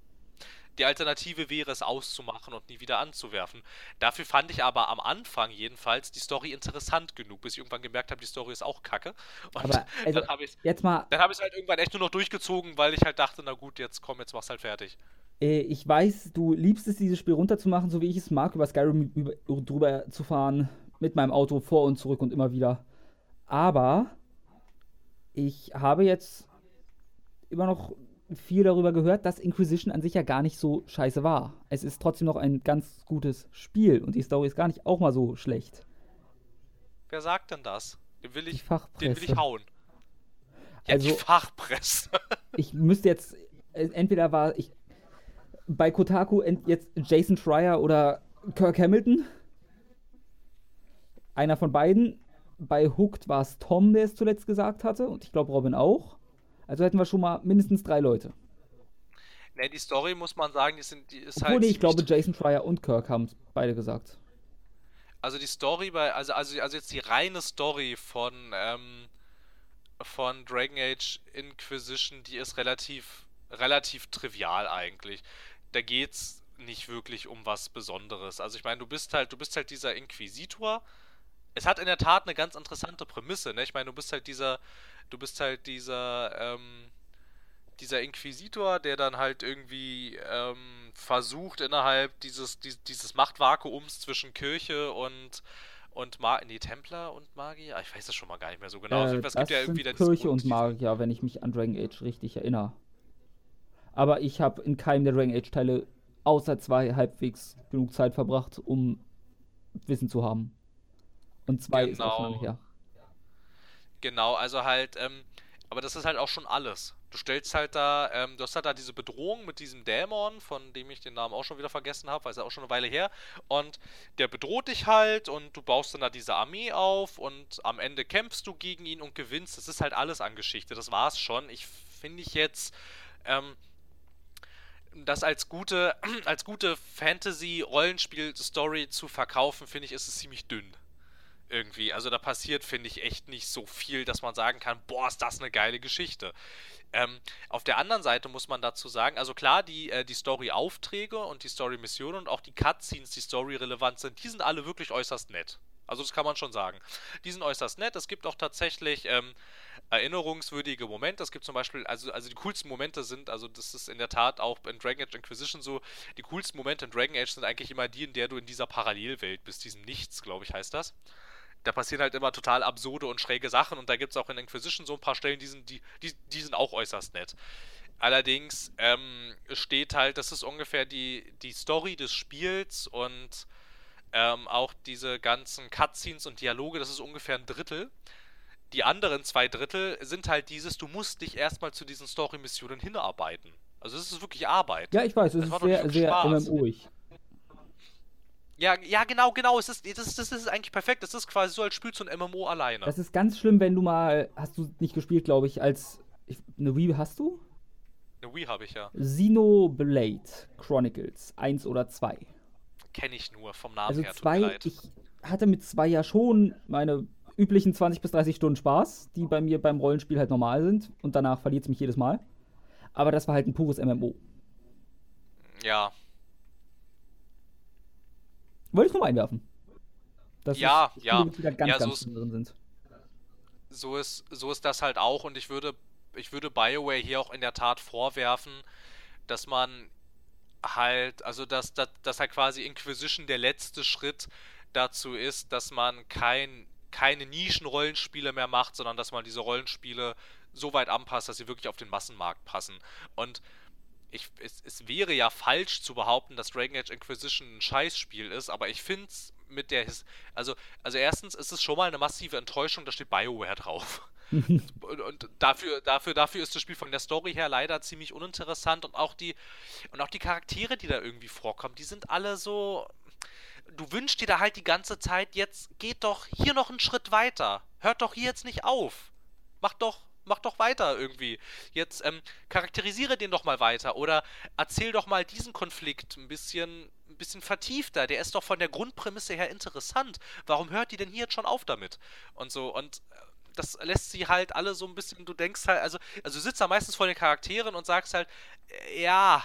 Die Alternative wäre es auszumachen und nie wieder anzuwerfen. Dafür fand ich aber am Anfang jedenfalls die Story interessant genug, bis ich irgendwann gemerkt habe, die Story ist auch kacke. Und Aber also, dann habe ich jetzt mal, dann habe ich es halt irgendwann echt nur noch durchgezogen, weil ich halt dachte, na gut, jetzt komm, jetzt mach's halt fertig. äh, ich weiß, du liebst es, dieses Spiel runterzumachen, so wie ich es mag, über Skyrim über, drüber zu fahren, mit meinem Auto vor und zurück und immer wieder. Aber ich habe jetzt immer noch viel darüber gehört, dass Inquisition an sich ja gar nicht so scheiße war. Es ist trotzdem noch ein ganz gutes Spiel und die Story ist gar nicht auch mal so schlecht. Wer sagt denn das? Den will Die ich, den will ich hauen. Ja, die Also- Fachpresse. Ich müsste jetzt, äh, entweder war ich bei Kotaku jetzt Jason Schreier oder Kirk Hamilton. Einer von beiden. Bei Hooked war es Tom, der es zuletzt gesagt hatte. Und ich glaube Robin auch. Also hätten wir schon mal mindestens drei Leute. ne, die Story muss man sagen, die, sind, die ist Obwohl, halt. nee, ich glaube Jason Schreier und Kirk haben es beide gesagt. Also die Story bei, also, also, also jetzt die reine Story von, ähm, von Dragon Age Inquisition, die ist relativ, relativ trivial eigentlich. Da geht's nicht wirklich um was Besonderes. Also ich meine, du bist halt, du bist halt dieser Inquisitor. Es hat in der Tat eine ganz interessante Prämisse, ne? Ich meine, du bist halt dieser, du bist halt dieser, ähm, dieser Inquisitor, der dann halt irgendwie ähm, versucht, innerhalb dieses, dies, dieses Machtvakuums zwischen Kirche und, und Ma nee, Templer und Magier? Ah, Ich weiß das schon mal gar nicht mehr so genau. Äh, es das gibt ja sind irgendwie diesen Kirche und Magier, wenn ich mich an Dragon Age richtig erinnere. Aber ich habe in keinem der Dragon Age Teile außer zwei halbwegs genug Zeit verbracht, um Wissen zu haben. Und zwei ist auch schon Genau. her. Genau, also halt, ähm, aber das ist halt auch schon alles. Du stellst halt da, ähm, du hast halt da diese Bedrohung mit diesem Dämon, von dem ich den Namen auch schon wieder vergessen habe, weil es ja auch schon eine Weile her. Und der bedroht dich halt und du baust dann da diese Armee auf und am Ende kämpfst du gegen ihn und gewinnst. Das ist halt alles an Geschichte. Das war's schon. Ich finde ich jetzt, ähm, das als gute, als gute Fantasy-Rollenspiel-Story zu verkaufen, finde ich, ist es ziemlich dünn irgendwie. Also da passiert, finde ich, echt nicht so viel, dass man sagen kann, boah, ist das eine geile Geschichte. Ähm, auf der anderen Seite muss man dazu sagen, also klar, die, äh, die Story-Aufträge und die Story-Missionen und auch die Cutscenes, die Story-relevant sind, die sind alle wirklich äußerst nett. Also das kann man schon sagen. Die sind äußerst nett. Es gibt auch tatsächlich ähm, erinnerungswürdige Momente. Es gibt zum Beispiel, also, also die coolsten Momente sind, also das ist in der Tat auch in Dragon Age Inquisition so, die coolsten Momente in Dragon Age sind eigentlich immer die, in der du in dieser Parallelwelt bist, diesem Nichts, glaube ich, heißt das da passieren halt immer total absurde und schräge Sachen und da gibt es auch in Inquisition so ein paar Stellen, die sind, die, die, die sind auch äußerst nett. Allerdings ähm, steht halt, das ist ungefähr die, die Story des Spiels und ähm, auch diese ganzen Cutscenes und Dialoge, das ist ungefähr ein Drittel. Die anderen zwei Drittel sind halt dieses, du musst dich erstmal zu diesen Story-Missionen hinarbeiten. Also es ist wirklich Arbeit. Ja, ich weiß, es Das ist sehr, sehr. MMO-ig. Ja, ja, genau, genau. Es ist, das, ist, das ist eigentlich perfekt. Das ist quasi so, als spielst du ein MMO alleine. Das ist ganz schlimm, wenn du mal, hast du nicht gespielt, glaube ich, als, ich, eine Wii hast du? Eine Wii habe ich ja. Xenoblade Chronicles 1 oder 2. Kenne ich nur vom Namen Also her, zwei, ich hatte mit zwei ja schon meine üblichen 20 bis 30 Stunden Spaß, die bei mir beim Rollenspiel halt normal sind und danach verliert es mich jedes Mal. Aber das war halt ein pures MMO. Ja, Wollte ich nur mal einwerfen. Dass Ja, es ja. Ganz, Ja, so ganz ist- drin sind. so ist, so ist das halt auch und ich würde, ich würde BioWare hier auch in der Tat vorwerfen, dass man halt, also dass, dass, dass halt quasi Inquisition der letzte Schritt dazu ist, dass man kein, keine Nischen-Rollenspiele mehr macht, sondern dass man diese Rollenspiele so weit anpasst, dass sie wirklich auf den Massenmarkt passen. Und ich, es, es wäre ja falsch zu behaupten, dass Dragon Age Inquisition ein Scheißspiel ist, aber ich finde es mit der His also also erstens ist es schon mal eine massive Enttäuschung, da steht BioWare drauf. und, und, dafür dafür dafür ist das Spiel von der Story her leider ziemlich uninteressant und auch die und auch die Charaktere, die da irgendwie vorkommen, die sind alle so du wünschst dir da halt die ganze Zeit jetzt geht doch hier noch einen Schritt weiter. Hört doch hier jetzt nicht auf. Mach doch mach doch weiter irgendwie. Jetzt ähm, charakterisiere den doch mal weiter oder erzähl doch mal diesen Konflikt ein bisschen, ein bisschen vertiefter. Der ist doch von der Grundprämisse her interessant. Warum hört die denn hier jetzt schon auf damit? Und so, und äh, das lässt sie halt alle so ein bisschen, du denkst halt, also, also du sitzt da meistens vor den Charakteren und sagst halt, äh, ja,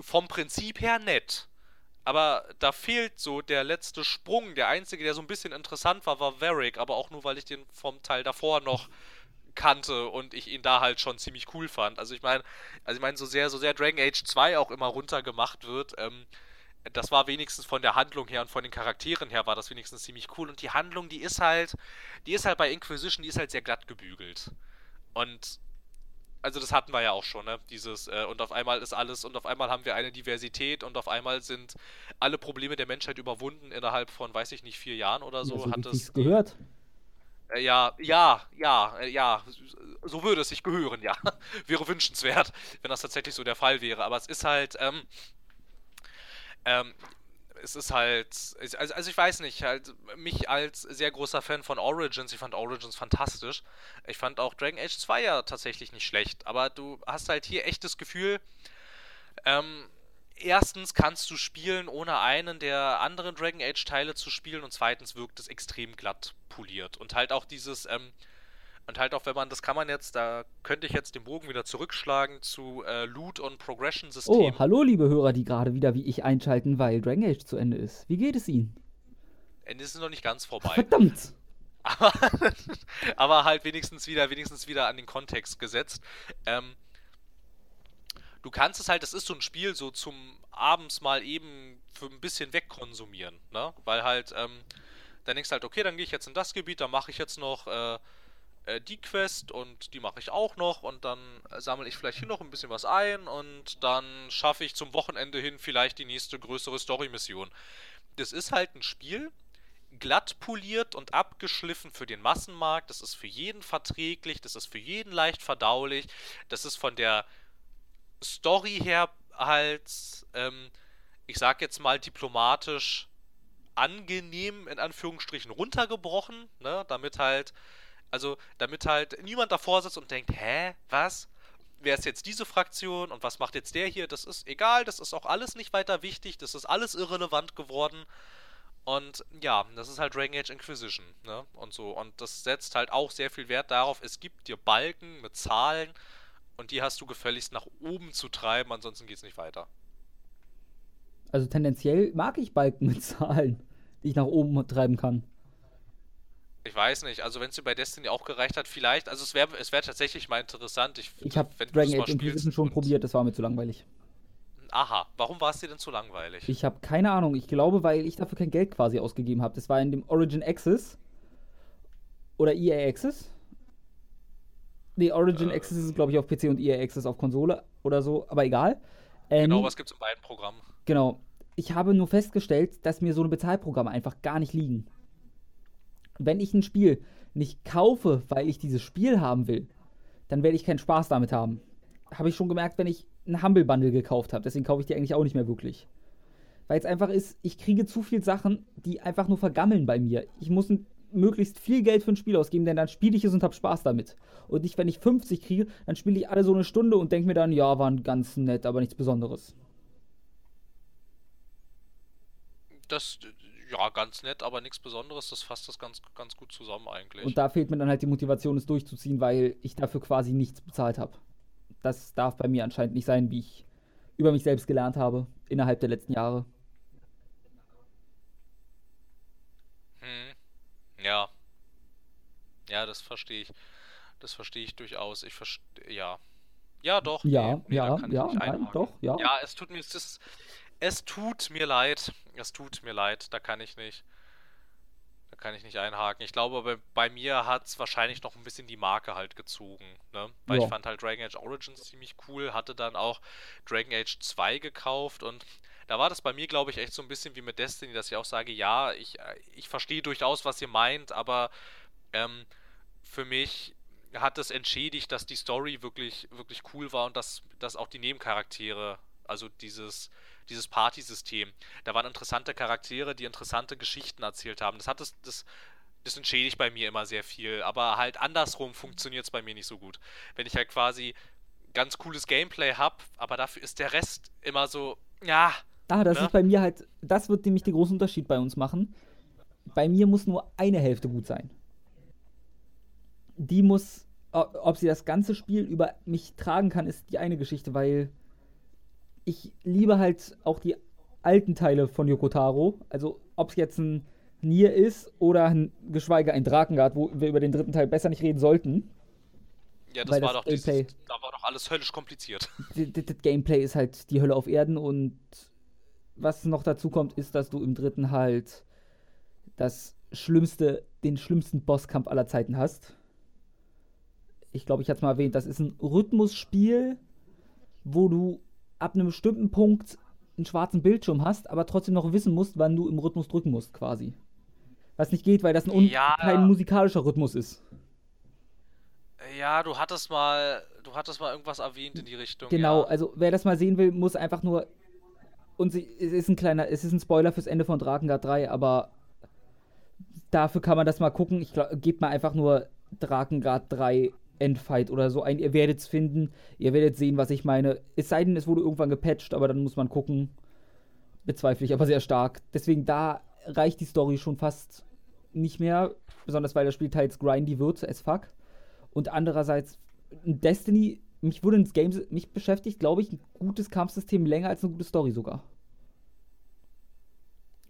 vom Prinzip her nett. Aber da fehlt so der letzte Sprung. Der einzige, der so ein bisschen interessant war, war Varric, aber auch nur, weil ich den vom Teil davor noch kannte und ich ihn da halt schon ziemlich cool fand. Also ich meine, also ich meine, so sehr, so sehr Dragon Age 2 auch immer runtergemacht wird, ähm, das war wenigstens von der Handlung her und von den Charakteren her war das wenigstens ziemlich cool. Und die Handlung, die ist halt, die ist halt bei Inquisition, die ist halt sehr glatt gebügelt. Und also das hatten wir ja auch schon, ne? Dieses, äh, und auf einmal ist alles, und auf einmal haben wir eine Diversität und auf einmal sind alle Probleme der Menschheit überwunden innerhalb von, weiß ich nicht, vier Jahren oder so. Ja, so hat es gehört. Äh, ja, ja, ja, äh, ja, so würde es sich gehören, ja. wäre wünschenswert, wenn das tatsächlich so der Fall wäre. Aber es ist halt, ähm, ähm, es ist halt, also, also ich weiß nicht, halt, mich als sehr großer Fan von Origins, ich fand Origins fantastisch. Ich fand auch Dragon Age 2 ja tatsächlich nicht schlecht, aber du hast halt hier echt das Gefühl, ähm, erstens kannst du spielen, ohne einen der anderen Dragon Age Teile zu spielen und zweitens wirkt es extrem glatt poliert und halt auch dieses ähm, und halt auch wenn man das kann man jetzt, da könnte ich jetzt den Bogen wieder zurückschlagen zu äh, Loot und Progression System. Oh, hallo liebe Hörer, die gerade wieder wie ich einschalten, weil Dragon Age zu Ende ist. Wie geht es Ihnen? Ende ist noch nicht ganz vorbei. Verdammt. Aber, aber halt wenigstens wieder, wenigstens wieder an den Kontext gesetzt. Ähm, du kannst es halt, das ist so ein Spiel, so zum abends mal eben für ein bisschen wegkonsumieren, ne? Weil halt, ähm, dann denkst du halt, okay, dann gehe ich jetzt in das Gebiet, dann mache ich jetzt noch äh, äh, die Quest und die mache ich auch noch und dann sammle ich vielleicht hier noch ein bisschen was ein und dann schaffe ich zum Wochenende hin vielleicht die nächste größere Story-Mission. Das ist halt ein Spiel, glatt poliert und abgeschliffen für den Massenmarkt. Das ist für jeden verträglich, das ist für jeden leicht verdaulich. Das ist von der Story her halt, ähm, ich sag jetzt mal diplomatisch angenehm in Anführungsstrichen runtergebrochen, ne, damit halt, also damit halt niemand davor sitzt und denkt, hä, was? Wer ist jetzt diese Fraktion und was macht jetzt der hier? Das ist egal, das ist auch alles nicht weiter wichtig, das ist alles irrelevant geworden. Und ja, das ist halt Dragon Age Inquisition, ne? Und so. Und das setzt halt auch sehr viel Wert darauf, es gibt dir Balken mit Zahlen und die hast du gefälligst nach oben zu treiben, ansonsten geht es nicht weiter. Also tendenziell mag ich Balken mit Zahlen, die ich nach oben treiben kann. Ich weiß nicht, also wenn es dir bei Destiny auch gereicht hat, vielleicht, also es wäre es wär tatsächlich mal interessant. Ich, ich habe Dragon Age Inquisition schon probiert, das war mir zu langweilig. Aha, warum war es dir denn zu langweilig? Ich habe keine Ahnung, ich glaube, weil ich dafür kein Geld quasi ausgegeben habe. Das war in dem Origin Access oder EA Access. Nee, Origin äh, Access ist, glaube ich, auf PC und EA Access auf Konsole oder so, aber egal. Ähm, genau, was gibt es in beiden Programmen? Genau. Ich habe nur festgestellt, dass mir so eine Bezahlprogramme einfach gar nicht liegen. Wenn ich ein Spiel nicht kaufe, weil ich dieses Spiel haben will, dann werde ich keinen Spaß damit haben. Habe ich schon gemerkt, wenn ich einen Humble Bundle gekauft habe. Deswegen kaufe ich die eigentlich auch nicht mehr wirklich. Weil es einfach ist, ich kriege zu viel Sachen, die einfach nur vergammeln bei mir. Ich muss ein möglichst viel Geld für ein Spiel ausgeben, denn dann spiele ich es und habe Spaß damit. Und nicht, wenn ich 50 kriege, dann spiele ich alle so eine Stunde und denke mir dann, ja, waren ganz nett, aber nichts Besonderes. Das, ja, ganz nett, aber nichts Besonderes, das fasst das ganz, ganz gut zusammen eigentlich. Und da fehlt mir dann halt die Motivation, es durchzuziehen, weil ich dafür quasi nichts bezahlt habe. Das darf bei mir anscheinend nicht sein, wie ich über mich selbst gelernt habe innerhalb der letzten Jahre. Ja. Ja, das verstehe ich. Das verstehe ich durchaus. Ich verstehe, ja. Ja, doch. Ja, nee, nee, ja, ja, nein, doch, ja. Ja, es tut mir, es, ist, es tut mir leid. Es tut mir leid, da kann ich nicht. Da kann ich nicht einhaken. Ich glaube, bei, bei mir hat es wahrscheinlich noch ein bisschen die Marke halt gezogen. Ne? Weil ja. ich fand halt Dragon Age Origins ziemlich cool, hatte dann auch Dragon Age 2 gekauft und da war das bei mir, glaube ich, echt so ein bisschen wie mit Destiny, dass ich auch sage, ja, ich, äh, ich verstehe durchaus, was ihr meint, aber ähm, für mich hat es entschädigt, dass die Story wirklich, wirklich cool war und dass, dass auch die Nebencharaktere, also dieses, dieses Partysystem, da waren interessante Charaktere, die interessante Geschichten erzählt haben. Das hat es, das, das entschädigt bei mir immer sehr viel, aber halt andersrum funktioniert es bei mir nicht so gut. Wenn ich halt quasi ganz cooles Gameplay habe, aber dafür ist der Rest immer so, ja, Ah, das ne? ist bei mir halt, das wird nämlich den großen Unterschied bei uns machen. Bei mir muss nur eine Hälfte gut sein. Die muss, ob sie das ganze Spiel über mich tragen kann, ist die eine Geschichte, weil ich liebe halt auch die alten Teile von Yokotaro. Also, ob es jetzt ein Nier ist oder ein, geschweige ein Drakengard, wo wir über den dritten Teil besser nicht reden sollten. Ja, das war das doch Gameplay, dieses, da war doch alles höllisch kompliziert. Das Gameplay ist halt die Hölle auf Erden und was noch dazu kommt, ist, dass du im dritten halt das schlimmste, den schlimmsten Bosskampf aller Zeiten hast. Ich glaube, ich hatte es mal erwähnt, das ist ein Rhythmusspiel, wo du ab einem bestimmten Punkt einen schwarzen Bildschirm hast, aber trotzdem noch wissen musst, wann du im Rhythmus drücken musst, quasi. Was nicht geht, weil das ein ja. kein musikalischer Rhythmus ist. Ja, du hattest mal, du hattest mal irgendwas erwähnt in die Richtung. Genau, ja. also wer das mal sehen will, muss einfach nur und sie, es ist ein kleiner, es ist ein Spoiler fürs Ende von Drakengard 3, aber dafür kann man das mal gucken. Ich gebe mal einfach nur Drakengard 3 Endfight oder so ein. Ihr werdet es finden, ihr werdet sehen, was ich meine. Es sei denn, es wurde irgendwann gepatcht, aber dann muss man gucken. Bezweifle ich aber sehr stark. Deswegen da reicht die Story schon fast nicht mehr, besonders weil das Spiel teils grindy wird, as fuck. Und andererseits, Destiny mich wurde ins Game, mich beschäftigt, glaube ich, ein gutes Kampfsystem länger als eine gute Story sogar.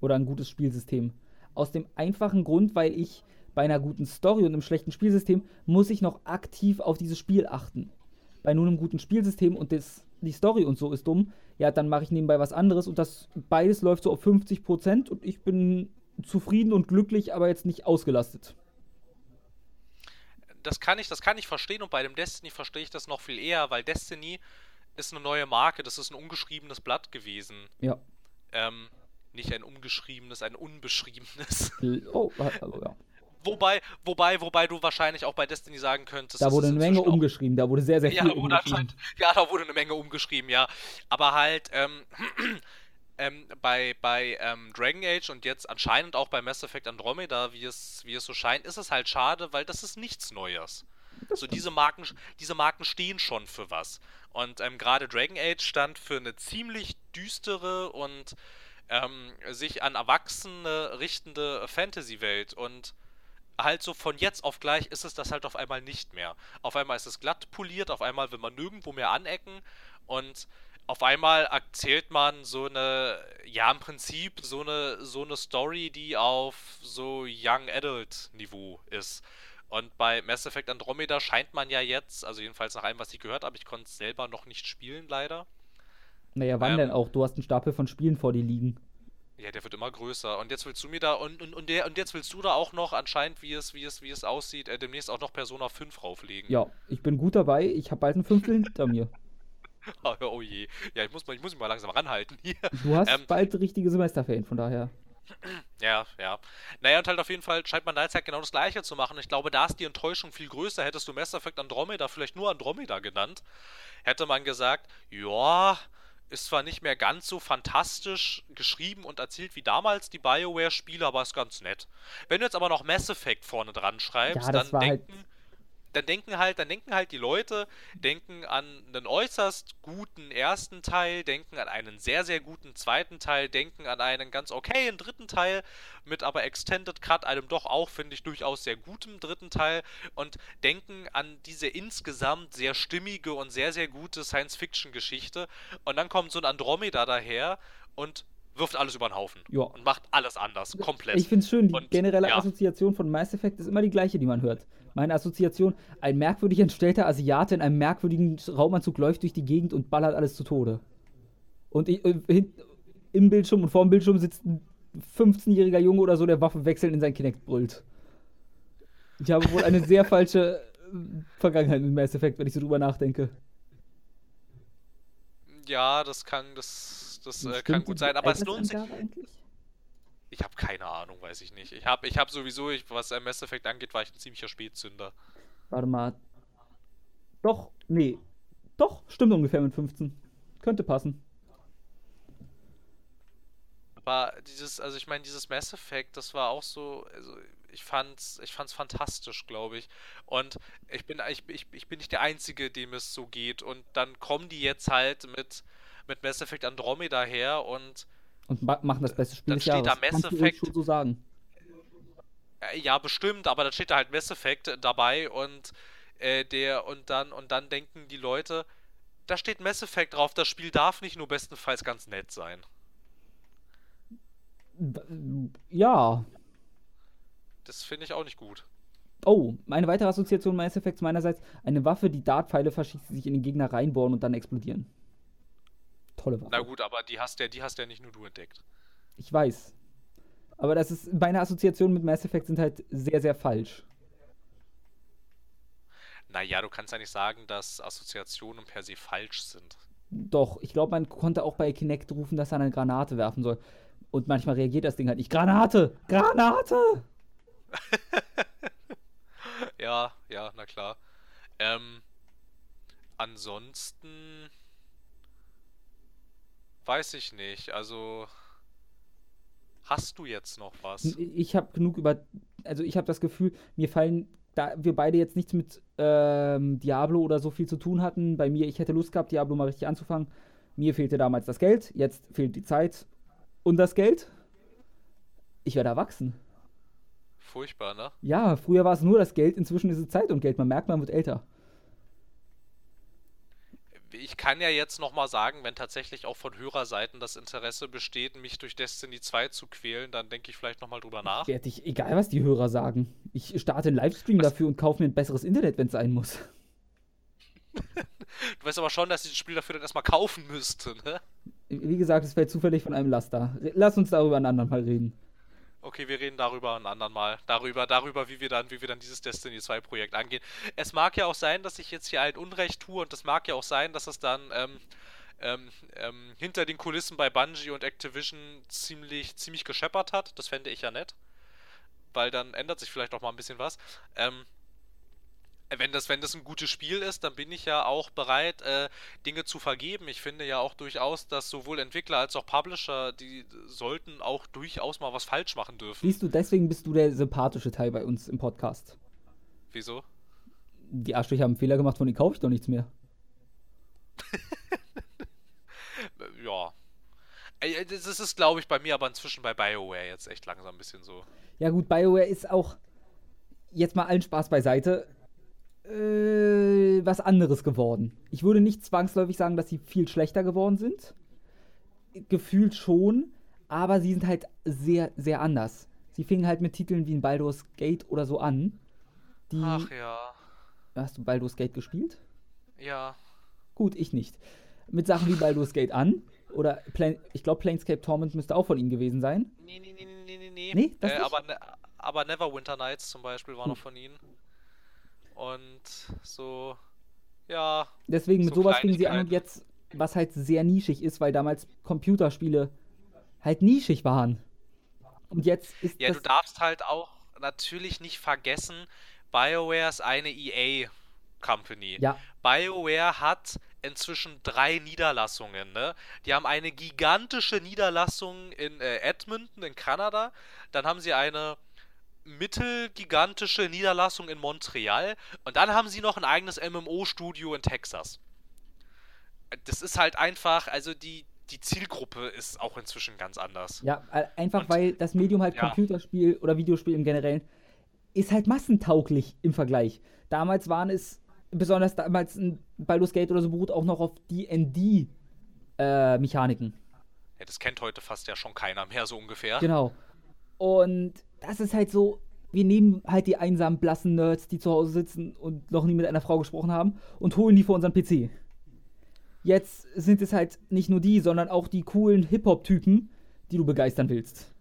Oder ein gutes Spielsystem. Aus dem einfachen Grund, weil ich bei einer guten Story und einem schlechten Spielsystem muss ich noch aktiv auf dieses Spiel achten. Bei nur einem guten Spielsystem und das, die Story und so ist dumm, ja, dann mache ich nebenbei was anderes und das beides läuft so auf 50% und ich bin zufrieden und glücklich, aber jetzt nicht ausgelastet das kann ich, das kann ich verstehen und bei dem Destiny verstehe ich das noch viel eher, weil Destiny ist eine neue Marke, das ist ein ungeschriebenes Blatt gewesen. Ja. Ähm, nicht ein ungeschriebenes, ein unbeschriebenes. Oh, also, ja. Wobei, wobei, wobei du wahrscheinlich auch bei Destiny sagen könntest. Da wurde eine Menge umgeschrieben, da wurde sehr, sehr viel ja, umgeschrieben. Ja, da wurde eine Menge umgeschrieben, ja. Aber halt, ähm, ähm, bei, bei ähm, Dragon Age und jetzt anscheinend auch bei Mass Effect Andromeda, wie es, wie es so scheint, ist es halt schade, weil das ist nichts Neues. So diese Marken, diese Marken stehen schon für was. Und ähm, gerade Dragon Age stand für eine ziemlich düstere und ähm, sich an Erwachsene richtende Fantasy-Welt. Und halt so von jetzt auf gleich ist es das halt auf einmal nicht mehr. Auf einmal ist es glatt poliert, auf einmal will man nirgendwo mehr anecken und auf einmal erzählt man so eine, ja im Prinzip so eine, so eine Story, die auf so Young Adult Niveau ist. Und bei Mass Effect Andromeda scheint man ja jetzt, also jedenfalls nach allem, was ich gehört habe, ich konnte es selber noch nicht spielen, leider. Naja, wann ähm, denn auch? Du hast einen Stapel von Spielen vor dir liegen. Ja, der wird immer größer. Und jetzt willst du mir da, und, und, und, der, und jetzt willst du da auch noch anscheinend, wie es, wie es, wie es aussieht, äh, demnächst auch noch Persona 5 rauflegen. Ja, ich bin gut dabei. Ich habe bald ein Fünftel hinter mir. Oh, oh, je. Ja, ich muss, ich muss mich mal langsam ranhalten hier. Du hast ähm, bald richtige Semesterferien, von daher. Ja, ja. Naja, und halt auf jeden Fall scheint man da jetzt halt genau das Gleiche zu machen. Ich glaube, da ist die Enttäuschung viel größer. Hättest du Mass Effect Andromeda vielleicht nur Andromeda genannt, hätte man gesagt, ja, ist zwar nicht mehr ganz so fantastisch geschrieben und erzählt wie damals die BioWare-Spiele, aber ist ganz nett. Wenn du jetzt aber noch Mass Effect vorne dran schreibst, ja, dann denken... Halt dann denken halt, dann denken halt die Leute, denken an einen äußerst guten ersten Teil, denken an einen sehr, sehr guten zweiten Teil, denken an einen ganz okayen dritten Teil mit aber Extended Cut, einem doch auch, finde ich, durchaus sehr gutem dritten Teil und denken an diese insgesamt sehr stimmige und sehr, sehr gute Science-Fiction-Geschichte und dann kommt so ein Andromeda daher und wirft alles über den Haufen Ja. und macht alles anders, komplett. Ich finde es schön, die Und, generelle ja. Assoziation von Mass Effect ist immer die gleiche, die man hört. Meine Assoziation, ein merkwürdig entstellter Asiate in einem merkwürdigen Raumanzug läuft durch die Gegend und ballert alles zu Tode. Und ich, äh, im Bildschirm und vor dem Bildschirm sitzt ein 15-jähriger Junge oder so, der Waffe wechseln in sein Kinect brüllt. Ich habe wohl eine sehr falsche äh, Vergangenheit mit Mass Effect, wenn ich so drüber nachdenke. ja, das kann, das, das äh, kann gut sein, aber es lohnt sich. Eigentlich? Ich habe keine Ahnung, weiß ich nicht. Ich habe ich hab sowieso, ich, was Mass Effect angeht, war ich ein ziemlicher Spätzünder. Warte mal. Doch, nee. Doch, stimmt ungefähr mit 15. Könnte passen. Aber dieses, also ich meine, dieses Mass Effect, das war auch so, also ich fand's, ich fand's fantastisch, glaube ich. Und ich bin, ich, ich, ich bin nicht der Einzige, dem es so geht. Und dann kommen die jetzt halt mit, mit Mass Effect Andromeda her und Und ma machen das beste Spiel Dann des steht da Jahres. Mass Kannst du ruhig Effect. schon so sagen. Äh, Ja, bestimmt, aber dann steht da halt Mass Effect dabei und äh, der und dann und dann denken die Leute, da steht Mass Effect drauf, das Spiel darf nicht nur bestenfalls ganz nett sein. Ja. Das finde ich auch nicht gut. Oh, meine weitere Assoziation Mass Effects meinerseits: eine Waffe, die Dartpfeile verschießt, die sich in den Gegner reinbohren und dann explodieren. Tolle Waffe. Na gut, aber die hast ja, die hast ja nicht nur du entdeckt. Ich weiß. Aber das ist, meine Assoziationen mit Mass Effect sind halt sehr, sehr falsch. Naja, du kannst ja nicht sagen, dass Assoziationen per se falsch sind. Doch, ich glaube, man konnte auch bei Kinect rufen, dass er eine Granate werfen soll. Und manchmal reagiert das Ding halt nicht. Granate! Granate! Ja, ja, na klar. Ähm, ansonsten weiß ich nicht. Also hast du jetzt noch was? Ich habe genug über. Also, ich habe das Gefühl, mir fallen, da wir beide jetzt nichts mit ähm, Diablo oder so viel zu tun hatten, bei mir, ich hätte Lust gehabt, Diablo mal richtig anzufangen. Mir fehlte damals das Geld, jetzt fehlt die Zeit und das Geld. Ich werde erwachsen. Furchtbar, ne? Ja, früher war es nur das Geld, inzwischen ist es Zeit und Geld. Man merkt, man wird älter. Ich kann ja jetzt nochmal sagen, wenn tatsächlich auch von Hörerseiten das Interesse besteht, mich durch Destiny 2 zu quälen, dann denke ich vielleicht nochmal drüber nach. Werde ich, egal was die Hörer sagen. Ich starte einen Livestream Was? dafür und kaufe mir ein besseres Internet, wenn es sein muss. Du weißt aber schon, dass ich das Spiel dafür dann erstmal kaufen müsste, ne? Wie gesagt, es fällt zufällig von einem Laster. Lass uns darüber ein anderen Mal reden. Okay, wir reden darüber ein andermal. Darüber, darüber, wie wir dann, wie wir dann dieses Destiny 2 Projekt angehen. Es mag ja auch sein, dass ich jetzt hier halt Unrecht tue und es mag ja auch sein, dass es dann ähm, ähm, ähm, hinter den Kulissen bei Bungie und Activision ziemlich, ziemlich gescheppert hat. Das fände ich ja nett. Weil dann ändert sich vielleicht auch mal ein bisschen was. Ähm, wenn das, wenn das ein gutes Spiel ist, dann bin ich ja auch bereit, äh, Dinge zu vergeben. Ich finde ja auch durchaus, dass sowohl Entwickler als auch Publisher, die sollten auch durchaus mal was falsch machen dürfen. Siehst du, deswegen bist du der sympathische Teil bei uns im Podcast. Wieso? Die Arschlöcher haben einen Fehler gemacht, von denen kaufe ich doch nichts mehr. Ja. Das ist glaube ich, bei mir aber inzwischen bei BioWare jetzt echt langsam ein bisschen so. Ja gut, BioWare ist auch, jetzt mal allen Spaß beiseite, äh, was anderes geworden. Ich würde nicht zwangsläufig sagen, dass sie viel schlechter geworden sind. Gefühlt schon, aber sie sind halt sehr, sehr anders. Sie fingen halt mit Titeln wie ein Baldur's Gate oder so an. Die, Ach ja. Hast du Baldur's Gate gespielt? Ja. Gut, ich nicht. Mit Sachen wie Baldur's Gate an. Oder Plan ich glaube, Planescape Torment müsste auch von ihnen gewesen sein. Nee, nee, nee, nee, nee, nee, nee. Das äh, nicht? aber, ne, aber Neverwinter Nights zum Beispiel war Hm. noch von ihnen. Und so, ja. Deswegen mit So sowas fingen sie an und jetzt, was halt sehr nischig ist, weil damals Computerspiele halt nischig waren. Und jetzt ist Ja, du darfst halt auch natürlich nicht vergessen, BioWare ist eine EA-Company. Ja, BioWare hat inzwischen drei Niederlassungen. Ne? Die haben eine gigantische Niederlassung in äh, Edmonton in Kanada. Dann haben sie eine mittelgigantische Niederlassung in Montreal. Und dann haben sie noch ein eigenes MMO-Studio in Texas. Das ist halt einfach, also die, die Zielgruppe ist auch inzwischen ganz anders. ja, äh, einfach Und- weil das Medium halt ja. Computerspiel oder Videospiel im Generellen ist halt massentauglich im Vergleich. Damals waren es, besonders damals ein Baldur's Gate oder so beruht auch noch auf D&D äh. Ja, das kennt heute fast ja schon keiner mehr, so ungefähr. Genau. Und das ist halt so, wir nehmen halt die einsamen, blassen Nerds, die zu Hause sitzen und noch nie mit einer Frau gesprochen haben, und holen die vor unseren PC. Jetzt sind es halt nicht nur die, sondern auch die coolen Hip-Hop-Typen, die du begeistern willst.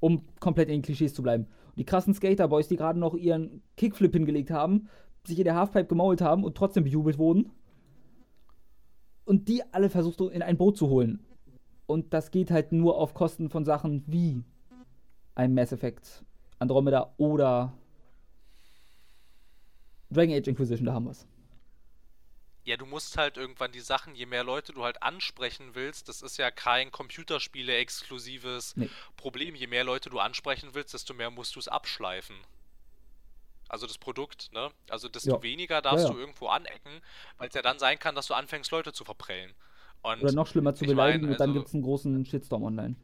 Um komplett in den Klischees zu bleiben. Und die krassen Skaterboys, die gerade noch ihren Kickflip hingelegt haben, sich in der Halfpipe gemault haben und trotzdem bejubelt wurden. Und die alle versuchst du in ein Boot zu holen. Und das geht halt nur auf Kosten von Sachen wie ein Mass Effect Andromeda oder Dragon Age Inquisition, da haben wir's. Ja, du musst halt irgendwann die Sachen, je mehr Leute du halt ansprechen willst, das ist ja kein Computerspiele-exklusives nee. Problem. Je mehr Leute du ansprechen willst, desto mehr musst du es abschleifen. Also das Produkt, ne? Also desto ja. weniger darfst ja, ja. du irgendwo anecken, weil es ja dann sein kann, dass du anfängst, Leute zu verprellen. Und Oder noch schlimmer zu beleidigen mein, also, und dann also gibt es einen großen Shitstorm online.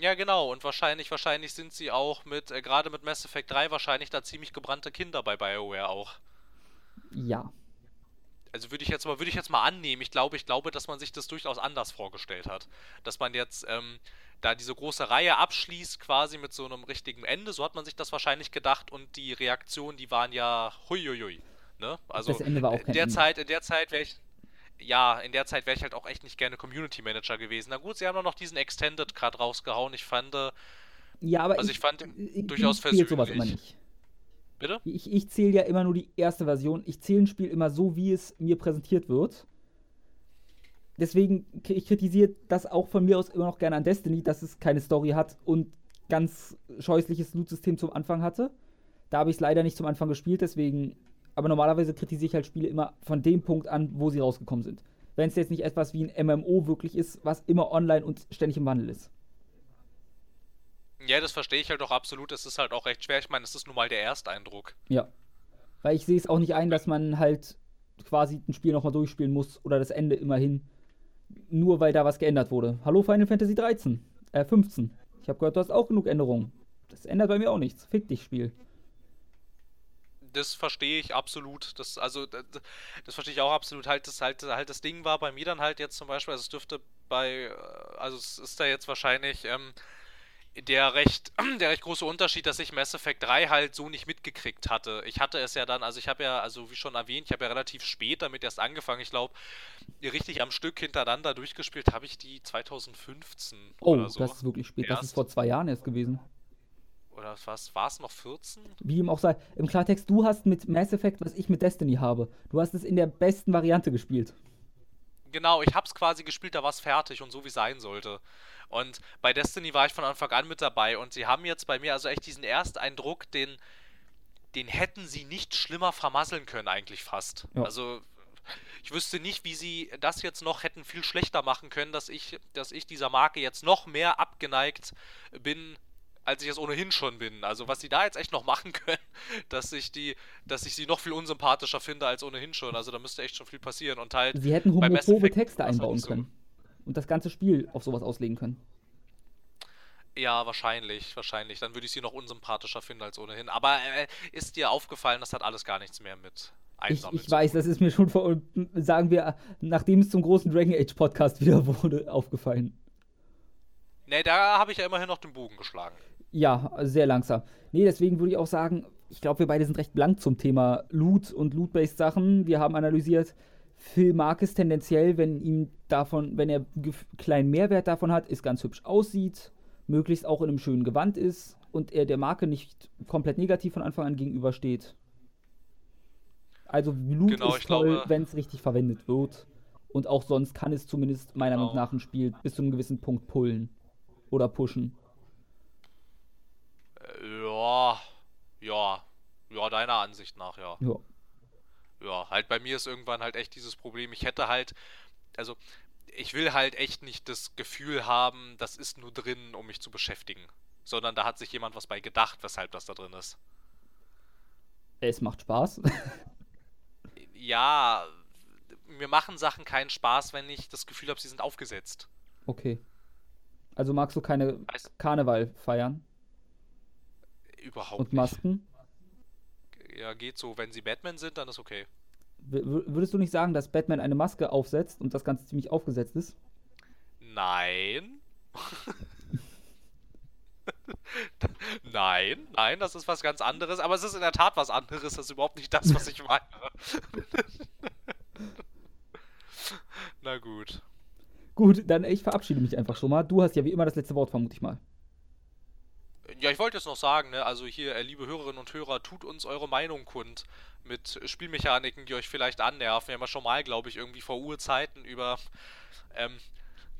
Ja, genau. Und wahrscheinlich, wahrscheinlich sind sie auch mit, äh, gerade mit Mass Effect 3, wahrscheinlich da ziemlich gebrannte Kinder bei BioWare auch. Ja. Also würde ich jetzt mal, würde ich jetzt mal annehmen. Ich glaube, ich glaube, dass man sich das durchaus anders vorgestellt hat. Dass man jetzt ähm, da diese große Reihe abschließt, quasi mit so einem richtigen Ende. So hat man sich das wahrscheinlich gedacht. Und die Reaktionen, die waren ja huiuiui. Ne? Also das Ende war auch kein in der Ende. Zeit, in der Zeit wäre ich ja, in der Zeit wäre ich halt auch echt nicht gerne Community Manager gewesen. Na gut, sie haben doch noch diesen Extended Cut rausgehauen. Ich fand, äh, ja, aber also ich, ich fand ich, durchaus ich versöhnlich. sowas immer nicht. Bitte? Ich, ich zähle ja immer nur die erste Version. Ich zähle ein Spiel immer so, wie es mir präsentiert wird. Deswegen, ich kritisiere das auch von mir aus immer noch gerne an Destiny, dass es keine Story hat und ganz scheußliches Loot-System zum Anfang hatte. Da habe ich es leider nicht zum Anfang gespielt, deswegen aber normalerweise kritisiere ich halt Spiele immer von dem Punkt an, wo sie rausgekommen sind. Wenn es jetzt nicht etwas wie ein MMO wirklich ist, was immer online und ständig im Wandel ist. Ja, das verstehe ich halt auch absolut. Es ist halt auch recht schwer. Ich meine, es ist nun mal der Ersteindruck. Ja. Weil ich sehe es auch nicht ein, dass man halt quasi ein Spiel nochmal durchspielen muss oder das Ende immerhin. Nur weil da was geändert wurde. Hallo Final Fantasy 13. Äh, 15. Ich habe gehört, du hast auch genug Änderungen. Das ändert bei mir auch nichts. Fick dich, Spiel das verstehe ich absolut. Das, also, das, das verstehe ich auch absolut. Halt das, halt, halt das Ding war bei mir dann halt jetzt zum Beispiel, also es dürfte bei, äh, also es ist da jetzt wahrscheinlich ähm, der recht, der recht große Unterschied, dass ich Mass Effect 3 halt so nicht mitgekriegt hatte. Ich hatte es ja dann, also ich habe ja, also wie schon erwähnt, ich habe ja relativ spät damit erst angefangen. Ich glaube, richtig am Stück hintereinander durchgespielt habe ich die 2015 oh, so. das ist wirklich spät. Erst. Das ist vor zwei Jahren erst gewesen. Oder was war es noch 14? Wie ihm auch sei. Im Klartext, du hast mit Mass Effect, was ich mit Destiny habe. Du hast es in der besten Variante gespielt. Genau, ich hab's quasi gespielt, da war es fertig und so wie sein sollte. Und bei Destiny war ich von Anfang an mit dabei und sie haben jetzt bei mir also echt diesen Ersteindruck, den, den hätten sie nicht schlimmer vermasseln können, eigentlich fast. Ja. Also ich wüsste nicht, wie sie das jetzt noch hätten viel schlechter machen können, dass ich, dass ich dieser Marke jetzt noch mehr abgeneigt bin, als ich es ohnehin schon bin. Also was sie da jetzt echt noch machen können, dass ich die, dass ich sie noch viel unsympathischer finde als ohnehin schon. Also da müsste echt schon viel passieren. Und halt. Sie hätten homophobe Texte einbauen so können. Und das ganze Spiel auf sowas auslegen können. Ja, wahrscheinlich, wahrscheinlich. Dann würde ich sie noch unsympathischer finden als ohnehin. Aber äh, ist dir aufgefallen, das hat alles gar nichts mehr mit Ich, ich weiß, das ist mir schon vor, sagen wir, nachdem es zum großen Dragon Age Podcast wieder wurde, aufgefallen. Ne, da habe ich ja immerhin noch den Bogen geschlagen. Ja, sehr langsam. Nee, deswegen würde ich auch sagen, ich glaube, wir beide sind recht blank zum Thema Loot und Loot-based Sachen. Wir haben analysiert, Phil mag es tendenziell, wenn ihm davon, wenn er einen kleinen Mehrwert davon hat, es ganz hübsch aussieht, möglichst auch in einem schönen Gewand ist und er der Marke nicht komplett negativ von Anfang an gegenübersteht. Also Loot genau, ist toll, wenn es richtig verwendet wird. Und auch sonst kann es zumindest meiner genau. Meinung nach ein Spiel bis zu einem gewissen Punkt pullen oder pushen. Ja, ja, ja, deiner Ansicht nach, ja. Ja. Ja, halt bei mir ist irgendwann halt echt dieses Problem. Ich hätte halt, also ich will halt echt nicht das Gefühl haben, das ist nur drin, um mich zu beschäftigen. Sondern da hat sich jemand was bei gedacht, weshalb das da drin ist. Es macht Spaß. ja, mir machen Sachen keinen Spaß, wenn ich das Gefühl habe, sie sind aufgesetzt. Okay. Also magst du keine weißt, Karneval feiern? Überhaupt Und Masken? Nicht. Ja, geht so. Wenn sie Batman sind, dann ist okay. W würdest du nicht sagen, dass Batman eine Maske aufsetzt und das Ganze ziemlich aufgesetzt ist? Nein. nein, nein, das ist was ganz anderes, aber es ist in der Tat was anderes, das ist überhaupt nicht das, was ich meine. Na gut. Gut, dann ich verabschiede mich einfach schon mal. Du hast ja wie immer das letzte Wort, vermute ich mal. Ja, ich wollte jetzt noch sagen, ne, also hier, äh, liebe Hörerinnen und Hörer, tut uns eure Meinung kund mit Spielmechaniken, die euch vielleicht annerven. Wir haben ja schon mal, glaube ich, irgendwie vor Urzeiten über ähm,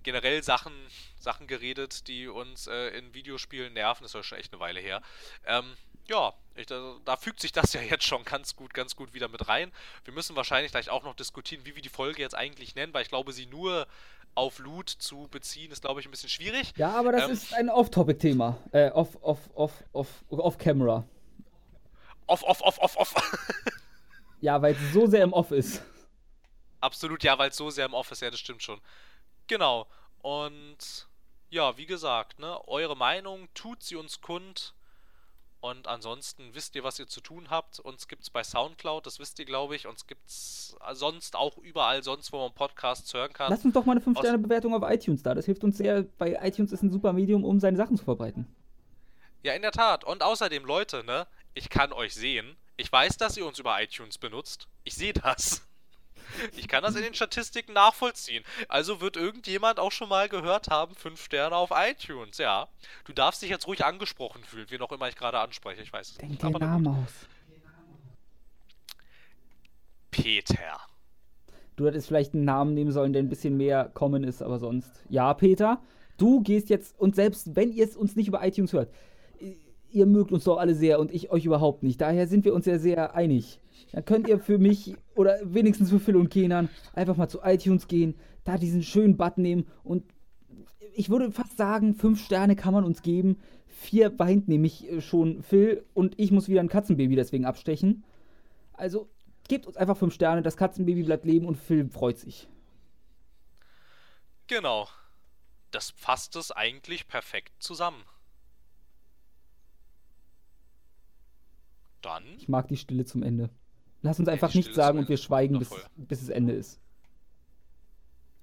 generell Sachen, Sachen geredet, die uns äh, in Videospielen nerven. Das ist ja schon echt eine Weile her. Ähm, ja, ich, da, da, fügt sich das ja jetzt schon ganz gut, ganz gut wieder mit rein. Wir müssen wahrscheinlich gleich auch noch diskutieren, wie wir die Folge jetzt eigentlich nennen, weil ich glaube, sie nur auf Loot zu beziehen, ist, glaube ich, ein bisschen schwierig. Ja, aber das ähm, ist ein Off-Topic-Thema. Äh, off, off, off, off, off Camera. Off, off, off, off, off. ja, weil es so sehr im Off ist. Absolut, ja, weil es so sehr im Off ist, ja, das stimmt schon. Genau. Und ja, wie gesagt, ne, eure Meinung, tut sie uns kund. Und ansonsten wisst ihr, was ihr zu tun habt. Uns gibt es bei Soundcloud, das wisst ihr, glaube ich. Uns gibt es sonst auch überall sonst, wo man Podcasts hören kann. Lass uns doch mal eine 5-Sterne-Bewertung auf iTunes da. Das hilft uns sehr, weil iTunes ist ein super Medium, um seine Sachen zu verbreiten. Ja, in der Tat. Und außerdem, Leute, ne, ich kann euch sehen. Ich weiß, dass ihr uns über iTunes benutzt. Ich sehe das. Ich kann das in den Statistiken nachvollziehen. Also wird irgendjemand auch schon mal gehört haben, 5 Sterne auf iTunes, ja. Du darfst dich jetzt ruhig angesprochen fühlen, wie noch immer ich gerade anspreche, ich weiß es Denk nicht. den Namen aus. Peter. Du hättest vielleicht einen Namen nehmen sollen, der ein bisschen mehr common ist, aber sonst. Ja, Peter, du gehst jetzt, und selbst wenn ihr es uns nicht über iTunes hört, ihr mögt uns doch alle sehr und ich euch überhaupt nicht. Daher sind wir uns ja sehr einig. Dann könnt ihr für mich oder wenigstens für Phil und Kenan einfach mal zu iTunes gehen, da diesen schönen Button nehmen und ich würde fast sagen, fünf Sterne kann man uns geben. Vier weint nämlich äh, schon Phil und ich muss wieder ein Katzenbaby deswegen abstechen. Also gebt uns einfach fünf Sterne, das Katzenbaby bleibt leben und Phil freut sich. Genau. Das fasst es eigentlich perfekt zusammen. Dann. Ich mag die Stille zum Ende. Lass uns einfach nichts sagen und wir schweigen, bis, bis es Ende ist.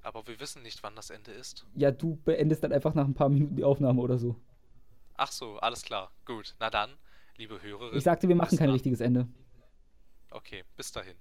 Aber wir wissen nicht, wann das Ende ist. Ja, du beendest dann einfach nach ein paar Minuten die Aufnahme oder so. Ach so, alles klar. Gut. Na dann, liebe Hörerinnen. Ich sagte, wir machen kein richtiges Ende. Okay, bis dahin.